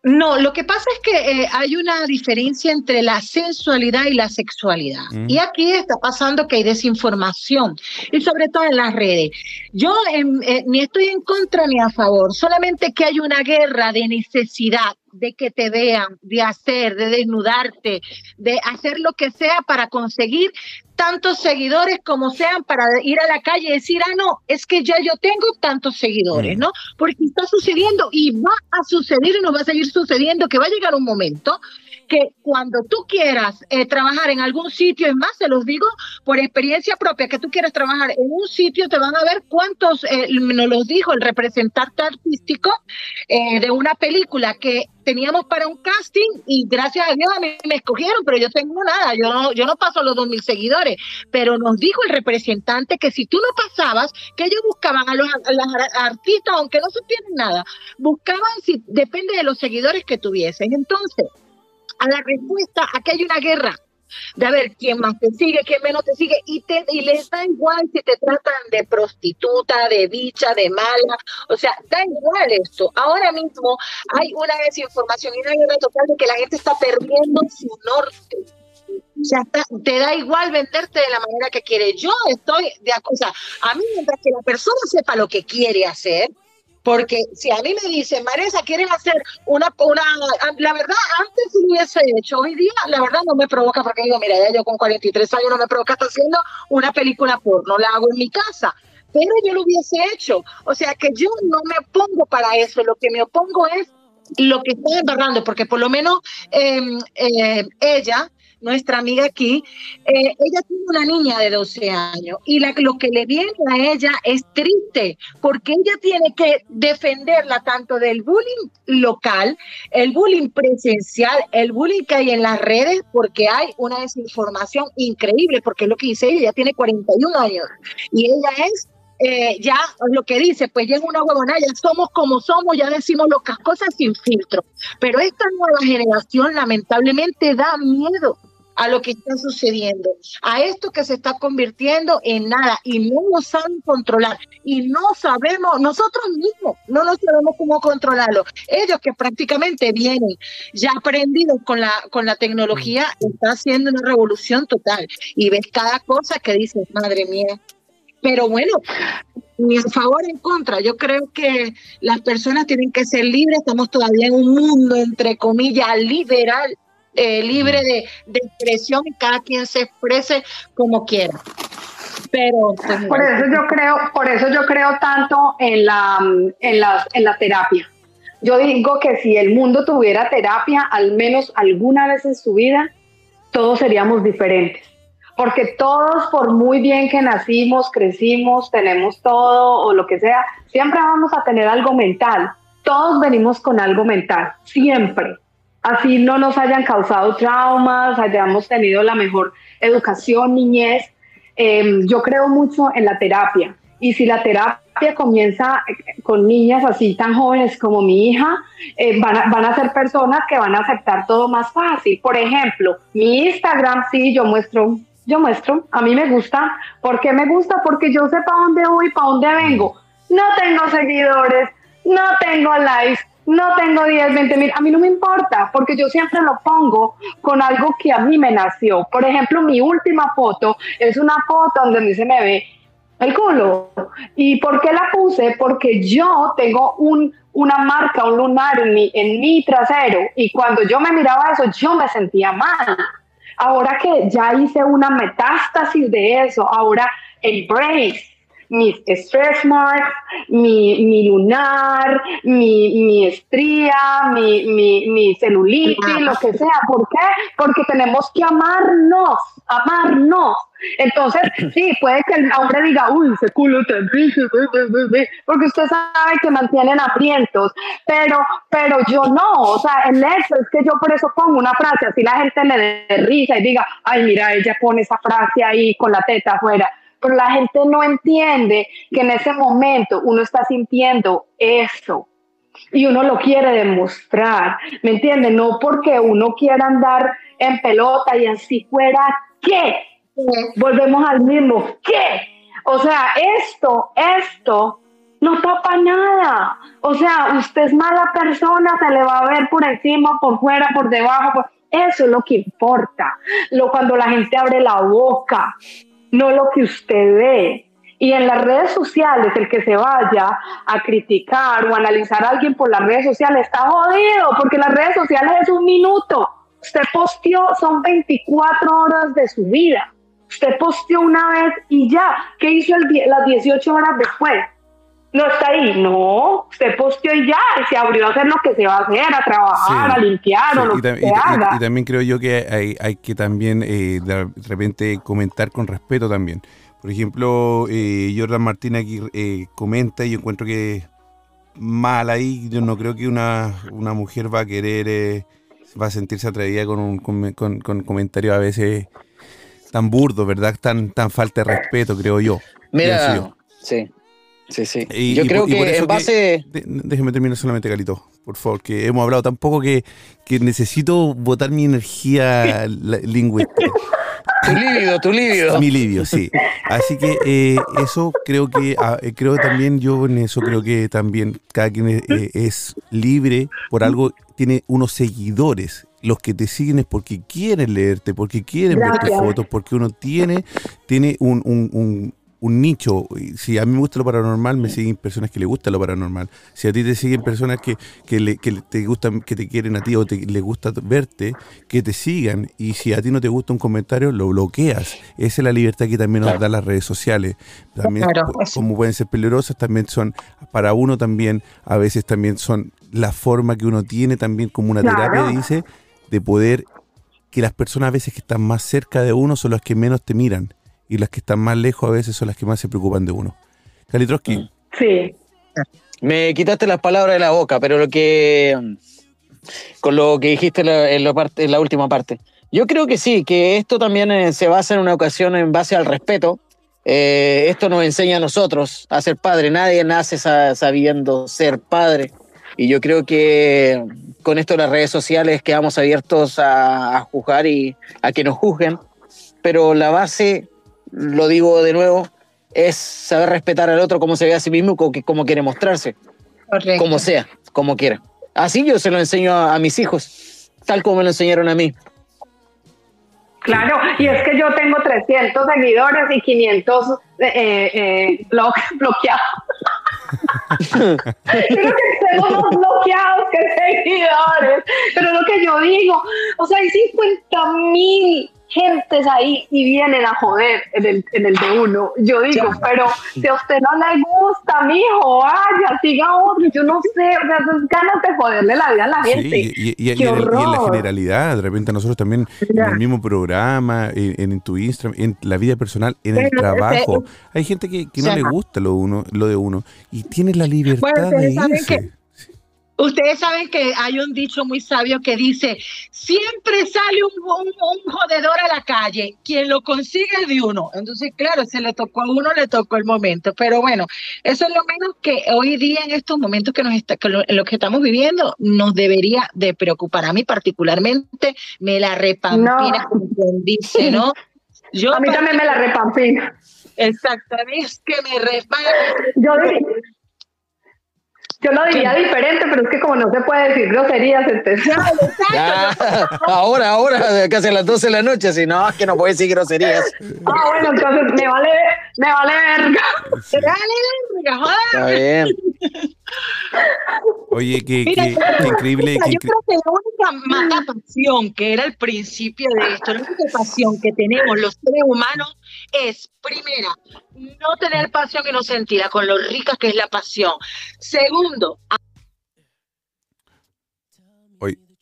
No, lo que pasa es que eh, hay una diferencia entre la sensualidad y la sexualidad. Mm. Y aquí está pasando que hay desinformación, y sobre todo en las redes. Yo em, eh, ni estoy en contra ni a favor, solamente que hay una guerra de necesidad de que te vean, de hacer, de desnudarte, de hacer lo que sea para conseguir tantos seguidores como sean para ir a la calle y decir, ah, no, es que ya yo tengo tantos seguidores, mm. ¿no? Porque está sucediendo y va a suceder y nos va a seguir sucediendo que va a llegar un momento que cuando tú quieras eh, trabajar en algún sitio, es más, se los digo por experiencia propia, que tú quieras trabajar en un sitio, te van a ver cuántos, eh, nos los dijo el representante artístico eh, de una película que teníamos para un casting y gracias a Dios a mí me escogieron, pero yo tengo nada, yo no, yo no paso los dos mil seguidores, pero nos dijo el representante que si tú no pasabas, que ellos buscaban a los, artistas, aunque no supieran nada, buscaban si depende de los seguidores que tuviesen. Entonces, a la respuesta a que hay una guerra de a ver quién más te sigue, quién menos te sigue, y, te, y les da igual si te tratan de prostituta, de bicha, de mala, o sea, da igual esto. Ahora mismo hay una desinformación y una guerra total de que la gente está perdiendo su norte. O sea, te da igual venderte de la manera que quiere. Yo estoy de acuerdo. a mí mientras que la persona sepa lo que quiere hacer, porque si a mí me dicen, Maresa, ¿quieres hacer una, una, la verdad, antes lo hubiese hecho, hoy día la verdad no me provoca, porque digo, mira, ya yo con 43 años no me provoca, estar haciendo una película porno, la hago en mi casa, pero yo lo hubiese hecho. O sea que yo no me opongo para eso, lo que me opongo es lo que está embarrando, porque por lo menos em, eh, ella nuestra amiga aquí, eh, ella tiene una niña de 12 años y lo que le viene a ella es triste porque ella tiene que defenderla tanto del bullying local, el bullying presencial, el bullying que hay en las redes, porque hay una desinformación increíble, porque lo que dice ella, tiene 41 años y ella es eh, ya lo que dice, pues ya es una huevona, ya somos como somos, ya decimos locas cosas sin filtro. Pero esta nueva generación lamentablemente da miedo a lo que está sucediendo, a esto que se está convirtiendo en nada y no lo saben controlar y no sabemos, nosotros mismos no lo sabemos cómo controlarlo. Ellos que prácticamente vienen ya aprendidos con la, con la tecnología, está haciendo una revolución total y ves cada cosa que dices, madre mía. Pero bueno, ni a favor ni en contra. Yo creo que las personas tienen que ser libres. Estamos todavía en un mundo, entre comillas, liberal eh, libre de, de, expresión y cada quien se exprese como quiera. Pero pues, por eso yo creo, por eso yo creo tanto en la, en la, en la terapia. Yo digo que si el mundo tuviera terapia, al menos alguna vez en su vida, todos seríamos diferentes. Porque todos, por muy bien que nacimos, crecimos, tenemos todo o lo que sea, siempre vamos a tener algo mental. Todos venimos con algo mental, siempre así no nos hayan causado traumas, hayamos tenido la mejor educación, niñez. Em, yo creo mucho en la terapia. Y si la terapia comienza eh, con niñas así tan jóvenes como mi hija, eh, van, a, ser personas que van a aceptar todo más fácil. Por ejemplo, mi Instagram, sí, yo muestro, yo muestro, a mí me gusta. ¿Por qué me gusta? Porque yo sé para dónde voy, para dónde vengo. No tengo seguidores, no tengo likes, no tengo 10, 20 mil, a mí no me importa, porque yo siempre lo pongo con algo que a mí me nació. Por ejemplo, mi última foto es una foto donde se me ve el culo. ¿Y por qué la puse? Porque yo tengo un, una marca, un lunar en mi, en mi trasero, y cuando yo me miraba eso, yo me sentía mal. Ahora que ya hice una metástasis de eso, ahora embrace mis stretch marks, mi, mi lunar, mi, mi estría, mi, mi, mi celulitis, lo que sea. ¿Por qué? Porque tenemos que amarnos, amarnos. Entonces, sí, puede que el hombre diga, uy, ese culo tan rico, porque usted sabe que mantienen hambrientos, pero, pero yo no, o sea, el hecho es que yo por eso pongo una frase, así la gente le dé risa y diga, ay, mira, ella pone esa frase ahí con la teta afuera pero la gente no entiende que en ese momento uno está sintiendo eso y uno lo quiere demostrar, ¿me entiende? No porque uno quiera andar en pelota y así fuera, ¿qué? Volvemos al mismo, ¿qué? O sea, esto, esto no tapa nada. O sea, usted es mala persona, se le va a ver por encima, por fuera, por debajo. Eso es lo que importa. Lo, cuando la gente abre la boca, no lo que usted ve. Y en las redes sociales, el que se vaya a criticar o analizar a alguien por las redes sociales está jodido, porque las redes sociales es un minuto. Usted posteó, son 24 horas de su vida. Usted posteó una vez y ya. ¿Qué hizo el, las 18 horas después? No está ahí, no, usted posteó y ya, se abrió a hacer lo que se va a hacer, a trabajar, a limpiar o lo que se haga. Y, también creo yo que hay, hay que también eh, de repente comentar con respeto también. Por ejemplo, eh, Jordan Martín aquí eh, comenta y yo encuentro que mal ahí, yo no creo que una, una mujer va a querer, eh, va a sentirse atraída con un con, con, comentarios a veces tan burdos, ¿verdad? Tan, tan falta de respeto, creo yo. Mira, sí. Sí, sí. Yo creo que en base. déjeme terminar solamente, Calito, por favor, que hemos hablado tan poco que, que necesito botar mi energía lingüística. Tu líbido, tu líbido. Mi líbido, sí. Así que eh, eso creo que, ah, eh, creo también, yo en eso creo que también cada quien es, eh, libre, por algo tiene unos seguidores los que te siguen es porque quieren leerte, porque quieren ver tus fotos, porque uno tiene, tiene un, un, un nicho. Si a mí me gusta lo paranormal, me siguen personas que le gusta lo paranormal. Si a ti te siguen personas que, que, le, que te gustan, que te quieren a ti o te, le gusta verte, que te sigan. Y si a ti no te gusta un comentario, lo bloqueas. Esa es la libertad que también nos dan las redes sociales. También, como pueden ser peligrosas, también son, para uno también, a veces también son la forma que uno tiene también como una terapia, dice, de poder que las personas a veces que están más cerca de uno son las que menos te miran y las que están más lejos a veces son las que más se preocupan de uno. Kalitroski. Mm. Sí. Me quitaste las palabras de la boca, pero lo que. con lo que dijiste en la, parte, en la última parte. Yo creo que sí, que esto también eh, se basa en una ocasión en base al respeto, Eh, esto nos enseña a nosotros a ser padre. Nadie nace sabiendo ser padre. Y yo creo que con esto las redes sociales quedamos abiertos a, juzgar y a que nos juzguen. Pero la base, lo digo de nuevo, es saber respetar al otro como se ve a sí mismo y como quiere mostrarse. Como sea, como quiera. Así yo se lo enseño a mis hijos, tal como me lo enseñaron a mí. Claro, y es que yo tengo 300 seguidores y 500 eh, eh, bloqueados. Creo que tengo más bloqueados que seguidores, pero lo que yo digo, o sea, hay 50 mil gentes ahí y vienen a joder en el, en el de uno. Yo digo, pero si a usted no le gusta, mijo, vaya, siga otro. Yo no sé, o sea, ganas de joderle la vida a la gente. y, y, en, la generalidad, de repente nosotros también en el mismo programa, en, tu Instagram, en la vida personal, en el trabajo, hay gente que, que no le gusta lo, uno, lo de uno y tiene la libertad de irse. Ustedes saben que hay un dicho muy sabio que dice, siempre sale un, un, jodedor a la calle, quien lo consigue de uno. Entonces, claro, se le tocó a uno, le tocó el momento. Pero bueno, eso es lo menos que hoy día en estos momentos que nos está, que lo, en los que estamos viviendo nos debería de preocupar. A mí particularmente me la repampina, como quien dice, ¿no? Yo a mí también me la repampina. Exactamente, es que me repampina. Yo yo lo diría diferente, pero es que como no se puede decir groserías, entonces... ahora, ahora, casi a las 12 de la noche, si no, es que no puede decir groserías. Ah, bueno, entonces me vale, me vale verga. Me vale verga, joder. Está bien. Oye, qué, qué, increíble. yo creo que la única mata pasión que era el principio de esto, la única pasión que tenemos los seres humanos es, primera, no tener pasión y no sentirla con lo rica que es la pasión. Segundo,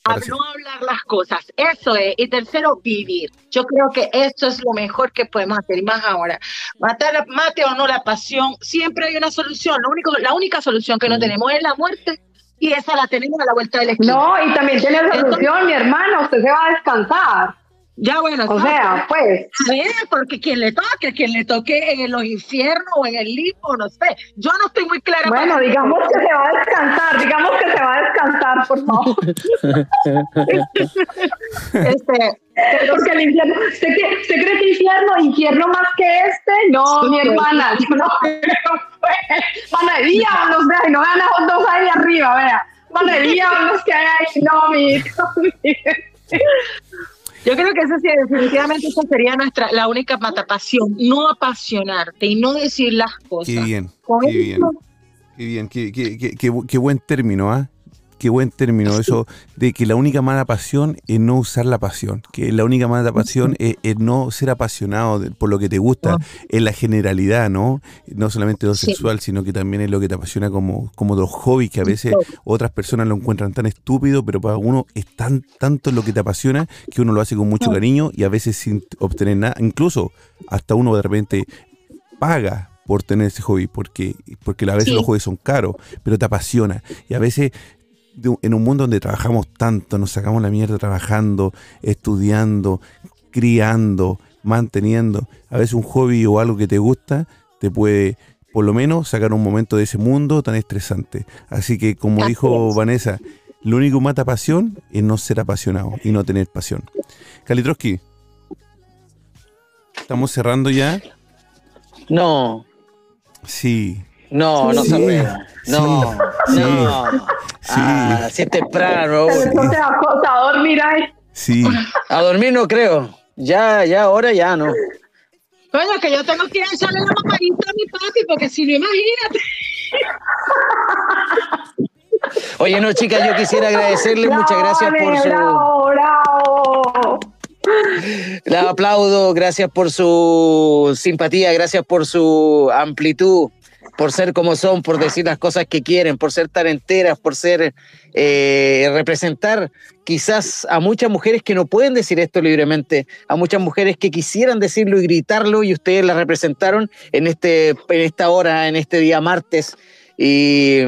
a no hablar las cosas. Eso es. Y tercero, vivir. Yo creo que esto es lo mejor que podemos hacer. Y más ahora. Matar, mate o no la pasión, siempre hay una solución. Lo único, la única solución que no tenemos es la muerte. Y esa la tenemos a la vuelta del esquina. No, y también tiene solución, mi hermano. Usted se va a descansar. Ya bueno, o sea, pues. A ver, porque quien le toque, quien le toque en los infiernos o en el limbo, no sé. Yo no estoy muy clara. Bueno, digamos que se va a descansar, digamos que se va a descansar, por favor. este, porque el infierno, ¿usted, cree, ¿usted cree que infierno, infierno más que este? No, mi hermana, yo no creo. Unos ve, no vean a dos ahí arriba, vea. Día unos que hay ahí, no, mi. Yo creo que eso sí, definitivamente esa sería nuestra, la única matapasión, no apasionarte y no decir las cosas. Qué bien, qué bien, qué bien, qué, qué, qué, qué buen término, ¿ah? Qué buen término eso de que la única mala pasión es no usar la pasión, que la única mala pasión es, no ser apasionado por lo que te gusta ah. en la generalidad, ¿no? No solamente lo sexual, sino que también es lo que te apasiona como, como los hobbies que a veces otras personas lo encuentran tan estúpido, pero para uno es tan tanto lo que te apasiona que uno lo hace con mucho cariño y a veces sin obtener nada, incluso hasta uno de repente paga por tener ese hobby, porque, porque a veces los hobbies son caros, pero te apasiona. Y a veces en un mundo donde trabajamos tanto, nos sacamos la mierda trabajando, estudiando, criando, manteniendo, a veces un hobby o algo que te gusta te puede por lo menos sacar un momento de ese mundo tan estresante. Así que como dijo Vanessa, lo único que mata pasión es no ser apasionado y no tener pasión. Kalitroski, ¿estamos cerrando ya? No. Sí. No, no se No, no. Sí. Ah, así temprano. a dormir ahí. Sí. A dormir no creo. Ya, ya, ahora ya no. Coño, que yo tengo que ir a echarle la mamadita a mi papi, porque si no, imagínate. Oye, no, chicas, yo quisiera agradecerle, muchas gracias por su. Bravo, bravo. La aplaudo, gracias por su simpatía, gracias por su amplitud por ser como son, por decir las cosas que quieren, por ser tan enteras, por ser eh, representar quizás a muchas mujeres que no pueden decir esto libremente, a muchas mujeres que quisieran decirlo y gritarlo y ustedes las representaron en, este, en esta hora, en este día martes. Y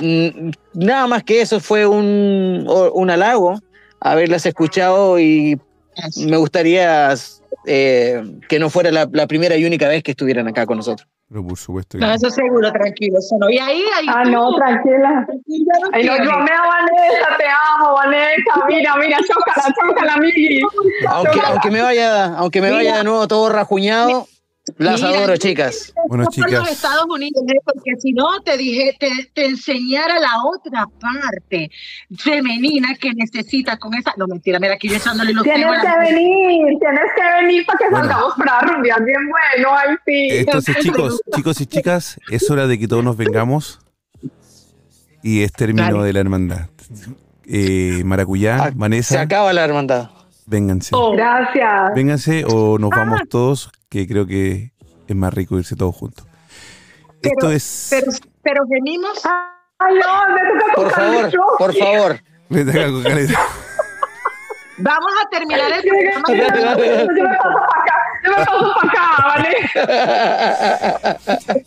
mm, nada más que eso fue un, un halago haberlas escuchado y me gustaría eh, que no fuera la, la primera y única vez que estuvieran acá con nosotros. Pero por supuesto No, eso seguro, tranquilo. Eso no. Y ahí, ahí. Ah, tú, no, tranquila. tranquila, no Ay, no, yo amé a Vanessa, te amo, Vanessa. Mira, mira, chócala, chócala, Mili. Aunque, aunque me vaya, aunque me vaya de nuevo todo rajuñado, las Mira, adoro, chicas. Bueno, por chicas. los Estados Unidos, ¿eh? porque si no te dije, te, te enseñara la otra parte femenina que necesitas con esa. No, mentira, mira, aquí yo echándole los Tienes que la- venir, tienes que venir para que Bueno. salgamos para rumbear bien bueno, ay sí. Entonces, chicos, chicos y chicas, es hora de que todos nos vengamos. Y es término Dale. de la hermandad. Eh, Maracuyá, Ah, Se Vanessa, acaba la hermandad. vénganse. Oh, Gracias. Vénganse o nos vamos todos, que creo que es más rico irse todos juntos. Esto Pero- es. pero, pero venimos. Ay, no, me toca Por favor, por favor. Me toca. Vamos a terminar el Yo me programa. Paso para acá, yo me paso para acá, ¿vale?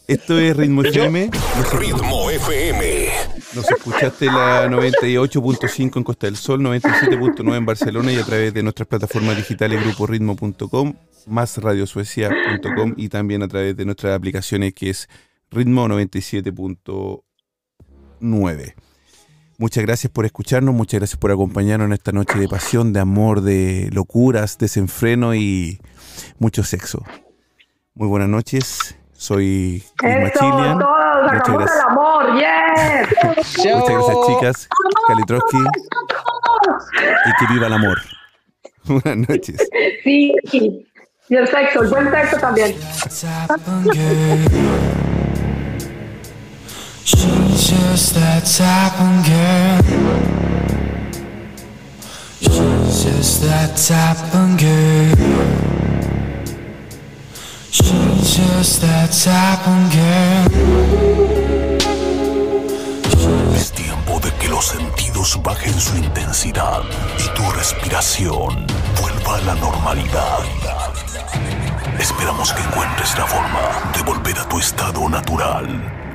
Esto es Ritmo FM. Nos, Ritmo FM. nos escuchaste la 98.5 en Costa del Sol, 97.9 en Barcelona y a través de nuestras plataformas digitales gruporitmo.com, más radiosuecia.com y también a través de nuestras aplicaciones que es Ritmo 97.9. Muchas gracias por escucharnos, muchas gracias por acompañarnos en esta noche de pasión, de amor, de locuras, desenfreno y mucho sexo. Muy buenas noches, soy todos, Muchas hagamos el gracias. amor, yes. Muchas gracias, chicas. Kalitrowski. Y que viva el amor. Buenas noches. Sí, y el sexo, el buen sexo también. She's just that type of girl. She's just that type of girl. Es tiempo de que los sentidos bajen su intensidad y tu respiración vuelva a la normalidad. Esperamos que encuentres la forma de volver a tu estado natural